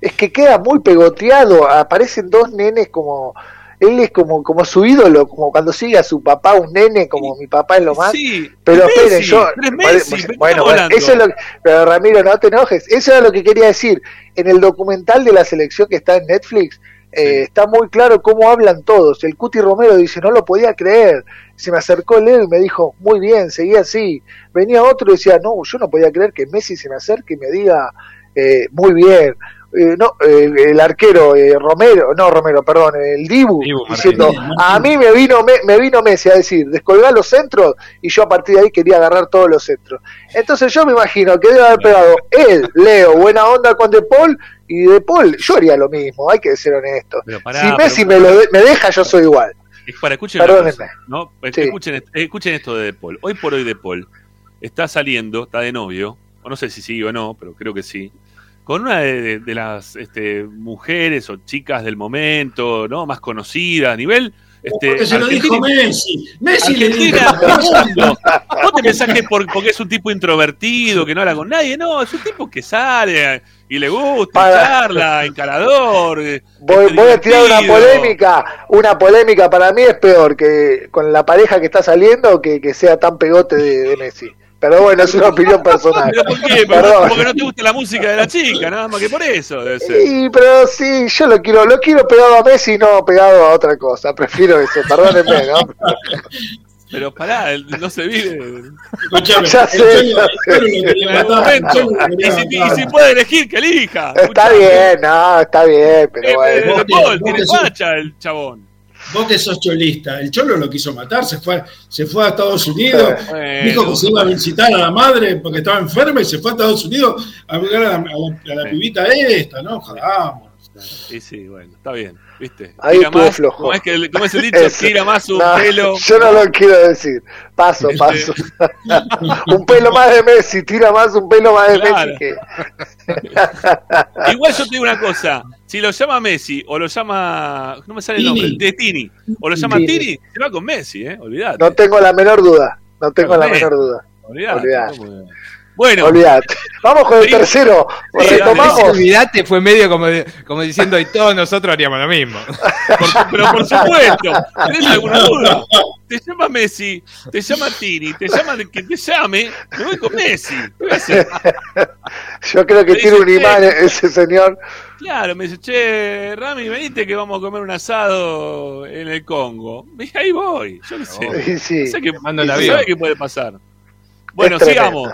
Speaker 13: Es que queda muy pegoteado, aparecen dos nenes como él es como como su ídolo, como cuando sigue a su papá un nene como mi papá es lo más.
Speaker 1: Sí,
Speaker 13: pero
Speaker 1: Messi,
Speaker 13: esperen, yo
Speaker 1: pero es
Speaker 13: pare-
Speaker 1: Messi, ¿de qué
Speaker 13: bueno, bueno, eso es lo que, pero Ramiro, no te enojes, eso era lo que quería decir. En el documental de la selección que está en Netflix, eh, está muy claro cómo hablan todos. El Cuti Romero dice, no lo podía creer. Se me acercó Leo y me dijo, muy bien, seguía así. Venía otro y decía, no, yo no podía creer que Messi se me acerque y me diga, eh, muy bien. Eh, no, eh, el arquero eh, Romero, no Romero, perdón, el Dibu, diciendo, a mí me vino me, me vino Messi a decir, descolgar los centros y yo a partir de ahí quería agarrar todos los centros. Entonces yo me imagino que debe haber pegado él, Leo, buena onda con De Paul y De Paul, yo haría lo mismo, hay que ser honesto.
Speaker 1: Pará,
Speaker 13: si
Speaker 1: pero
Speaker 13: Messi me, lo de- me deja, yo soy igual.
Speaker 1: Para escuchen, cosa, ¿no?
Speaker 13: Sí.
Speaker 1: escuchen, escuchen esto de De Paul. Hoy por hoy De Paul está saliendo, está de novio, o no sé si sí o no, pero creo que sí, con una de, de- de las este, mujeres o chicas del momento, ¿no? Más conocidas a nivel. Este,
Speaker 3: Porque se lo dijo Messi. Messi le dijo.
Speaker 1: ¿Vos te pensás que por- porque es un tipo introvertido, que no habla con nadie? No, es un tipo que sale y le gusta,
Speaker 13: Para-
Speaker 1: charla, encarador. eh,
Speaker 13: Voy, voy a tirar una polémica. Una polémica para mí es peor que con la pareja que está saliendo que, que sea tan pegote de, de Messi. Pero bueno, es una opinión personal.
Speaker 1: ¿Pero por qué? Porque no te gusta la música de la chica, nada más que por eso debe ser.
Speaker 13: Sí, pero sí, yo lo quiero, lo quiero pegado a Messi, no pegado a otra cosa. Prefiero eso, perdónenme, ¿no?
Speaker 1: Pero pará, el- no se vive.
Speaker 3: Escuchame,
Speaker 13: Ya sé,
Speaker 3: el el
Speaker 1: Y si, y puede elegir, que elija.
Speaker 13: Está bien, no, está bien, pero
Speaker 1: Eh,
Speaker 13: bueno.
Speaker 3: Que-
Speaker 1: tiene facha el chabón.
Speaker 3: Vos que sos cholista, el Cholo lo quiso matar, se fue, se fue a Estados Unidos,
Speaker 1: Bueno.
Speaker 3: dijo que se iba a visitar a la madre porque estaba enferma y se fue a Estados Unidos a buscar a la, a la- a la pibita esta, ¿no? Jodamos.
Speaker 1: Y sí, bueno, está bien, ¿viste?
Speaker 13: Ahí
Speaker 1: Tira
Speaker 13: estuvo
Speaker 1: más,
Speaker 13: flojo.
Speaker 1: Como es, que, el- como es el dicho, tira más un
Speaker 13: No,
Speaker 1: pelo.
Speaker 13: Yo no lo quiero decir. Paso,
Speaker 1: Este-
Speaker 13: paso. un pelo más de Messi, tira más un pelo más de
Speaker 1: Claro.
Speaker 13: Messi que.
Speaker 1: Igual yo te digo una cosa, si lo llama Messi o lo llama, no me sale el
Speaker 3: Tini.
Speaker 1: nombre, de Tini, o lo llama
Speaker 13: Tini.
Speaker 1: Tini, se va con Messi, ¿eh? Olvídate.
Speaker 13: No tengo la menor duda. No tengo la menor duda.
Speaker 1: Olvídate.
Speaker 13: olvidate.
Speaker 1: Bueno,
Speaker 13: Olvídate. Vamos con el
Speaker 1: Sí.
Speaker 13: tercero.
Speaker 1: Sí,
Speaker 13: Retomamos.
Speaker 4: Olvidate fue medio como, de- como diciendo, y todos nosotros haríamos lo mismo.
Speaker 1: por- pero por supuesto, ¿tenés alguna duda? Te llama Messi, te llama Tini, te llama de que te llame, me voy con Messi. ¿Qué voy a hacer?
Speaker 13: Yo creo que
Speaker 1: Me
Speaker 13: tiene un imán
Speaker 1: "Che".
Speaker 13: ese señor.
Speaker 1: Claro, me dice, che, Rami, venite que vamos a comer un asado en el Congo. Y ahí voy, yo qué sé.
Speaker 13: Sí, sí.
Speaker 1: Sé que,
Speaker 4: Mando el
Speaker 1: no sabe qué puede pasar. Bueno, sigamos.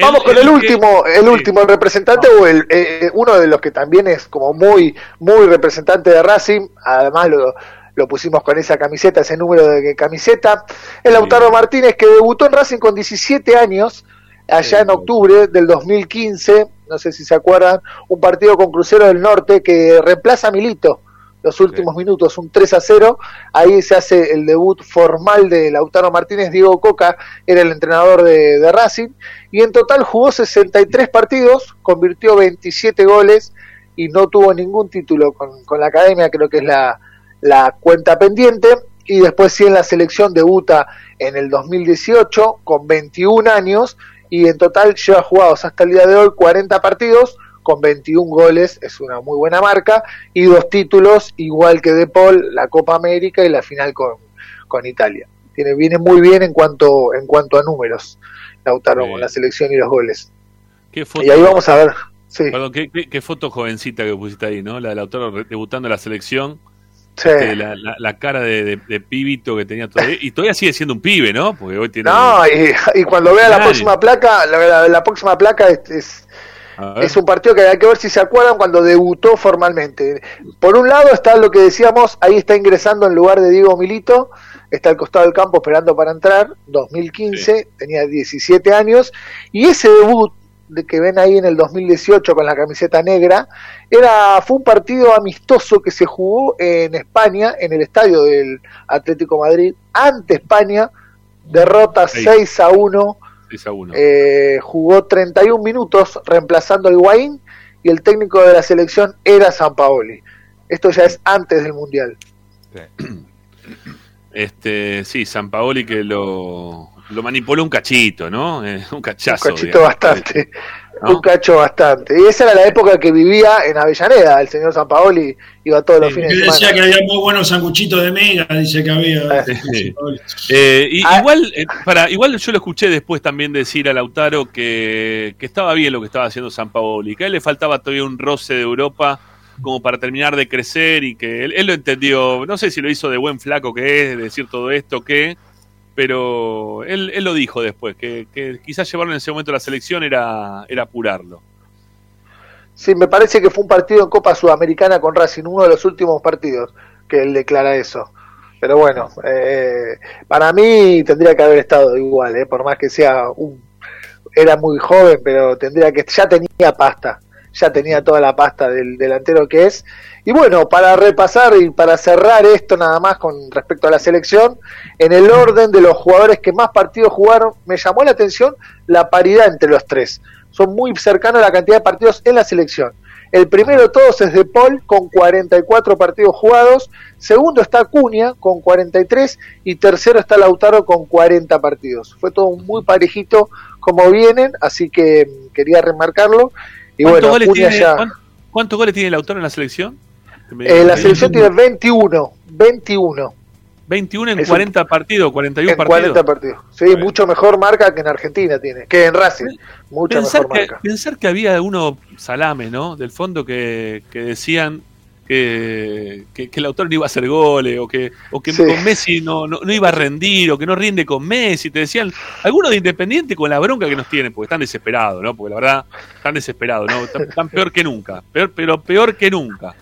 Speaker 13: Vamos con el, último, el último, el representante o el eh, uno de los que también es como muy, muy representante de Racing, además lo, lo pusimos con esa camiseta, ese número de camiseta, el Lautaro Martínez que debutó en Racing con 17 años, allá en octubre del 2015, no sé si se acuerdan, un partido con Crucero del Norte que reemplaza a Milito los últimos minutos, un 3 a 0, ahí se hace el debut formal de Lautaro Martínez, Diego Coca era el entrenador de, de Racing, y en total jugó 63 partidos, convirtió 27 goles y no tuvo ningún título con, con la academia, creo que es la, la cuenta pendiente, y después sí en la selección debuta en el 2018 con 21 años y en total lleva jugados hasta el día de hoy 40 partidos con 21 goles, es una muy buena marca, y dos títulos, igual que De Paul, la Copa América y la final con, con Italia. Tiene, viene muy bien en cuanto, en cuanto a números, Lautaro,
Speaker 1: Bien.
Speaker 13: con la selección y los goles.
Speaker 1: ¿Qué foto,
Speaker 13: Y ahí vamos a ver. Sí,
Speaker 1: Perdón, ¿qué, qué, qué foto jovencita que pusiste ahí, ¿no? La del autor re- debutando en la selección.
Speaker 13: sí.
Speaker 1: Este, la, la- la cara de, de- de pibito que tenía todavía. Y todavía sigue siendo un pibe, ¿no? Porque hoy tiene.
Speaker 13: No, y, y cuando vea la próxima placa, la, próxima placa es, es. Es un partido que hay que ver si se acuerdan cuando debutó formalmente. Por un lado está lo que decíamos, ahí está ingresando en lugar de Diego Milito, está al costado del campo esperando para entrar, 2015, tenía 17 años, y ese debut de que ven ahí en el 2018 con la camiseta negra, era fue un partido amistoso que se jugó en España, en el estadio del Atlético Madrid, ante España, derrota
Speaker 1: Seis.
Speaker 13: 6 a 1
Speaker 1: 6 a 1.
Speaker 13: eh, jugó 31 minutos reemplazando a Higuaín y el técnico de la selección era Sampaoli. Esto ya es antes del Mundial.
Speaker 1: Este, sí, San Paoli que lo, lo manipuló un cachito, ¿no? Eh, un cachazo.
Speaker 13: un cachito
Speaker 1: digamos.
Speaker 13: bastante.
Speaker 1: ¿No?
Speaker 13: Un cacho bastante. Y esa era la época que vivía en Avellaneda. El señor Sampaoli iba todos los fines de
Speaker 3: decía
Speaker 13: semana.
Speaker 3: que había muy buenos sanguchitos de mega, dice que había.
Speaker 1: Sí. Eh, y-
Speaker 13: Ah.
Speaker 1: igual, eh, para, igual yo lo escuché después también decir a Lautaro que, que estaba bien lo que estaba haciendo San Paoli, que a él le faltaba todavía un roce de Europa como para terminar de crecer y que él, él lo entendió, no sé si lo hizo de buen flaco que es, de decir todo esto, que, pero él, él lo dijo después, que, quizás llevarlo en ese momento a la selección era, era apurarlo.
Speaker 13: Sí, me parece que fue un partido en Copa Sudamericana con Racing, uno de los últimos partidos que él declara eso. Pero bueno, eh, para mí tendría que haber estado igual, eh, por más que sea un... Era muy joven, pero tendría que... Ya tenía pasta, ya tenía toda la pasta del delantero que es. Y bueno, para repasar y para cerrar esto nada más con respecto a la selección, en el orden de los jugadores que más partidos jugaron, me llamó la atención la paridad entre los tres. Son muy cercanos a la cantidad de partidos en la selección. El primero de todos es De Paul con 44 partidos jugados, segundo está Cunha con 43 y tercero está Lautaro con 40 partidos. Fue todo muy parejito como vienen, así que mm, quería remarcarlo. Y
Speaker 1: ¿Cuántos
Speaker 13: bueno,
Speaker 1: goles tiene, ¿Cuántos goles tiene el autor en la selección?
Speaker 13: Eh, la selección tiene 21, 21
Speaker 1: 21 en
Speaker 13: Es un-
Speaker 1: 40 partidos, 41
Speaker 13: en
Speaker 1: partidos.
Speaker 13: 40 partidos. Sí, mucho mejor marca que en Argentina tiene, que en Racing, mucho
Speaker 1: Pensar
Speaker 13: mejor
Speaker 1: que,
Speaker 13: marca.
Speaker 1: pensar que había algunos salames, ¿no? Del fondo que, que decían que, que, que el autor no iba a hacer goles o que, o que
Speaker 13: Sí.
Speaker 1: con Messi no, no, no iba a rendir o que no rinde con Messi. Te decían, algunos de Independiente con la bronca que nos tienen, porque están desesperados, ¿no? Porque la verdad, están desesperados, ¿no? Están, están peor que nunca, peor, pero peor que nunca.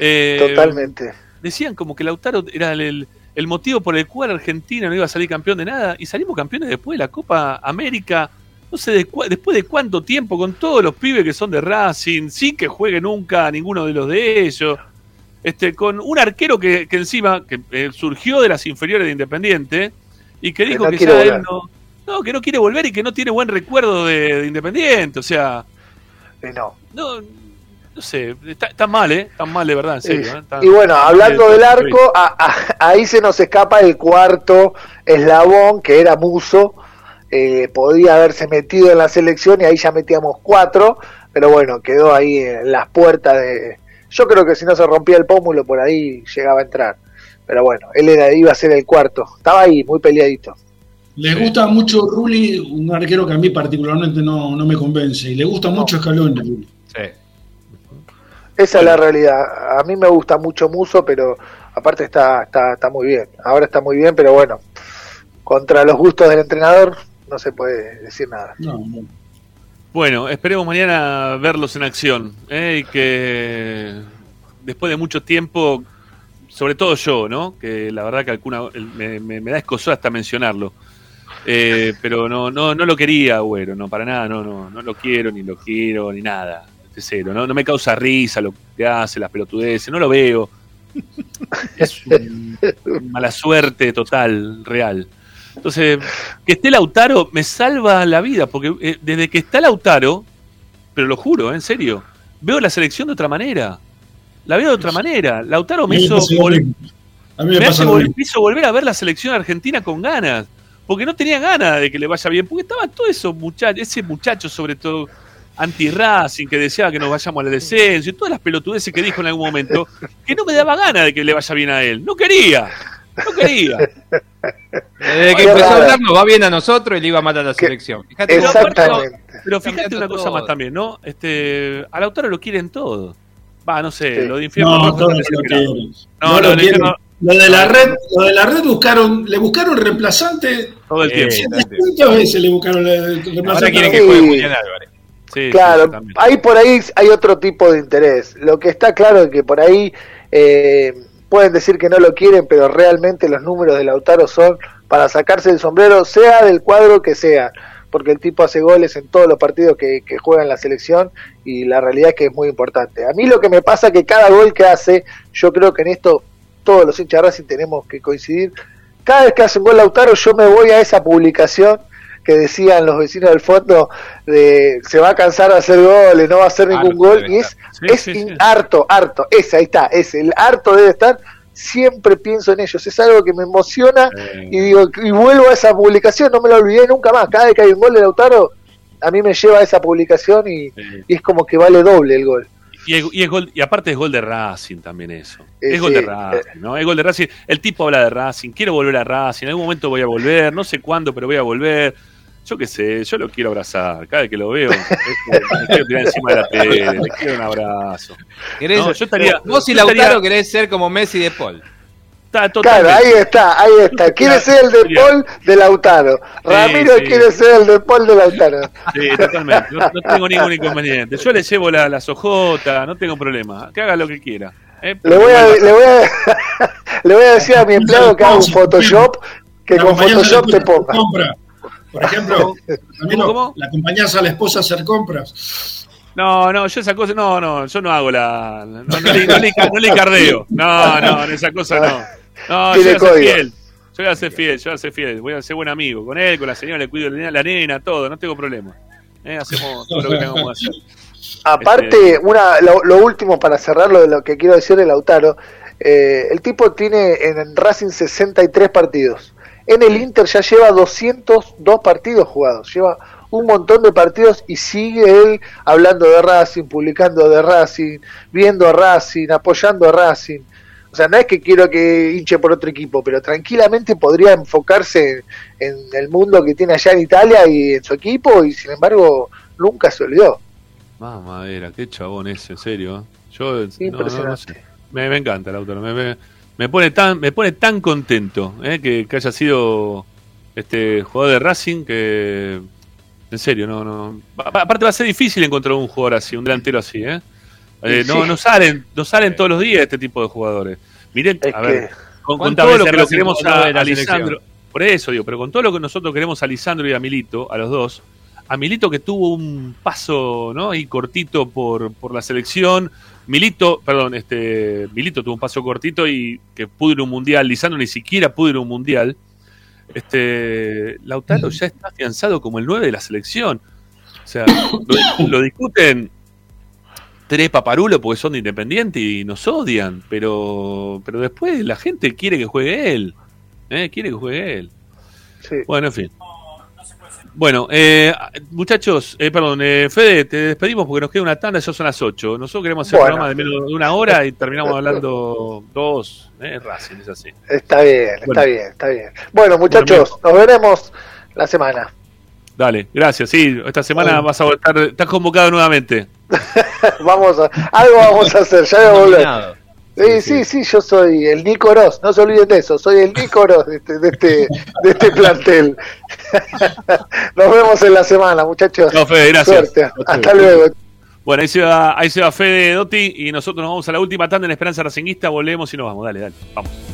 Speaker 1: Eh,
Speaker 13: Totalmente.
Speaker 1: Decían como que Lautaro era el, el- el motivo por el cual Argentina no iba a salir campeón de nada y salimos campeones después de la Copa América. No sé de después de cuánto tiempo, con todos los pibes que son de Racing, sin que juegue nunca a ninguno de los de ellos. Este, con un arquero que, que encima que eh, surgió de las inferiores de Independiente y que dijo
Speaker 13: no
Speaker 1: que
Speaker 13: quiere
Speaker 1: ya él no, no, que no quiere volver y que no tiene buen recuerdo de, de Independiente. O sea,
Speaker 13: Y no.
Speaker 1: no, no sé, está, está mal, ¿eh? Está mal de verdad, en serio. ¿eh? Está-
Speaker 13: Y bueno, hablando del arco, a- a- ahí se nos escapa el cuarto eslabón, que era Muso. Eh, podía haberse metido en la selección y ahí ya metíamos cuatro, pero bueno, quedó ahí en las puertas de... Yo creo que si no se rompía el pómulo, por ahí llegaba a entrar. Pero bueno, él era, iba a ser el cuarto. Estaba ahí, muy peleadito.
Speaker 3: Le gusta mucho Rulli, un arquero que a mí particularmente no, no me convence. Y le gusta mucho. Rulli.
Speaker 13: Esa es la realidad. A mí me gusta mucho Muso, pero aparte está, está, está muy bien. Ahora está muy bien, pero bueno, contra los gustos del entrenador no se puede decir nada.
Speaker 3: No, no.
Speaker 1: Bueno, esperemos mañana verlos en acción ¿eh? y que después de mucho tiempo, sobre todo yo, ¿no? Que la verdad que alguna, me, me- me da escosor hasta mencionarlo. Eh, pero no, no, no lo quería, güero, no, para nada, no, no, no lo quiero, ni lo quiero, ni nada. De cero, ¿no? no me causa risa lo que hace, las pelotudeces, no lo veo. Es un- mala suerte total, real. Entonces, que esté Lautaro me salva la vida, porque eh, desde que está Lautaro, pero lo juro, eh, en serio, veo la selección de otra manera. La veo de otra manera. Lautaro me.
Speaker 3: A mí
Speaker 1: hace vol- hizo volver a ver la selección argentina con ganas. Porque no tenía ganas de que le vaya bien. Porque estaba todo eso, muchacho, ese muchacho sobre todo anti-Racing que deseaba que nos vayamos al descenso y todas las pelotudeces que dijo en algún momento, que no me daba ganas de que le vaya bien a él. No quería. No quería.
Speaker 4: Desde que empezó a hablar nos va bien a nosotros y le iba a matar a la selección. Fíjate.
Speaker 13: Exactamente.
Speaker 1: Pero fíjate una cosa
Speaker 4: todo.
Speaker 1: más también, ¿no? Este, a Lautaro lo quieren todo. Va, no sé,
Speaker 13: Sí.
Speaker 1: lo de infierno
Speaker 3: No, lo quieren.
Speaker 1: No,
Speaker 3: No
Speaker 1: no,
Speaker 3: lo
Speaker 1: el
Speaker 3: quieren.
Speaker 1: infierno-
Speaker 3: Lo de la red, lo de la red buscaron, le buscaron reemplazante.
Speaker 1: todo el
Speaker 4: Eh,
Speaker 1: tiempo.
Speaker 4: sí.
Speaker 3: ¿Cuántas veces le buscaron el
Speaker 4: Ahora
Speaker 3: reemplazante?
Speaker 4: quieren que
Speaker 13: Sí.
Speaker 4: juegue Julián Álvarez.
Speaker 1: Sí, sí,
Speaker 13: Claro,
Speaker 1: también.
Speaker 13: ahí por ahí hay otro tipo de interés. Lo que está claro es que por ahí eh, pueden decir que no lo quieren, pero realmente los números de Lautaro son para sacarse el sombrero, sea del cuadro que sea, porque el tipo hace goles en todos los partidos que, juega en la selección y la realidad es que es muy importante. A mí lo que me pasa es que cada gol que hace, yo creo que en esto todos los hinchas Racing tenemos que coincidir. Cada vez que hace un gol Lautaro, yo me voy a esa publicación que decían los vecinos del fondo de se va a cansar de hacer goles, no va a hacer ningún
Speaker 4: Harto
Speaker 13: gol y es.
Speaker 1: Sí,
Speaker 13: es
Speaker 1: sí, sí.
Speaker 13: in- harto, harto, ese ahí está, ese, el harto debe estar, siempre pienso en ellos, es algo que me emociona
Speaker 1: Eh,
Speaker 13: y digo, y vuelvo a esa publicación, no me la olvidé nunca más, cada vez que hay un gol de Lautaro, a mí me lleva a esa publicación y, es como que vale doble el gol.
Speaker 1: Y, es- y es gol, y aparte es gol de Racing también eso.
Speaker 13: Eh,
Speaker 1: es gol de Racing, ¿no? Es gol de Racing. El tipo habla de Racing, quiero volver a Racing, en algún momento voy a volver, no sé cuándo, pero voy a volver. Yo qué sé, yo lo quiero abrazar. Cada vez que lo veo, es que me quiero tirar encima de la tele, le quiero un abrazo.
Speaker 4: ¿Querés-
Speaker 1: No, yo estaría-
Speaker 4: vos y Lautaro
Speaker 1: estaría-
Speaker 4: querés ser como Messi de Paul.
Speaker 1: Está
Speaker 13: Claro, ahí está, ahí está. Quiere ser el de Paul de Lautaro. Ramiro
Speaker 1: sí.
Speaker 13: quiere ser el de Paul de Lautaro.
Speaker 1: Sí, totalmente. No, no tengo ningún inconveniente. Yo le llevo la- las ojotas, no tengo problema. Que haga lo que quiera. ¿eh?
Speaker 13: Le voy, a, le, voy a, le voy a decir a mi empleado que haga un Photoshop, que
Speaker 3: La
Speaker 13: con
Speaker 3: la
Speaker 13: Photoshop te ponga.
Speaker 3: compra. Por ejemplo, Ramiro, ¿la acompañás a la esposa a hacer compras?
Speaker 1: No, no, yo esa cosa, no, no, yo no hago la. No, no, le, no le- no le cardeo. No, no, en esa cosa no. No, yo voy a ser fiel. Yo voy a ser fiel, yo voy a ser fiel. Voy a ser buen amigo con él, con la señora, le cuido la nena, la nena, todo, no tengo problema. Eh, hacemos todo lo que tengamos que hacer.
Speaker 13: Aparte, una, lo, lo último para cerrarlo de lo que quiero decir de Lautaro, eh, el tipo tiene en Racing 63 partidos. En el Inter ya lleva 202 partidos jugados, lleva un montón de partidos y sigue él hablando de Racing, publicando de Racing, viendo a Racing, apoyando a Racing. O sea, no es que quiero que hinche por otro equipo, pero tranquilamente podría enfocarse en, en el mundo que tiene allá en Italia y en su equipo y sin embargo nunca se olvidó.
Speaker 1: Más madera, qué chabón ese, en serio. ¿eh? Yo no, no, no
Speaker 13: Impresionante.
Speaker 1: sé. Me, me encanta el autor. Me, me, me pone tan, me pone tan contento ¿eh? que, que haya sido este jugador de Racing que en serio, no, no. A- Aparte va a ser difícil encontrar un jugador así, un delantero así, ¿eh? Eh, no, no salen, no salen todos los días este tipo de jugadores. Miren, a ver, con, con
Speaker 4: ¿Cuántas
Speaker 1: todo lo que lo queremos a, a Lisandro, por eso digo, pero con todo lo que nosotros queremos a Lisandro y a Milito, a los dos, a Milito que tuvo un paso, ¿no? Ahí cortito por, por la selección. Milito, perdón, este, Milito tuvo un paso cortito y que pudo ir a un mundial. Lisandro ni siquiera pudo ir a un mundial. Este, Lautaro ya está afianzado como el 9 de la selección. O sea, lo, lo discuten tres paparulos porque son de independiente y nos odian, pero, pero después la gente quiere que juegue él. ¿eh? Quiere que juegue él. Bueno, en fin. Bueno, eh, muchachos, eh, perdón, eh, Fede, te despedimos porque nos queda una tanda, ya son las 8. Nosotros queremos hacer
Speaker 13: Bueno.
Speaker 1: un programa de menos de una hora y terminamos hablando dos. Eh, Racing, es así.
Speaker 13: Está bien, está bien, está bien. Bueno, muchachos, nos veremos la semana.
Speaker 1: Dale, gracias. Sí, esta semana vas a estar, estás convocado nuevamente.
Speaker 13: vamos a, algo vamos a hacer, ya voy a volver. Sí, sí, sí, yo soy el Nico Oroz, no se olviden de eso, soy el Nico Oroz de este, de este, de este plantel. Nos vemos en la semana, muchachos.
Speaker 1: No, Fede, gracias.
Speaker 13: Suerte. Hasta luego.
Speaker 1: Bueno, ahí se va, ahí se va Fede Dotti y nosotros nos vamos a la última tanda en Esperanza Racinguista, volvemos y nos vamos. Dale, dale, vamos.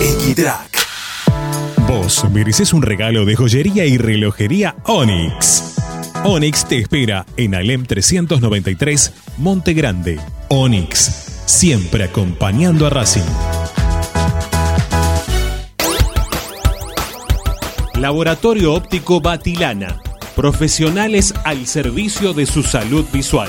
Speaker 11: Equitrack.
Speaker 14: Vos mereces un regalo de joyería y relojería Onyx. Onyx te espera en Alem 393, Monte Grande. Onyx, siempre acompañando a Racing. Laboratorio Óptico Batilana. Profesionales al servicio de su salud visual.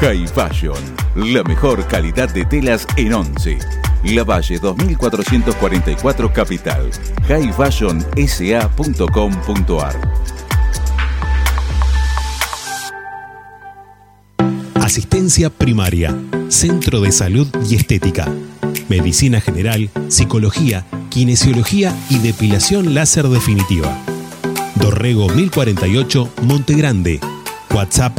Speaker 6: High Fashion, la mejor calidad de telas en Once. La Valle 2444 Capital. highfashionsa.com.ar
Speaker 5: Asistencia primaria, Centro de Salud y Estética, Medicina General, Psicología, Kinesiología y Depilación Láser Definitiva. Dorrego 1048, Monte Grande. WhatsApp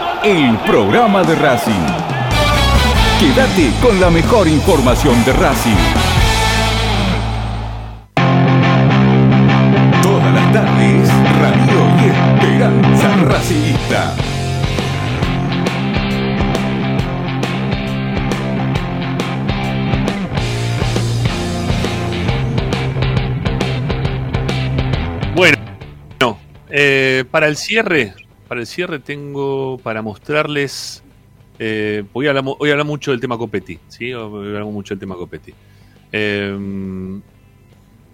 Speaker 15: el programa de Racing. Quédate con la mejor información de Racing. Todas las tardes, Radio y Esperanza Racingista.
Speaker 1: Bueno, eh, para el cierre, para el cierre tengo para mostrarles. eh, mu- voy a hablar mucho del tema Copetti, ¿sí? Voy a hablar mucho del tema Copetti. Eh,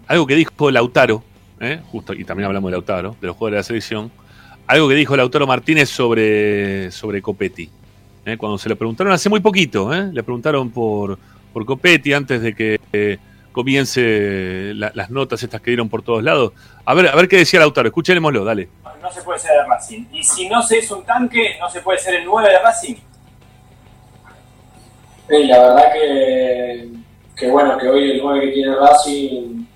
Speaker 1: algo que dijo Lautaro, ¿eh? justo, y también hablamos de Lautaro, de los jugadores de la selección. Algo que dijo Lautaro Martínez sobre, sobre Copetti. ¿eh? Cuando se le preguntaron hace muy poquito, ¿eh? le preguntaron por, por Copetti antes de que comience la- las notas estas que dieron por todos lados. A ver, a ver qué decía Lautaro, escuchémoslo, dale.
Speaker 16: No se puede ser de Racing. Y si no se es un tanque, no se puede ser el 9 de Racing.
Speaker 17: La verdad que, que bueno, que hoy el 9 que tiene Racing,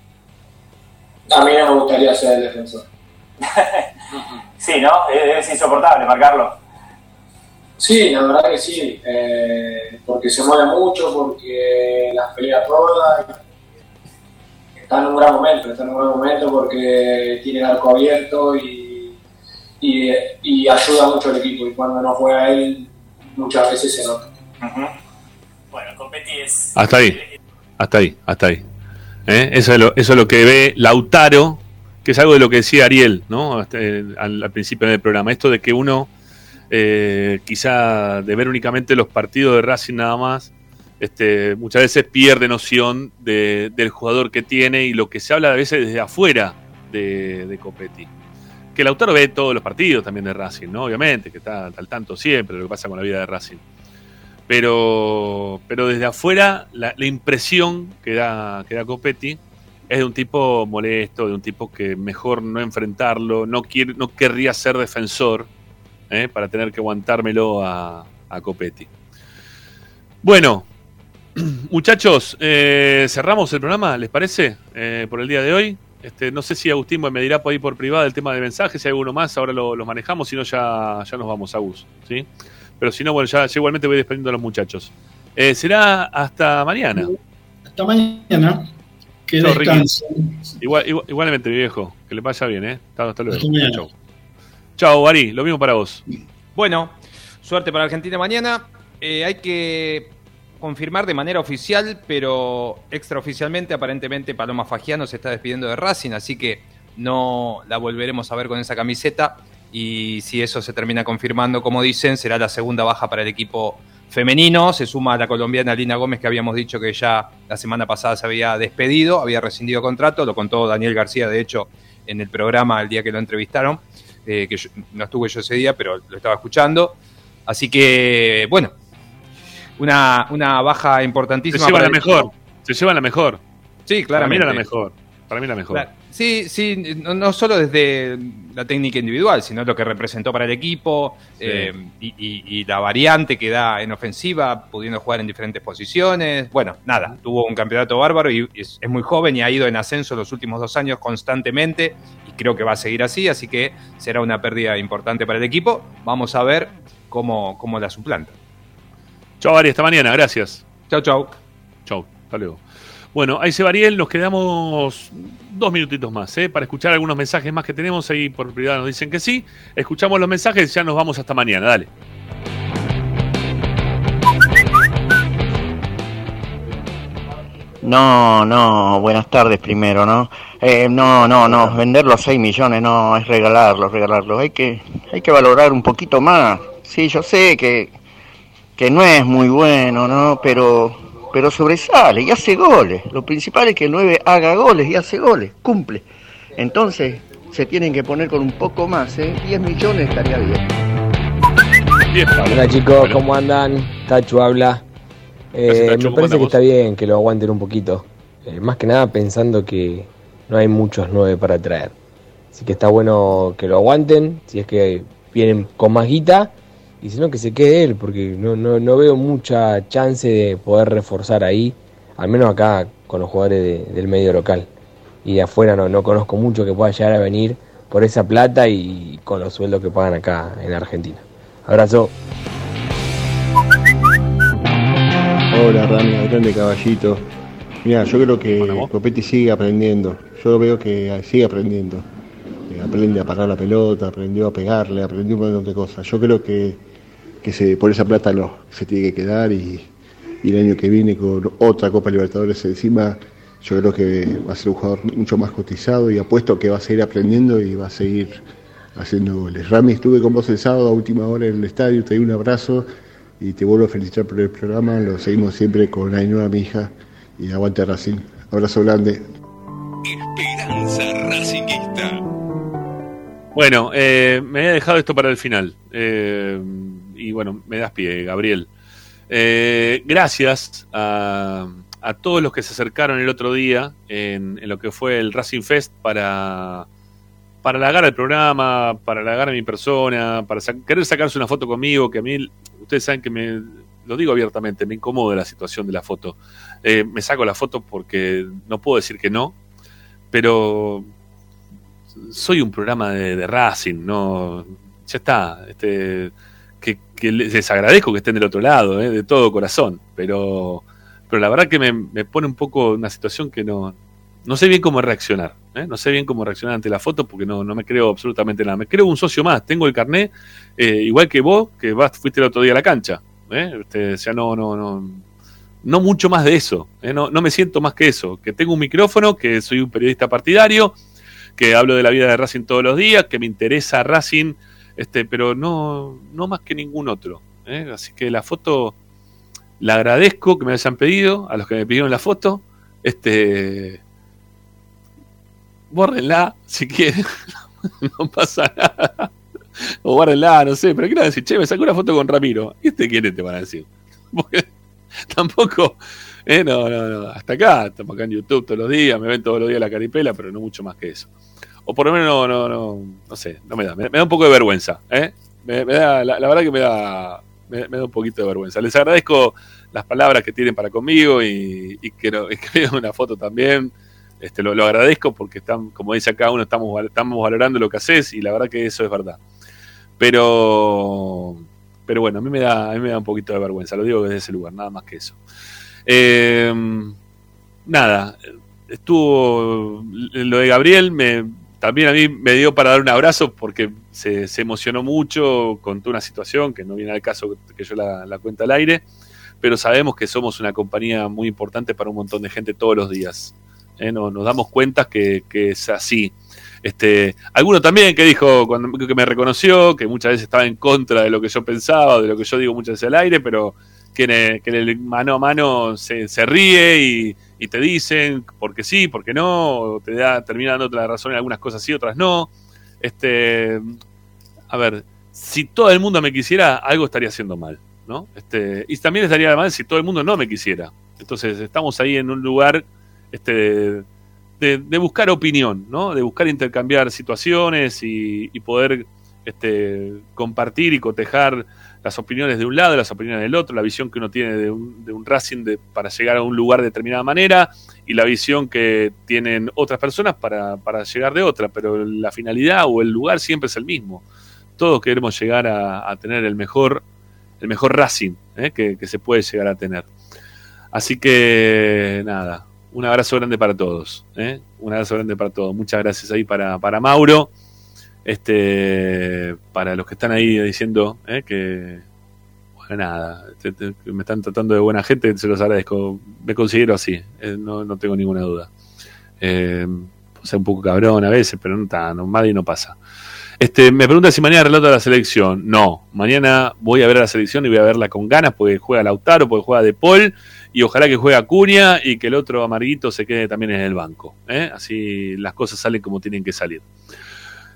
Speaker 17: a mí no me gustaría ser el defensor.
Speaker 16: Sí, ¿no? Es, es insoportable marcarlo.
Speaker 17: Sí, la verdad que sí, eh, porque se mueve mucho, porque las pelea todas. Está en un gran momento, está en un gran momento porque tiene el arco abierto y, y, y ayuda mucho al equipo. Y cuando no juega él, muchas veces se nota.
Speaker 16: Bueno, Copetti es.
Speaker 1: Hasta ahí, hasta ahí, hasta ahí. ¿Eh? Eso, es lo, eso es lo que ve Lautaro, que es algo de lo que decía Ariel, ¿no? Al, al principio del programa. Esto de que uno, eh, quizá de ver únicamente los partidos de Racing nada más, este, muchas veces pierde noción de- del jugador que tiene y lo que se habla a veces desde afuera de, de Copetti. Que Lautaro ve todos los partidos también de Racing, ¿no? Obviamente, que está al tanto siempre lo que pasa con la vida de Racing pero, pero desde afuera la, la impresión que da, que da Copetti es de un tipo molesto, de un tipo que mejor no enfrentarlo, no, quiere, no querría ser defensor ¿eh? para tener que aguantármelo a, a Copetti. Bueno, muchachos, eh, cerramos el programa, ¿les parece? Eh, por el día de hoy. Este, no sé si Agustín me dirá por ahí por privado el tema de mensajes, si hay alguno más, ahora lo, lo manejamos, si no ya, ya nos vamos a Gus, ¿sí? Pero si no, bueno, ya, ya igualmente voy despidiendo a los muchachos. Eh, será hasta mañana.
Speaker 3: Hasta mañana. Que descansen.
Speaker 1: Igual, igual- igualmente, mi viejo. Que le vaya bien, ¿eh? Hasta, hasta luego.
Speaker 4: Hasta mañana.
Speaker 1: Chao. Chao, Ari. Lo mismo para vos.
Speaker 4: Bueno, suerte para Argentina mañana. Eh, hay que confirmar de manera oficial, pero extraoficialmente, aparentemente Paloma Fagiano se está despidiendo de Racing, así que no la volveremos a ver con esa camiseta. Y si eso se termina confirmando, como dicen, será la segunda baja para el equipo femenino. Se suma a la colombiana Lina Gómez, que habíamos dicho que ya la semana pasada se había despedido, había rescindido contrato. Lo contó Daniel García, de hecho, en el programa el día que lo entrevistaron, eh, que no estuve yo ese día, pero lo estaba escuchando. Así que, bueno, una, una baja
Speaker 1: Se
Speaker 4: importantísima.
Speaker 1: lleva
Speaker 4: para
Speaker 1: la mejor. Se lleva la mejor.
Speaker 4: Sí,
Speaker 1: Para mí
Speaker 4: claramente.
Speaker 1: era la mejor. Para mí la mejor.
Speaker 18: Sí, sí, no, no solo desde la técnica individual, sino lo que representó para el equipo
Speaker 1: Sí.
Speaker 18: eh, y, y- y la variante que da en ofensiva, pudiendo jugar en diferentes posiciones. Bueno, nada, tuvo un campeonato bárbaro y es, es muy joven y ha ido en ascenso los últimos dos años constantemente y creo que va a seguir así, así que será una pérdida importante para el equipo. Vamos a ver cómo, cómo la suplanta.
Speaker 1: Chao, Ari, hasta mañana, gracias.
Speaker 18: Chau, chau.
Speaker 1: Chau, hasta luego. Bueno, ahí se va Ariel, nos quedamos dos minutitos más, ¿eh? Para escuchar algunos mensajes más que tenemos ahí por privado nos dicen que sí. Escuchamos los mensajes y ya nos vamos hasta mañana, dale.
Speaker 19: No, no, buenas tardes primero, ¿no? Eh, no, no, no, vender los 6 millones no es regalarlos, regalarlos. Hay que, hay que valorar un poquito más. Sí, yo sé que, que no es muy bueno, ¿no? Pero, pero sobresale y hace goles. Lo principal es que el 9 haga goles y hace goles, cumple. Entonces, se tienen que poner con un poco más, ¿eh? 10 millones estaría bien.
Speaker 20: Hola chicos, ¿cómo andan? Tachu habla. Eh,
Speaker 19: Tachu,
Speaker 20: me
Speaker 19: ¿cómo
Speaker 20: parece que está bien que lo aguanten un poquito. Eh, más que nada pensando que no hay muchos nueve para traer. Así que está bueno que lo aguanten, si es que vienen con más guita. Y si no, que se quede él, porque no, no, no veo mucha chance de poder reforzar ahí. Al menos acá con los jugadores de- del medio local. Y de afuera no, no conozco mucho que pueda llegar a venir por esa plata y con los sueldos que pagan acá en Argentina. Abrazo.
Speaker 21: Hola Rami, grande caballito. Mira, yo creo que Copetti sigue aprendiendo. Yo veo que sigue aprendiendo. Eh, Aprende a parar la pelota, aprendió a pegarle, aprendió un montón de cosas. Yo creo que, que se, por esa plata no, se tiene que quedar y, y el año que viene con otra Copa Libertadores encima, yo creo que va a ser un jugador mucho más cotizado y apuesto que va a seguir aprendiendo y va a seguir haciendo goles. Rami, estuve con vos el sábado a última hora en el estadio, te di un abrazo y te vuelvo a felicitar por el programa. Lo seguimos siempre con Ainhoa, mi hija, y aguante Racing. Abrazo grande.
Speaker 2: Esperanza Racinguista.
Speaker 1: Bueno, eh, me había dejado esto para el final. Eh, y bueno, me das pie, Gabriel. Eh, gracias a, todos los que se acercaron el otro día en, lo que fue el Racing Fest para, para halagar el programa, para halagar a mi persona, para querer sacarse una foto conmigo, que a mí, ustedes saben que me, lo digo abiertamente, me incomoda la situación de la foto. Eh, me saco la foto porque no puedo decir que no, pero soy un programa de, de Racing, no, ya está, este, que, les agradezco que estén del otro lado, eh, de todo corazón, pero, pero la verdad que me, me pone un poco una situación que no, no sé bien cómo reaccionar, eh, no sé bien cómo reaccionar ante la foto porque no, no me creo absolutamente nada, me creo un socio más, tengo el carné, eh, igual que vos, que vas, fuiste el otro día a la cancha, eh, este, sea, no, no, no, no mucho más de eso, no, no me siento más que eso, que tengo un micrófono, que soy un periodista partidario, que hablo de la vida de Racing todos los días, que me interesa Racing, este, pero no, no más que ningún otro. ¿eh? Así que la foto la agradezco que me hayan pedido, a los que me pidieron la foto. Este, bórrenla si quieren, no pasa nada. O guárdenla, no sé, pero quiero decir, che, me sacó una foto con Ramiro. ¿Y este quién es? Te van a decir. Porque tampoco, eh, no, no, no, hasta acá, estamos acá en YouTube todos los días, me ven todos los días la caripela, pero no mucho más que eso. O por lo menos no, no, no, no sé, no me da, me, da un poco de vergüenza, ¿eh? Me, da, la, verdad que me da, me, da un poquito de vergüenza. Les agradezco las palabras que tienen para conmigo y, y que, no- que una foto también. Este, lo, lo agradezco porque están, como dice acá uno, estamos, estamos valorando lo que haces y la verdad que eso es verdad. Pero, pero bueno, a mí me da, a mí me da un poquito de vergüenza, lo digo desde ese lugar, nada más que eso. Eh, nada, estuvo lo de Gabriel, me, también a mí me dio para dar un abrazo porque se, emocionó mucho, contó una situación que no viene al caso que yo la, la al aire, pero sabemos que somos una compañía muy importante para un montón de gente todos los días. ¿eh? No- nos damos cuenta que, es así. Este, alguno también que dijo, cuando, que me reconoció, que muchas veces estaba en contra de lo que yo pensaba, de lo que yo digo muchas veces al aire, pero que en el, que en el mano a mano se, se ríe y, y te dicen porque sí, porque no, te da, termina dándote la razón en algunas cosas sí, otras no. Este, a ver, si todo el mundo me quisiera, algo estaría haciendo mal, ¿no? Este, y también estaría mal si todo el mundo no me quisiera. Entonces estamos ahí en un lugar este, de, de buscar opinión, ¿no? De buscar intercambiar situaciones y, y poder este, compartir y cotejar las opiniones de un lado, las opiniones del otro, la visión que uno tiene de un, de un Racing de- para llegar a un lugar de determinada manera y la visión que tienen otras personas para, para llegar de otra, pero la finalidad o el lugar siempre es el mismo. Todos queremos llegar a, tener el mejor, el mejor Racing ¿eh? que, que se puede llegar a tener. Así que nada, un abrazo grande para todos. ¿eh? Un abrazo grande para todos. Muchas gracias ahí para, para Mauro. Este, para los que están ahí diciendo ¿eh? que, bueno, nada, te- me están tratando de buena gente, se los agradezco. Me considero así, eh, no, no tengo ninguna duda. Eh, o sea, un poco cabrón a veces, pero no está, no, y no pasa. Este, me pregunta si mañana relato la selección. No, mañana voy a ver a la selección y voy a verla con ganas porque juega Lautaro, porque juega De Paul y ojalá que juegue Acuña y que el otro amarguito se quede también en el banco. ¿eh? Así las cosas salen como tienen que salir.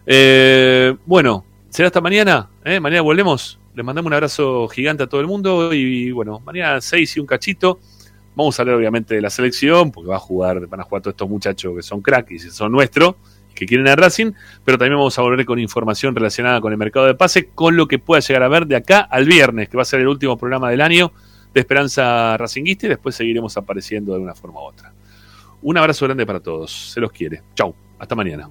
Speaker 1: Eh, bueno, será hasta mañana. ¿eh? Mañana volvemos. Les mandamos un abrazo gigante a todo el mundo y bueno, mañana 6 y un cachito. Vamos a hablar obviamente de la selección, porque va a jugar, van a jugar todos estos muchachos que son cracks y son nuestros, que quieren a Racing, pero también vamos a volver con información relacionada con el mercado de pase, con lo que pueda llegar a ver de acá al viernes, que va a ser el último programa del año de Esperanza Racinguista y después seguiremos apareciendo de una forma u otra. Un abrazo grande para todos, se los quiere. Chau, hasta mañana.